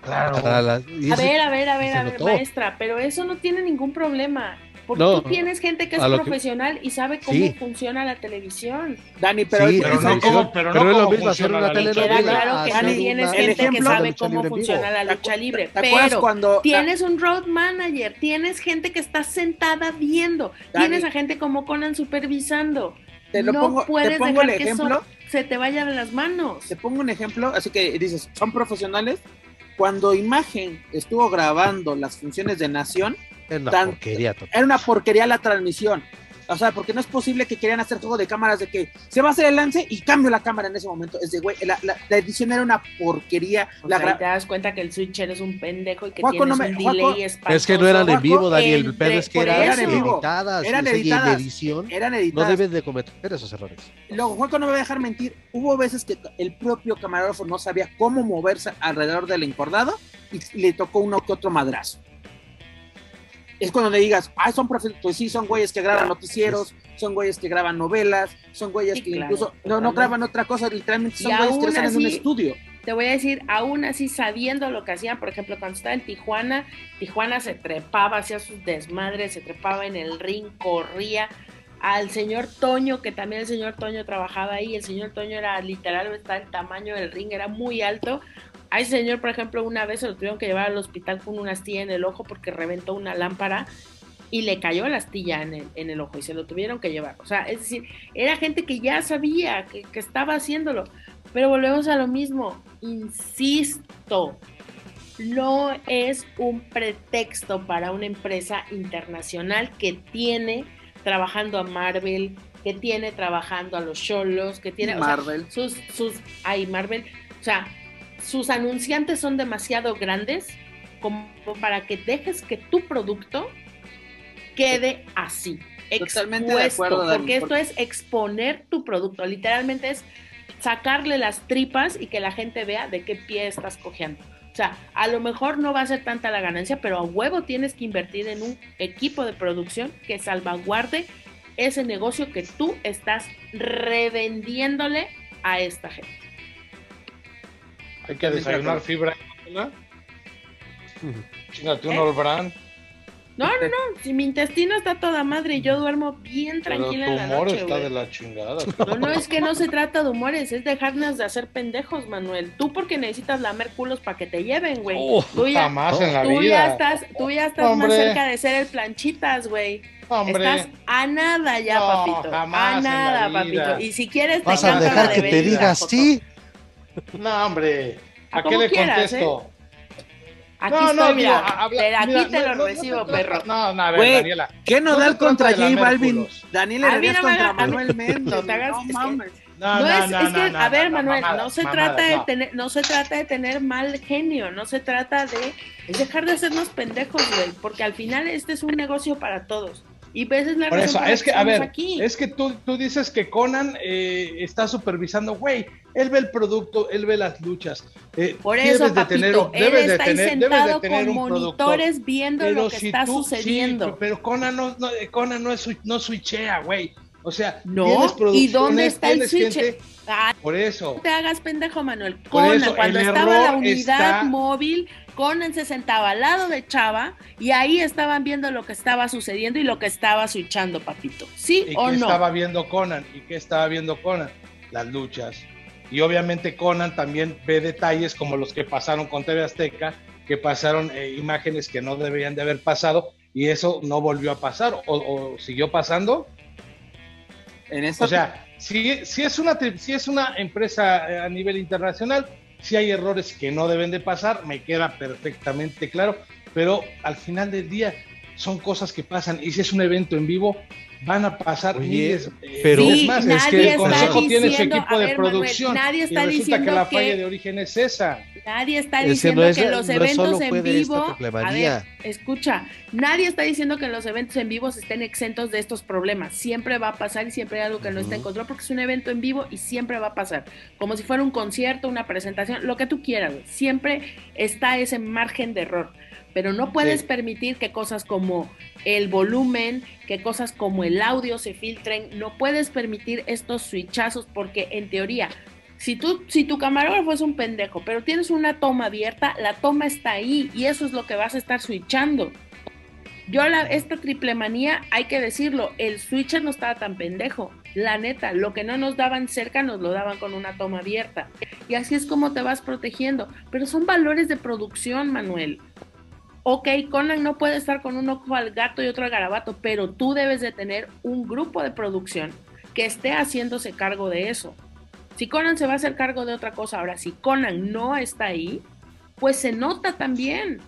S3: Claro.
S2: A ver, a ver, a ver, a ver,
S4: notó.
S2: maestra, pero eso no tiene ningún problema. Porque
S4: No,
S2: tú tienes gente que es
S4: lo que-
S2: profesional y sabe cómo
S4: Sí.
S2: funciona la televisión.
S1: Dani, pero,
S4: Sí,
S1: el-
S3: pero no
S4: televisión,
S3: como- pero no
S4: es lo
S3: como
S4: mismo hacer
S3: funciona
S4: una
S3: la lucha
S2: Queda claro que
S1: Dani,
S2: tienes
S4: una-
S1: el
S2: gente que sabe cómo
S4: vivo.
S2: funciona la
S1: ¿te
S2: lucha libre,
S1: ¿te
S2: pero
S1: cuando
S2: tienes un road manager, tienes gente que está sentada viendo,
S1: Dani.
S2: tienes a gente como Conan supervisando.
S1: te lo
S2: no
S1: pongo,
S2: puedes
S1: te pongo el
S2: dejar que eso
S1: ejemplo?
S2: se te vaya de las manos.
S1: Te pongo un ejemplo, así que dices, son profesionales. Cuando Imagen estuvo grabando las funciones de Nación,
S4: Es una
S1: tan-
S4: porquería total.
S1: era una porquería la transmisión. O sea, porque no es posible que querían hacer juego de cámaras de que se va a hacer el lance y cambio la cámara en ese momento. Es de, güey, la, la- la edición era una porquería.
S2: O
S1: La
S2: sea,
S1: gra-
S2: y te das cuenta que el switcher es un pendejo y que
S1: Juaco,
S2: tienes
S1: no me-
S2: un
S1: Juaco,
S2: delay espantoso.
S4: Es que no eran en vivo, Daniel. El
S2: entre-
S4: pedo es que eran editadas.
S1: Eran
S4: en
S1: editadas.
S4: edición
S1: eran
S4: no
S1: editadas.
S4: debes de cometer esos errores.
S1: Luego, Juaco no me va a dejar mentir. Hubo veces que el propio camarógrafo no sabía cómo moverse alrededor del encordado y le tocó uno que otro madrazo. Es cuando le digas, ah, son profe pues sí, son güeyes que graban noticieros, son güeyes que graban novelas, son güeyes
S2: Sí,
S1: que
S2: claro,
S1: incluso no, no graban otra cosa, literalmente son
S2: Y
S1: güeyes que están en un estudio.
S2: Te voy a decir, aún así sabiendo lo que hacían, por ejemplo, cuando estaba en Tijuana, Tijuana se trepaba, hacía sus desmadres, se trepaba en el ring, corría. Al señor Toño, que también el señor Toño trabajaba ahí, el señor Toño era literal, está el tamaño del ring, era muy alto. A ese señor, por ejemplo, una vez se lo tuvieron que llevar al hospital con una astilla en el ojo porque reventó una lámpara y le cayó la astilla en el, en el ojo y se lo tuvieron que llevar. O sea, es decir, era gente que ya sabía que, que estaba haciéndolo. Pero volvemos a lo mismo, insisto, no es un pretexto para una empresa internacional que tiene trabajando a Marvel, que tiene trabajando a los Cholos, que tiene o sea,
S1: Marvel.
S2: sus, sus, ay, Marvel, o sea, sus anunciantes son demasiado grandes como para que dejes que tu producto quede así.
S1: Totalmente de
S2: expuesto,
S1: acuerdo, Dani,
S2: porque esto
S1: porque-
S2: es exponer tu producto, literalmente es sacarle las tripas y que la gente vea de qué pie estás cojeando. O sea, a lo mejor no va a ser tanta la ganancia, pero a huevo tienes que invertir en un equipo de producción que salvaguarde ese negocio que tú estás revendiéndole a esta gente.
S3: Hay que desayunar fibra. Chingate un. All Brand,
S2: No, no, no, si mi intestino está toda madre y yo duermo bien
S3: pero tu
S2: tranquila en la
S3: humor
S2: noche,
S3: está
S2: güey.
S3: de la chingada.
S2: No, no, es que no se trata de humores, es dejarnos de hacer pendejos, Manuel. Tú porque necesitas lamer culos para que te lleven, güey.
S4: Oh,
S2: tú ya,
S3: Jamás en la
S2: tú ya
S3: vida.
S2: estás, tú ya estás
S3: Hombre.
S2: más cerca de ser el planchitas, güey.
S3: Hombre,
S2: Estás a nada ya,
S3: No,
S2: papito.
S3: jamás
S2: A
S3: en
S2: nada,
S3: la vida.
S2: papito. Y si quieres, te
S4: Vas a dejar
S2: la
S4: que
S2: de
S4: te digas sí.
S3: No, hombre. ¿A qué le
S2: quieras,
S3: contesto?
S2: Aquí estoy, mira, aquí te lo recibo, perro.
S1: No, no, a ver, Daniela. ¿Qué nodal contra J Balvin? Daniela Herrerías contra Manuel Mendoza. No te hagas,
S2: no, no, es, es que, a ver, Manuel, no se trata de tener, no se trata de tener mal genio, no se trata de dejar de hacernos pendejos, güey, porque al final este es un negocio para todos. Y veces la
S3: Por eso, es que, a ver, es que tú, tú dices que Conan eh, está supervisando, güey, él ve el producto, él ve las luchas.
S2: Eh, Por eso, papito, de tener, él está ahí sentado con monitores viendo lo que está sucediendo.
S3: pero Conan no, no, Conan no, es, no switchea, güey. O sea,
S2: no, ¿y dónde está el switch?
S3: por eso.
S2: No te hagas pendejo, Manuel. Conan, cuando estaba la unidad móvil, Conan se sentaba al lado de Chava y ahí estaban viendo lo que estaba sucediendo y lo que estaba switchando, papito. ¿Sí
S3: ¿Y
S2: o
S3: qué
S2: no?
S3: estaba viendo Conan? ¿Y qué estaba viendo Conan? Las luchas. Y obviamente Conan también ve detalles como los que pasaron con TV Azteca, que pasaron eh, imágenes que no deberían de haber pasado y eso no volvió a pasar o siguió pasando o sea, si, si, es una, si es una empresa eh, a nivel internacional, si hay errores que no deben de pasar, me queda perfectamente claro, pero al final del día son cosas que pasan y si es un evento en vivo, van a pasar miles.
S4: Eh, pero
S2: sí,
S3: más,
S2: es
S3: que
S2: el consejo
S3: tiene su equipo de producción.
S2: nadie está
S3: y resulta
S2: diciendo
S3: que la falla de origen es esa.
S2: Nadie está diciendo que los eventos en vivo. A ver, escucha, nadie está diciendo que los eventos en vivo estén exentos de estos problemas. Siempre va a pasar y siempre hay algo que no está en control porque es un evento en vivo y siempre va a pasar. Como si fuera un concierto, una presentación, lo que tú quieras. Siempre está ese margen de error pero no puedes permitir que cosas como el volumen, que cosas como el audio se filtren, no puedes permitir estos switchazos porque en teoría, si tú si tu camarógrafo es un pendejo, pero tienes una toma abierta, la toma está ahí y eso es lo que vas a estar switchando. Yo la, esta triple manía, hay que decirlo, el switcher no estaba tan pendejo. La neta, lo que no nos daban cerca nos lo daban con una toma abierta. Y así es como te vas protegiendo. Pero son valores de producción, Manuel ok, Conan no puede estar con un ojo al gato y otro al garabato, pero tú debes de tener un grupo de producción que esté haciéndose cargo de eso. Si Conan se va a hacer cargo de otra cosa, ahora si Conan no está ahí, pues se nota también.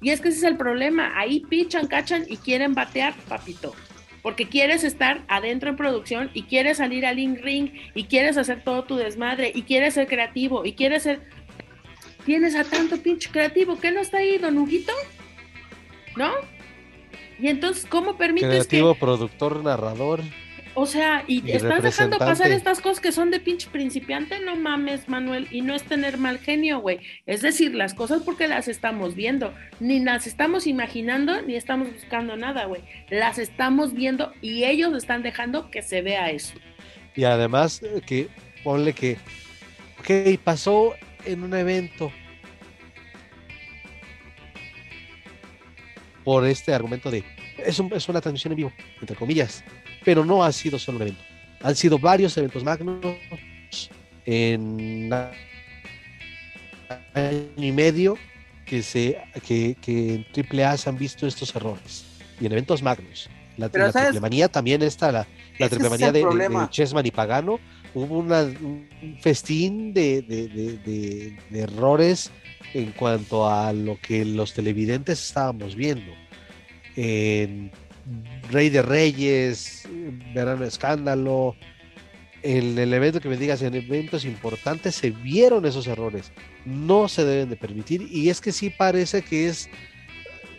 S2: Y es que ese es el problema, ahí pichan, cachan y quieren batear, papito. Porque quieres estar adentro en producción y quieres salir al ring ring y quieres hacer todo tu desmadre y quieres ser creativo y quieres ser... Tienes a tanto pinche creativo, ¿qué no está ahí, don Huguito? ¿no? Y entonces, ¿cómo permites
S4: Creativo, productor, narrador.
S2: O sea, y, estás dejando pasar estas cosas que son de pinche principiante, no mames, Manuel, y no es tener mal genio, güey. Es decir, las cosas porque las estamos viendo, ni las estamos imaginando, ni estamos buscando nada, güey. Las estamos viendo y ellos están dejando que se vea eso.
S4: Y además, eh, que ponle que, ok, pasó en un evento, por este argumento de es, es una transmisión en vivo, entre comillas, pero no ha sido solo un evento. Han sido varios eventos magnos en año y medio que, se, que, que en AAA se han visto estos errores. Y en eventos magnos. La, triple manía también está, la, la triple manía de, de, Chessman y Pagano. Hubo una, un festín de, de errores en cuanto a lo que los televidentes estábamos viendo. En Rey de Reyes, Verano Escándalo, en el evento que me digas, en eventos importantes se vieron esos errores. No se deben de permitir y es que sí parece que es,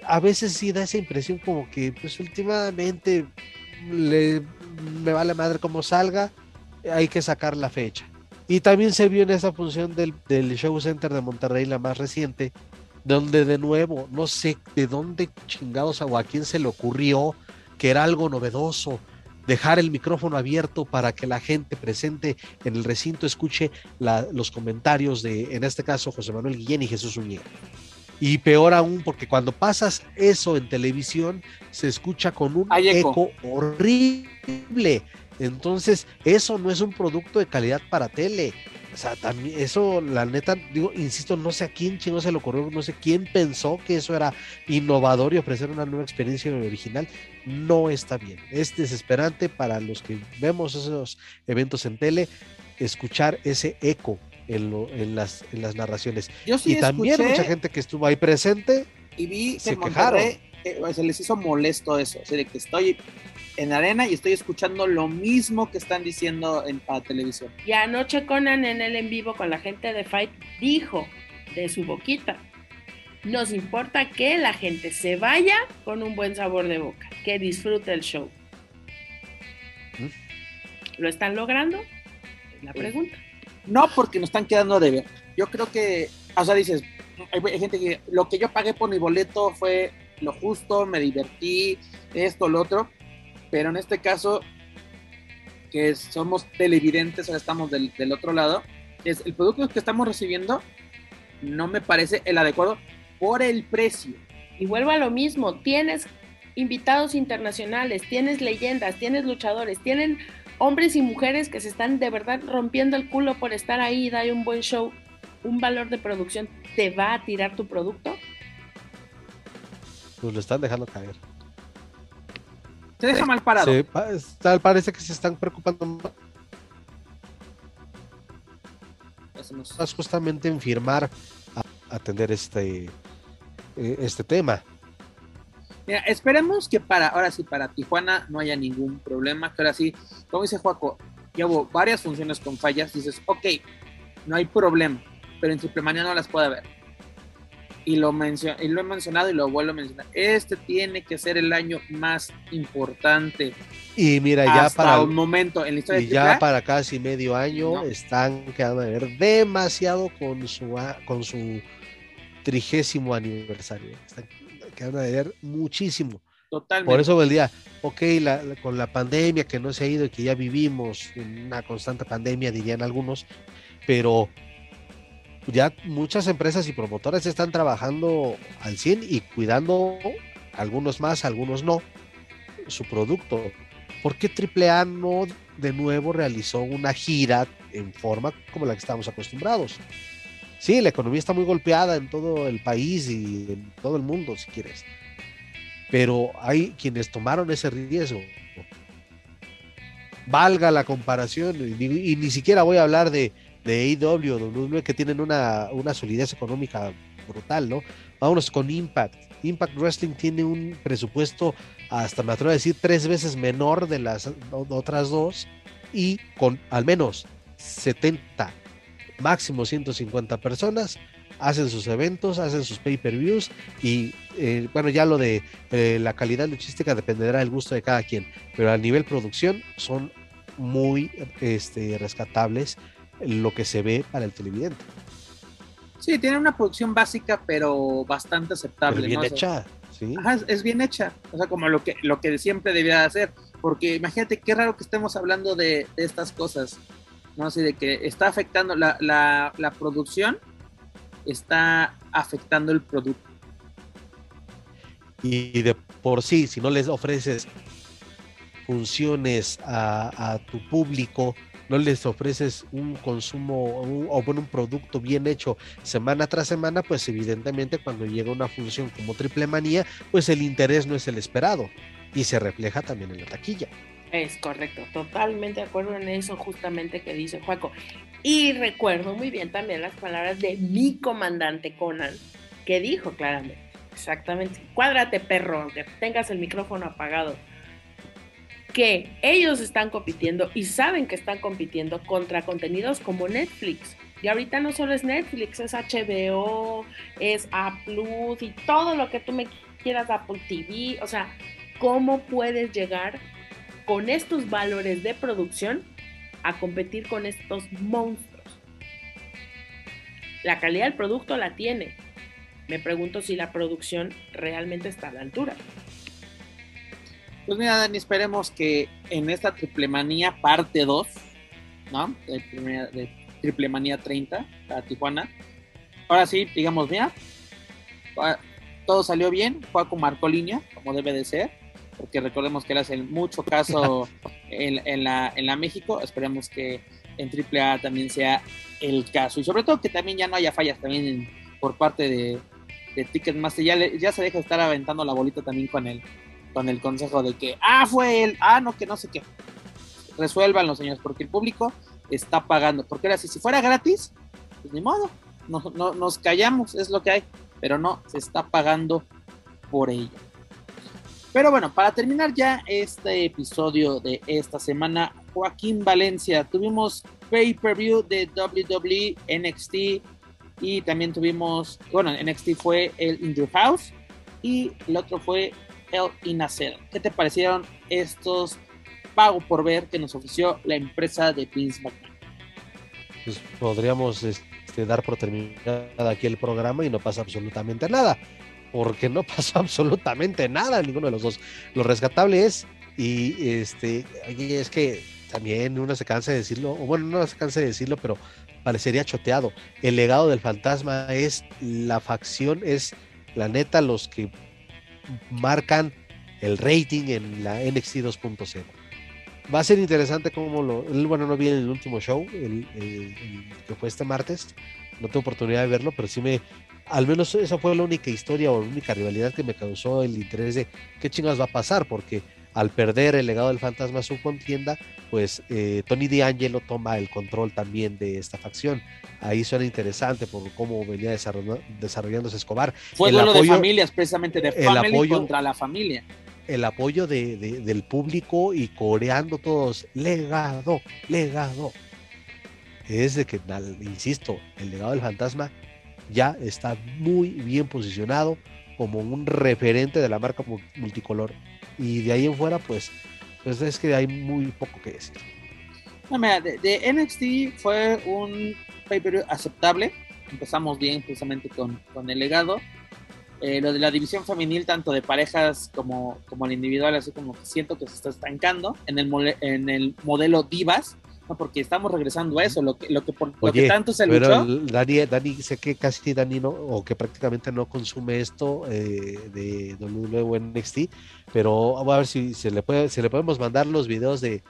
S4: a veces sí da esa impresión como que pues últimamente le, me vale madre como salga, hay que sacar la fecha. Y también se vio en esa función del, del Show Center de Monterrey, la más reciente, donde de nuevo, no sé de dónde chingados o a quién se le ocurrió que era algo novedoso, dejar el micrófono abierto para que la gente presente en el recinto escuche los comentarios de, en este caso, José Manuel Guillén y Jesús Uñera. Y peor aún, porque cuando pasas eso en televisión, se escucha con un eco horrible. Entonces, eso no es un producto de calidad para tele. O sea, también eso, la neta, digo, insisto, no sé a quién chingo se le ocurrió, no sé quién pensó que eso era innovador y ofrecer una nueva experiencia original. No está bien. Es desesperante para los que vemos esos eventos en tele escuchar ese eco en, las, en las narraciones.
S1: Yo sí
S4: y también mucha gente que estuvo ahí presente
S1: y vi que se quejaron. Eh, se les hizo molesto eso, o sea, de que estoy en arena y estoy escuchando lo mismo que están diciendo en la televisión.
S2: Y anoche Conan en el en vivo con la gente de Fight dijo de su boquita, nos importa que la gente se vaya con un buen sabor de boca, que disfrute el show. ¿Mm? ¿Lo están logrando? Es la pregunta.
S1: No, porque nos están quedando de ver. Yo creo que, o sea, dices, hay gente que lo que yo pagué por mi boleto fue lo justo, me divertí, esto, lo otro pero en este caso, que somos televidentes, ahora estamos del, otro lado, es el producto que estamos recibiendo no me parece el adecuado por el precio.
S2: Y vuelvo a lo mismo, tienes invitados internacionales, tienes leyendas, tienes luchadores, tienen hombres y mujeres que se están de verdad rompiendo el culo por estar ahí y dar un buen show, un valor de producción, ¿te va a tirar tu producto?
S4: Pues lo están dejando caer.
S1: Se deja mal parado.
S4: tal parece que se están preocupando más justamente en firmar a atender este, eh, este tema.
S1: Mira, esperemos que para, ahora sí, para Tijuana no haya ningún problema, que ahora sí, como dice Juaco, ya hubo varias funciones con fallas, dices, ok, no hay problema, pero en Triple no las puede haber y lo, y lo he mencionado y lo vuelvo a mencionar. Este tiene que ser el año más importante.
S4: Y mira, ya para
S1: un momento en la historia
S4: y ya para casi medio año están quedando a ver demasiado con su con su trigésimo aniversario. Están quedando a ver muchísimo.
S1: Totalmente.
S4: Por eso el día, ok, con la pandemia que no se ha ido y que ya vivimos en una constante pandemia, dirían algunos, pero ya muchas empresas y promotores están trabajando al 100 y cuidando, algunos más, algunos no, su producto. ¿Por qué AAA no de nuevo realizó una gira en forma como la que estamos acostumbrados? Sí, la economía está muy golpeada en todo el país y en todo el mundo, si quieres. Pero hay quienes tomaron ese riesgo. Valga la comparación, y ni siquiera voy a hablar de, de AEW, WWE, que tienen una, solidez económica brutal, ¿no? Vámonos con Impact. Impact Wrestling tiene un presupuesto, hasta me atrevo a decir, tres veces menor de las otras dos y con al menos 70, máximo 150 personas, hacen sus eventos, hacen sus pay-per-views y eh, bueno, ya lo de eh, la calidad luchística dependerá del gusto de cada quien, pero a nivel producción son muy este, rescatables lo que se ve para el televidente.
S1: Sí, tiene una producción básica, pero bastante aceptable.
S4: bien hecha, sí.
S1: es, bien hecha, o sea, como lo que, lo que siempre debía hacer, porque imagínate qué raro que estemos hablando de, estas cosas, ¿no? Así de que está afectando la, la, producción, está afectando el producto.
S4: Y de por sí, si no les ofreces funciones a, a tu público, no les ofreces un consumo o bueno, un producto bien hecho semana tras semana, pues evidentemente cuando llega una función como Triple Manía, pues el interés no es el esperado y se refleja también en la taquilla.
S2: Es correcto, totalmente de acuerdo en eso justamente que dice Juaco. Y recuerdo muy bien también las palabras de mi comandante Conan, que dijo claramente, exactamente, cuádrate perro, aunque tengas el micrófono apagado que ellos están compitiendo y saben que están compitiendo contra contenidos como Netflix. Y ahorita no solo es Netflix, es HBO, es A Plus y todo lo que tú me quieras, Apple TV. O sea, ¿cómo puedes llegar con estos valores de producción a competir con estos monstruos? La calidad del producto la tiene. Me pregunto si la producción realmente está a la altura.
S1: Pues mira, Dani, esperemos que en esta Triple Manía parte 2, ¿no? De, Triple Manía 30 a Tijuana. Ahora sí, digamos, mira, todo salió bien, Juaco marcó línea, como debe de ser, porque recordemos que él hace mucho caso (laughs) en, la, en la México, esperemos que en Triple A también sea el caso, y sobre todo que también ya no haya fallas también por parte de, de Ticketmaster, ya, ya se deja de estar aventando la bolita también con él con el consejo de que, ah, fue él, ah, no, que no sé qué. Resuélvanlo, señores, porque el público está pagando. Porque ahora, si, si fuera gratis, pues ni modo, no, no, nos callamos, es lo que hay, pero no, se está pagando por ello. Pero bueno, para terminar ya este episodio de esta semana, Joaquín Valencia, tuvimos pay-per-view de WWE NXT y también tuvimos, bueno, NXT fue el In Your House y el otro fue el In ¿Qué te parecieron estos pago por ver que nos ofreció la empresa de Vince McMahon?
S4: Pues podríamos este, dar por terminado aquí el programa y no pasa absolutamente nada porque no (laughs) pasó absolutamente nada en ninguno de los dos. Lo rescatable es, y este, es que también uno se cansa de decirlo, o bueno, no se cansa de decirlo, pero parecería choteado. El legado del fantasma es la facción, es la neta los que marcan el rating en la NXT 2.0. Va a ser interesante como lo, bueno, no vi el último show, el, que fue este martes, no tengo oportunidad de verlo, pero sí me, al menos esa fue la única historia o la única rivalidad que me causó el interés de qué chingas va a pasar, porque al perder el legado del fantasma su contienda, pues eh, Tony D'Angelo toma el control también de esta facción. Ahí suena interesante por cómo venía desarrollándose Escobar.
S1: Fue el duelo de familias, precisamente de el apoyo, contra la familia.
S4: El apoyo del público y coreando todos, legado, legado. Es de que, insisto, el legado del fantasma ya está muy bien posicionado como un referente de la marca multicolor. Y de ahí en fuera, pues, pues es que hay muy poco que decir.
S1: No, mira, de, NXT fue un paper aceptable. Empezamos bien precisamente con, con el legado. Eh, lo de la división femenil, tanto de parejas como, como el individual, así como que siento que se está estancando en el, en el modelo divas porque estamos regresando a eso, lo que, lo que, por, lo que tanto se
S4: pero Dani, Dani, sé que casi Dani no, o que prácticamente no consume esto eh, de WWE NXT, pero vamos a ver si se le, puede, se le podemos mandar los videos de,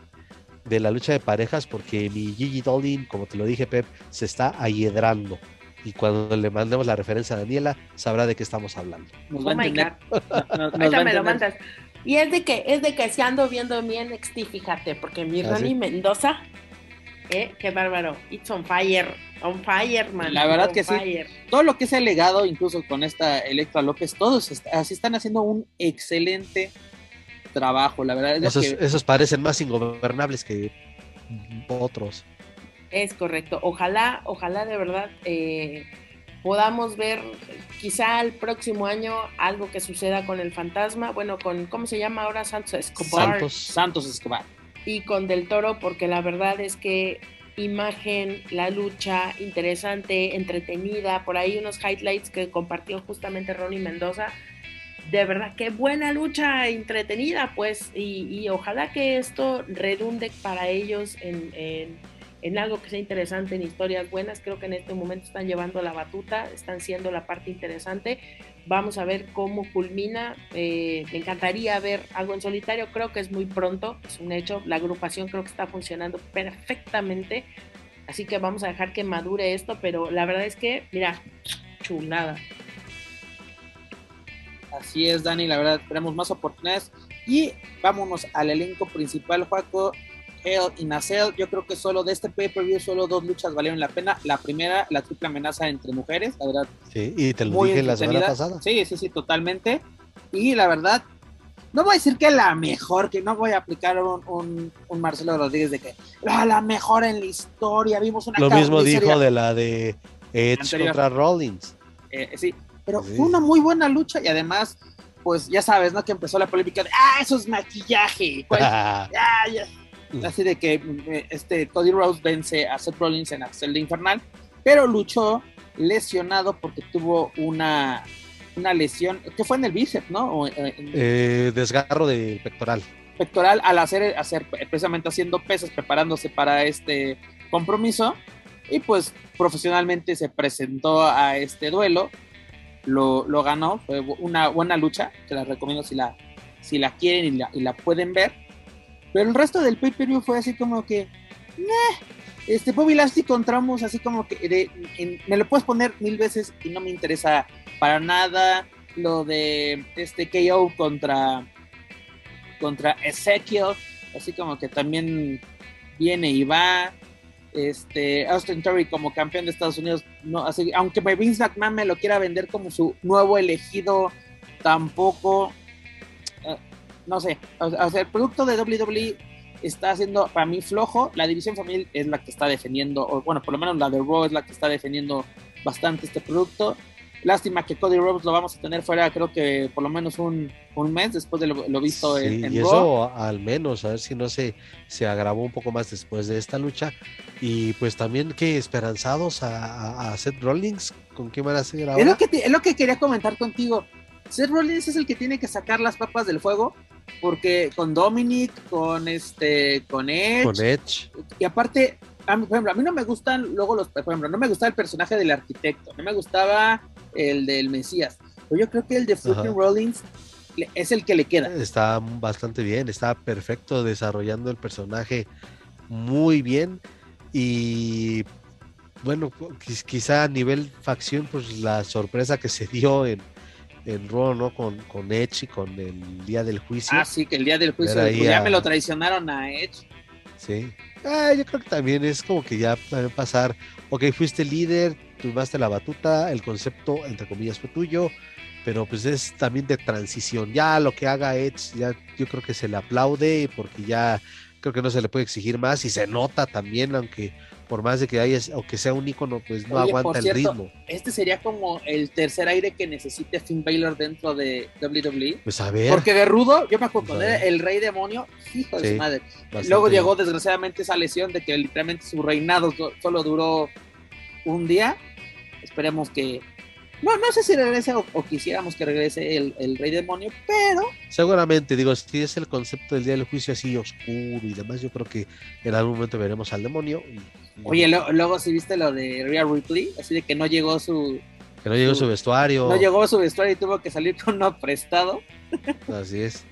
S4: de la lucha de parejas, porque mi Gigi Dolin, como te lo dije, Pep, se está ayedrando. Y cuando le mandemos la referencia a Daniela, sabrá de qué estamos hablando.
S2: oh my God. (laughs) me lo mandas. Y es de que, es de que si ando viendo mi NXT, fíjate, porque mi ¿Ah, Mendoza ¿Eh? Qué bárbaro. It's on fire. On fire, man.
S1: La verdad que sí. Todo lo que se ha legado, incluso con esta Electra López, todos así están haciendo un excelente trabajo. La verdad
S4: esos, esos parecen más ingobernables que otros.
S2: Es correcto. Ojalá, ojalá de verdad eh, podamos ver quizá el próximo año algo que suceda con el fantasma. Bueno, con, ¿cómo se llama ahora? Santos Escobar.
S1: Santos, Santos Escobar
S2: y con Del Toro, porque la verdad es que imagen, la lucha interesante, entretenida, por ahí unos highlights que compartió justamente Ronnie Mendoza. De verdad, qué buena lucha entretenida, pues, y, ojalá que esto redunde para ellos en, en, en, algo que sea interesante, en historias buenas. Creo que en este momento están llevando la batuta, están siendo la parte interesante. Vamos a ver cómo culmina. Eh, me encantaría ver algo en solitario. Creo que es muy pronto, es un hecho. La agrupación creo que está funcionando perfectamente. Así que vamos a dejar que madure esto, pero la verdad es que, mira, chulada.
S1: Así es, Dani, la verdad, tenemos más oportunidades. Y vámonos al elenco principal, Juaco. Hell y Nacel, yo creo que solo de este pay-per-view solo dos luchas valieron la pena. La primera, la triple amenaza entre mujeres, la verdad.
S4: Sí, y te lo dije la semana pasada.
S1: Sí, sí, sí, totalmente. Y la verdad, no voy a decir que la mejor, que no voy a aplicar un, un, Marcelo Rodríguez de que ah, la, mejor en la historia, vimos una
S4: Lo mismo dijo de la de Edge contra Rollins.
S1: Eh, sí, pero fue una muy buena lucha y además, pues ya sabes, ¿no? Que empezó la polémica de, ah, eso es maquillaje. Pues, (laughs) ya, ya Así de que eh, este Cody Rose vence a Seth Rollins en Axel de Infernal, pero luchó lesionado porque tuvo una, una lesión que fue en el bíceps, ¿no?
S4: Eh, eh, desgarro de pectoral.
S1: Pectoral al hacer, hacer precisamente haciendo pesas, preparándose para este compromiso y pues profesionalmente se presentó a este duelo, lo, lo ganó, fue una buena lucha, que la recomiendo si la, si la quieren y la, y la pueden ver. Pero el resto del pay-per-view fue así como que, este Bobby Lashley encontramos así como que me lo puedes poner mil veces y no me interesa para nada. Lo de este KO contra contra Ezekiel, así como que también viene y va. este Austin Theory como campeón de Estados Unidos, no, así, aunque Vince McMahon me lo quiera vender como su nuevo elegido, tampoco, no sé, o, sea, el producto de WWE está haciendo para mí flojo, la división familiar es la que está defendiendo, o bueno, por lo menos la de Raw es la que está defendiendo bastante este producto, Lástima que Cody Rhodes lo vamos a tener fuera, creo que por lo menos un, mes después de lo, visto en, en,
S4: y eso al menos, a ver si no se, se agravó un poco más después de esta lucha. Y pues también que esperanzados a, Seth Rollins, ¿con qué van a seguir ahora?
S1: Es lo, que es lo que quería comentar contigo. Seth Rollins es el que tiene que sacar las papas del fuego, porque con Dominic, con este, con Edge,
S4: con Edge.
S1: y aparte, a mí, por ejemplo, a mí no me gustan luego los, por ejemplo, no me gustaba el personaje del arquitecto, no me gustaba el del Mesías. Pero yo creo que el de fucking Rollins es el que le queda.
S4: Está bastante bien, está perfecto desarrollando el personaje muy bien y bueno, quizá a nivel facción, pues la sorpresa que se dio en, en Raw, ¿no? Con, con Edge y con el día del juicio.
S1: Ah, sí, que el día del juicio, ya me lo traicionaron a Edge.
S4: Sí. Ah, yo creo que también es como que ya puede pasar, ok, fuiste líder, tomaste la batuta, el concepto, entre comillas, fue tuyo, pero pues es también de transición. Ya lo que haga Edge, ya yo creo que se le aplaude porque ya creo que no se le puede exigir más y se nota también, aunque por más de que haya o que sea un icono, pues no aguanta el ritmo.
S1: Este sería como el tercer aire que necesite Finn Balor dentro de WWE.
S4: Pues a ver.
S1: Porque de rudo, yo me acuerdo poner el rey demonio, hijo de su madre. Luego llegó desgraciadamente esa lesión de que literalmente su reinado solo duró un día Esperemos que. No, no sé si regrese o, quisiéramos que regrese el, Rey Demonio, pero.
S4: Seguramente, digo, si es el concepto del día del juicio así oscuro y demás, yo creo que en algún momento veremos al demonio.
S1: Oye, luego si viste lo de Rhea Ripley, así de que no llegó su.
S4: Que no llegó su, vestuario.
S1: No llegó su vestuario y tuvo que salir con uno prestado.
S4: Así es.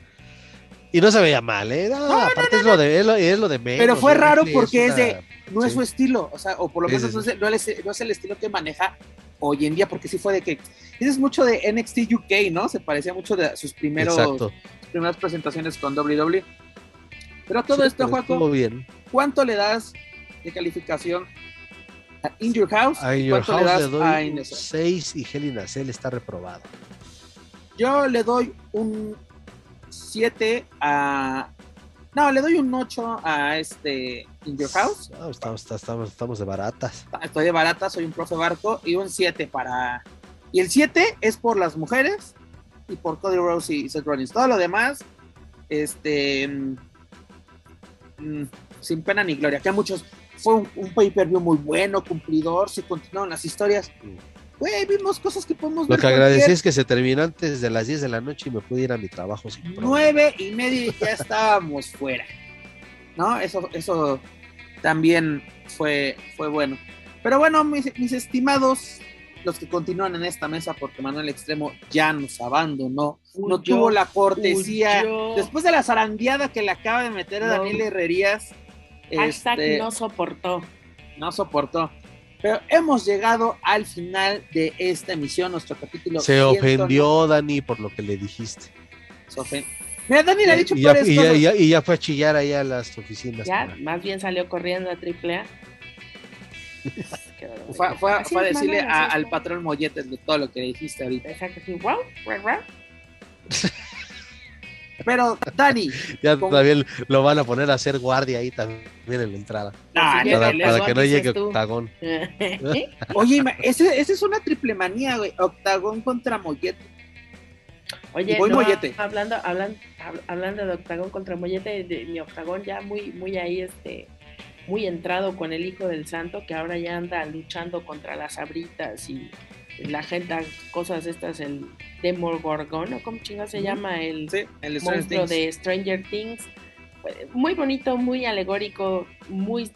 S4: Y no se veía mal, ¿eh? aparte es, lo de, es, lo, de menos.
S1: Pero fue raro porque es de no es su estilo, o sea, o por lo menos no, es, el estilo que maneja hoy en día, porque sí fue de que es mucho de NXT UK, ¿no? Se parecía mucho de sus primeros primeras presentaciones con WWE. Pero todo esto, Juaco,
S4: bien.
S1: ¿cuánto le das de calificación a In Your House?
S4: A In Your House le, doy 6 y Hell in está reprobado.
S1: Yo le doy un 7 a no, le doy un 8 a este In Your House.
S4: estamos, estamos, estamos, de baratas.
S1: Estoy de baratas, soy un profe barco y un 7 para. Y el 7 es por las mujeres y por Cody Rose y Seth Rollins. Todo lo demás, este. Mm, mm, sin pena ni gloria. Que a muchos fue un, un pay-per-view muy bueno, cumplidor, se continuaron las historias. Mm güey, vimos cosas que podemos
S4: ver. Lo que agradecí es que se terminó antes de las 10 de la noche y me pude ir a mi trabajo.
S1: Sin Nueve y media y ya estábamos fuera. ¿No? Eso, eso también fue, fue bueno. Pero bueno, mis, estimados, los que continúan en esta mesa, porque Manuel Extremo ya nos abandonó, no tuvo la cortesía, después de la zarandeada que le acaba de meter a Daniel Herrerías.
S2: Hashtag este, no soportó.
S1: No soportó. Pero hemos llegado al final de esta emisión, nuestro capítulo.
S4: Se ofendió Dani por lo que le dijiste.
S1: Se ofendió. Mira, Dani le ha dicho
S4: y por ya, y, ya, y, ya, fue a chillar ahí a las oficinas.
S2: Ya, más bien salió corriendo a AAA.
S1: fue, fue, a decirle al patrón Molletes de todo lo que dijiste ahorita.
S2: Exacto, sí, wow, wow, wow.
S1: Pero, Dani. (laughs)
S4: ya también lo van a poner a hacer guardia ahí también en la entrada. para, que no llegue Octagón. (laughs)
S1: Oye, esa es una triple manía, güey. Octagón contra Mollete.
S2: Oye, Mollete. Hablando, hablando, hablando de Octagón contra Mollete, de, mi Octagón ya muy, muy ahí, este, muy entrado con el Hijo del Santo, que ahora ya anda luchando contra las abritas y la gente, cosas estas, el Demogorgon, ¿o cómo chinga se llama? El, monstruo de Stranger Things. Muy bonito, muy alegórico, muy.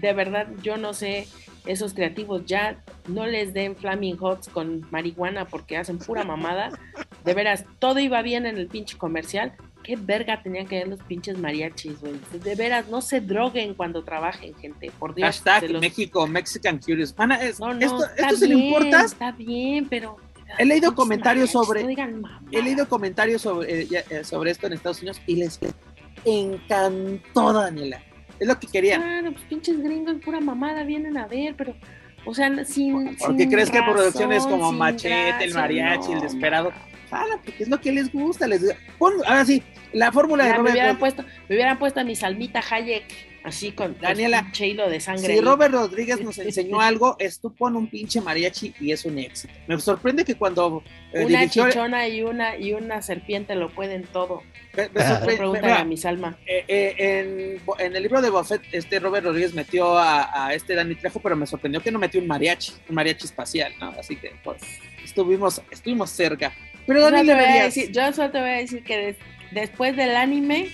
S2: De verdad, yo no sé, esos creativos ya no les den Flaming Hots con marihuana porque hacen pura mamada. (laughs) De veras, todo iba bien en el pinche comercial. ¿Qué verga tenían que ver los pinches mariachis, güey? De veras, no se droguen cuando trabajen, gente. Por Dios.
S1: Hashtag México, Mexican Curious. no, no,
S2: esto, esto se le importa. Está bien, pero
S1: he leído comentarios sobre he leído comentarios sobre, eh, sobre esto en Estados Unidos y les encantó Daniela Es lo que querían.
S2: Claro, pues pinches gringos, pura mamada, vienen a ver, pero, o sea, sin.
S1: ¿Por qué
S2: sin
S1: crees que producciones
S2: razón,
S1: como Machete, el mariachi, el desesperado?
S2: no.
S1: Porque es lo que les gusta. Les... Pon, ahora sí, la fórmula de
S2: Ya, me
S1: Robert
S2: hubieran
S1: Rodríguez.
S2: puesto, me hubieran puesto a mi salmita Hayek así con
S1: Daniela,
S2: con pinche hilo de sangre.
S1: Si. Robert Rodríguez nos (laughs) enseñó algo, es tú pon un pinche mariachi y es un éxito. Me sorprende que cuando eh,
S2: una
S1: dirigió-
S2: chichona y una y una serpiente lo pueden todo.
S1: me- me
S2: pregúntale a mi Salma.
S1: eh, eh, en, en el libro de Buffett, este Robert Rodríguez metió a, a este Dani Trejo, pero me sorprendió que no metió un mariachi, un mariachi espacial, ¿no? Así que pues estuvimos, estuvimos cerca. Pero
S2: Yo
S1: Dani
S2: te voy a decir, yo solo te voy a decir que des- después del anime,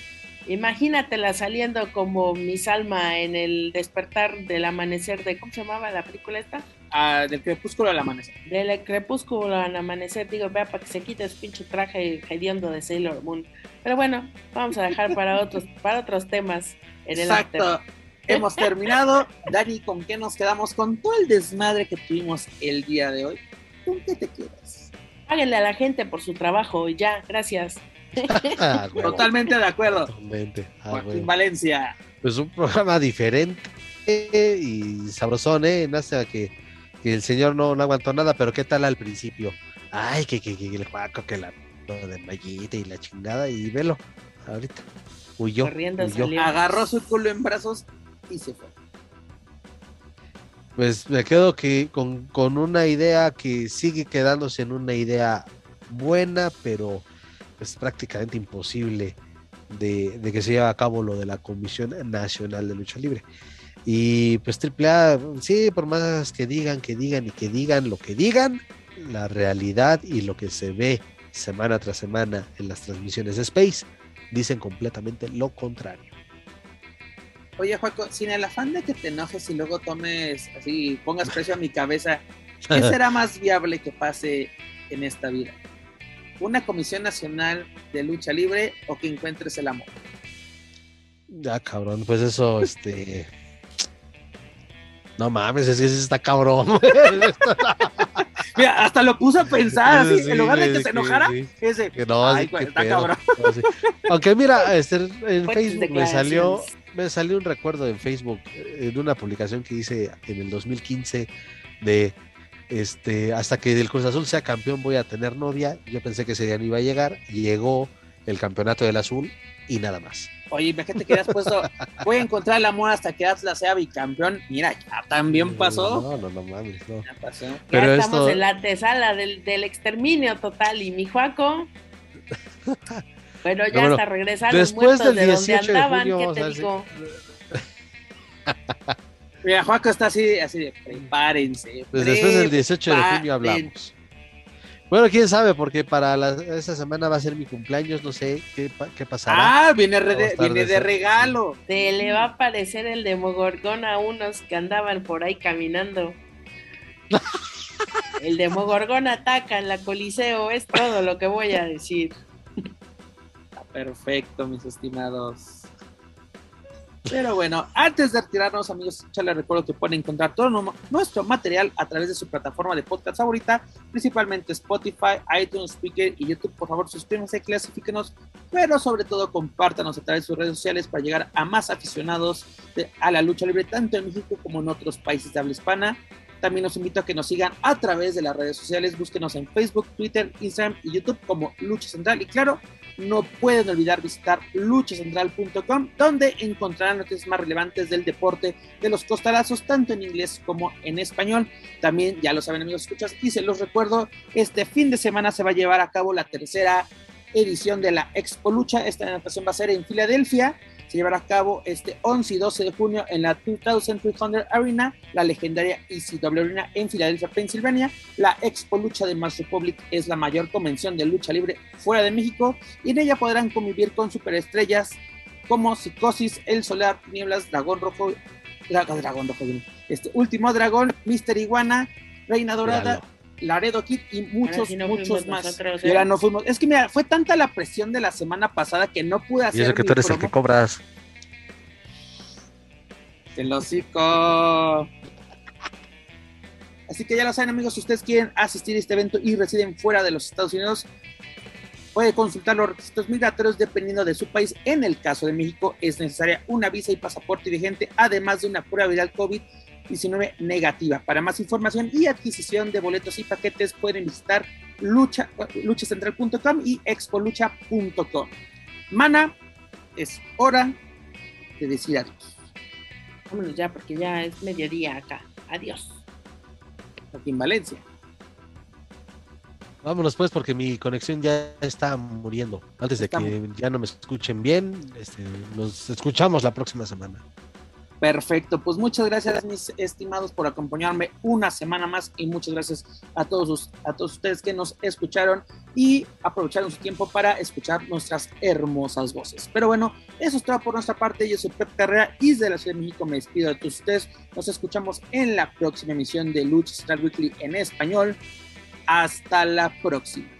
S2: imagínatela saliendo como mi Salma en el despertar del amanecer de, ¿cómo se llamaba la película esta?
S1: ah, del crepúsculo al amanecer.
S2: Del crepúsculo al amanecer, digo, vea, para que se quite su pinche traje hediondo de Sailor Moon. Pero bueno, vamos a dejar para otros, (laughs) para otros temas en el after.
S1: Exacto. Hemos terminado. Dani, ¿con qué nos quedamos? Con todo el desmadre que tuvimos el día de hoy. ¿Con qué te quedas?
S2: Páguenle a la gente por su trabajo y ya, gracias.
S4: Ah.
S1: Totalmente de acuerdo.
S4: Totalmente. Ah,
S1: Joaquín. Valencia.
S4: Pues un programa diferente y sabrosón, ¿eh? Hasta que, que el señor no, no aguantó nada, pero ¿qué tal al principio? Ay, que, que, que el Juaco, que la de Mayita y la chingada, y velo, ahorita. Huyó, huyó.
S1: Agarró su culo en brazos y se fue.
S4: Pues me quedo que con, con una idea que sigue quedándose en una idea buena, pero es prácticamente imposible de, de que se lleve a cabo lo de la Comisión Nacional de Lucha Libre. Y pues AAA, sí, por más que digan, que digan y que digan lo que digan, la realidad y lo que se ve semana tras semana en las transmisiones de Space dicen completamente lo contrario.
S1: Oye, Juaco, sin el afán de que te enojes y luego tomes así, pongas precio a mi cabeza, ¿qué (laughs) será más viable que pase en esta vida? ¿Una comisión nacional de lucha libre o que encuentres el amor?
S4: Ya, cabrón, pues eso, este. No mames, es que sí está cabrón. (laughs)
S1: Mira, hasta lo puse a pensar así,
S4: Sí,
S1: en lugar de que se enojara,
S4: sí.
S1: ese,
S4: Que no,
S1: ay,
S4: sí,
S1: güey,
S4: qué
S1: está
S4: pedo.
S1: cabrón. (laughs)
S4: No, sí. Aunque mira, este, en Facebook me salió. Me salió un recuerdo en Facebook eh, de una publicación que hice en el 2015 de este hasta que el Cruz Azul sea campeón voy a tener novia. Yo pensé que ese día no iba a llegar. Llegó el campeonato del azul y nada más.
S1: Oye, imagínate que hubieras puesto, voy a encontrar el amor hasta que Atlas sea bicampeón. Mira, ya también pasó.
S4: No, no, no mames, no.
S1: Ya pasó.
S4: Pero
S2: ya estamos
S4: esto-
S2: en la antesala del, del exterminio total y mi Juaco. (laughs) Bueno, ya
S4: bueno,
S2: hasta regresaron
S4: después
S2: muertos
S4: del
S2: de donde
S4: 18 de
S2: andaban,
S4: junio,
S2: ¿qué
S4: vamos a
S2: te digo? (laughs)
S1: Mira, Juaco está así, así de prepárense.
S4: Pues después del 18 de junio hablamos. Bueno, quién sabe, porque para la, esta semana va a ser mi cumpleaños, no sé qué, qué pasará.
S1: Ah, viene, re-
S4: de
S1: de regalo.
S2: Se le va a aparecer el Demogorgón a unos que andaban por ahí caminando. (laughs) El Demogorgón ataca en la Coliseo, es todo lo que voy a decir.
S1: Perfecto, mis estimados. Pero bueno, antes de retirarnos, amigos, ya les recuerdo que pueden encontrar todo nu- nuestro material a través de su plataforma de podcast favorita, principalmente Spotify, iTunes, Speaker y YouTube. Por favor, suscríbanse, clasifíquenos, pero sobre todo compártanos a través de sus redes sociales para llegar a más aficionados a la lucha libre, tanto en México como en otros países de habla hispana. También los invito a que nos sigan a través de las redes sociales. Búsquenos en Facebook, Twitter, Instagram y YouTube como Lucha Central. Y claro, no pueden olvidar visitar luchacentral.com, donde encontrarán noticias más relevantes del deporte de los costalazos, tanto en inglés como en español. También, ya lo saben, amigos, escuchas, y se los recuerdo, este fin de semana se va a llevar a cabo la tercera edición de la Expo Lucha. Esta ocasión va a ser en Filadelfia. Se llevará a cabo este 11 y 12 de junio en la 2300 Arena, la legendaria ECW Arena en Filadelfia, Pensilvania. La Expo Lucha de Mars Republic es la mayor convención de lucha libre fuera de México y en ella podrán convivir con superestrellas como Psicosis, El Solar, Nieblas, Dragón Rojo, Dragón, Rojo, este Último Dragón, Mister Iguana, Reina Dorada. Laredo Kid y muchos,
S2: no
S1: muchos más.
S2: nosotros,
S1: Y ahora
S2: ¿eh?
S1: no fuimos. Es que mira, fue tanta la presión de la semana pasada que no pude hacer
S4: Y eso que tú eres el que cobras.
S1: El hocico. Así que ya lo saben, amigos, si ustedes quieren asistir a este evento y residen fuera de los Estados Unidos, Puede consultar los requisitos migratorios dependiendo de su país. En el caso de México es necesaria una visa y pasaporte vigente, además de una prueba viral COVID-19 negativa. Para más información y adquisición de boletos y paquetes pueden visitar lucha, luchacentral.com y expolucha.com. Mana, es hora de decir adiós.
S2: Vámonos ya porque ya es mediodía acá. Adiós.
S1: Aquí en Valencia.
S4: Vámonos pues porque mi conexión ya está muriendo. Antes de que ya no me escuchen bien, este, nos escuchamos la próxima semana.
S1: Perfecto, pues muchas gracias mis estimados por acompañarme una semana más y muchas gracias a todos, ustedes que nos escucharon y aprovecharon su tiempo para escuchar nuestras hermosas voces. Pero bueno, eso es todo por nuestra parte. Yo soy Pep Carrera y desde la Ciudad de México me despido de todos ustedes. Nos escuchamos en la próxima emisión de Lucha Star Weekly en español. Hasta la próxima.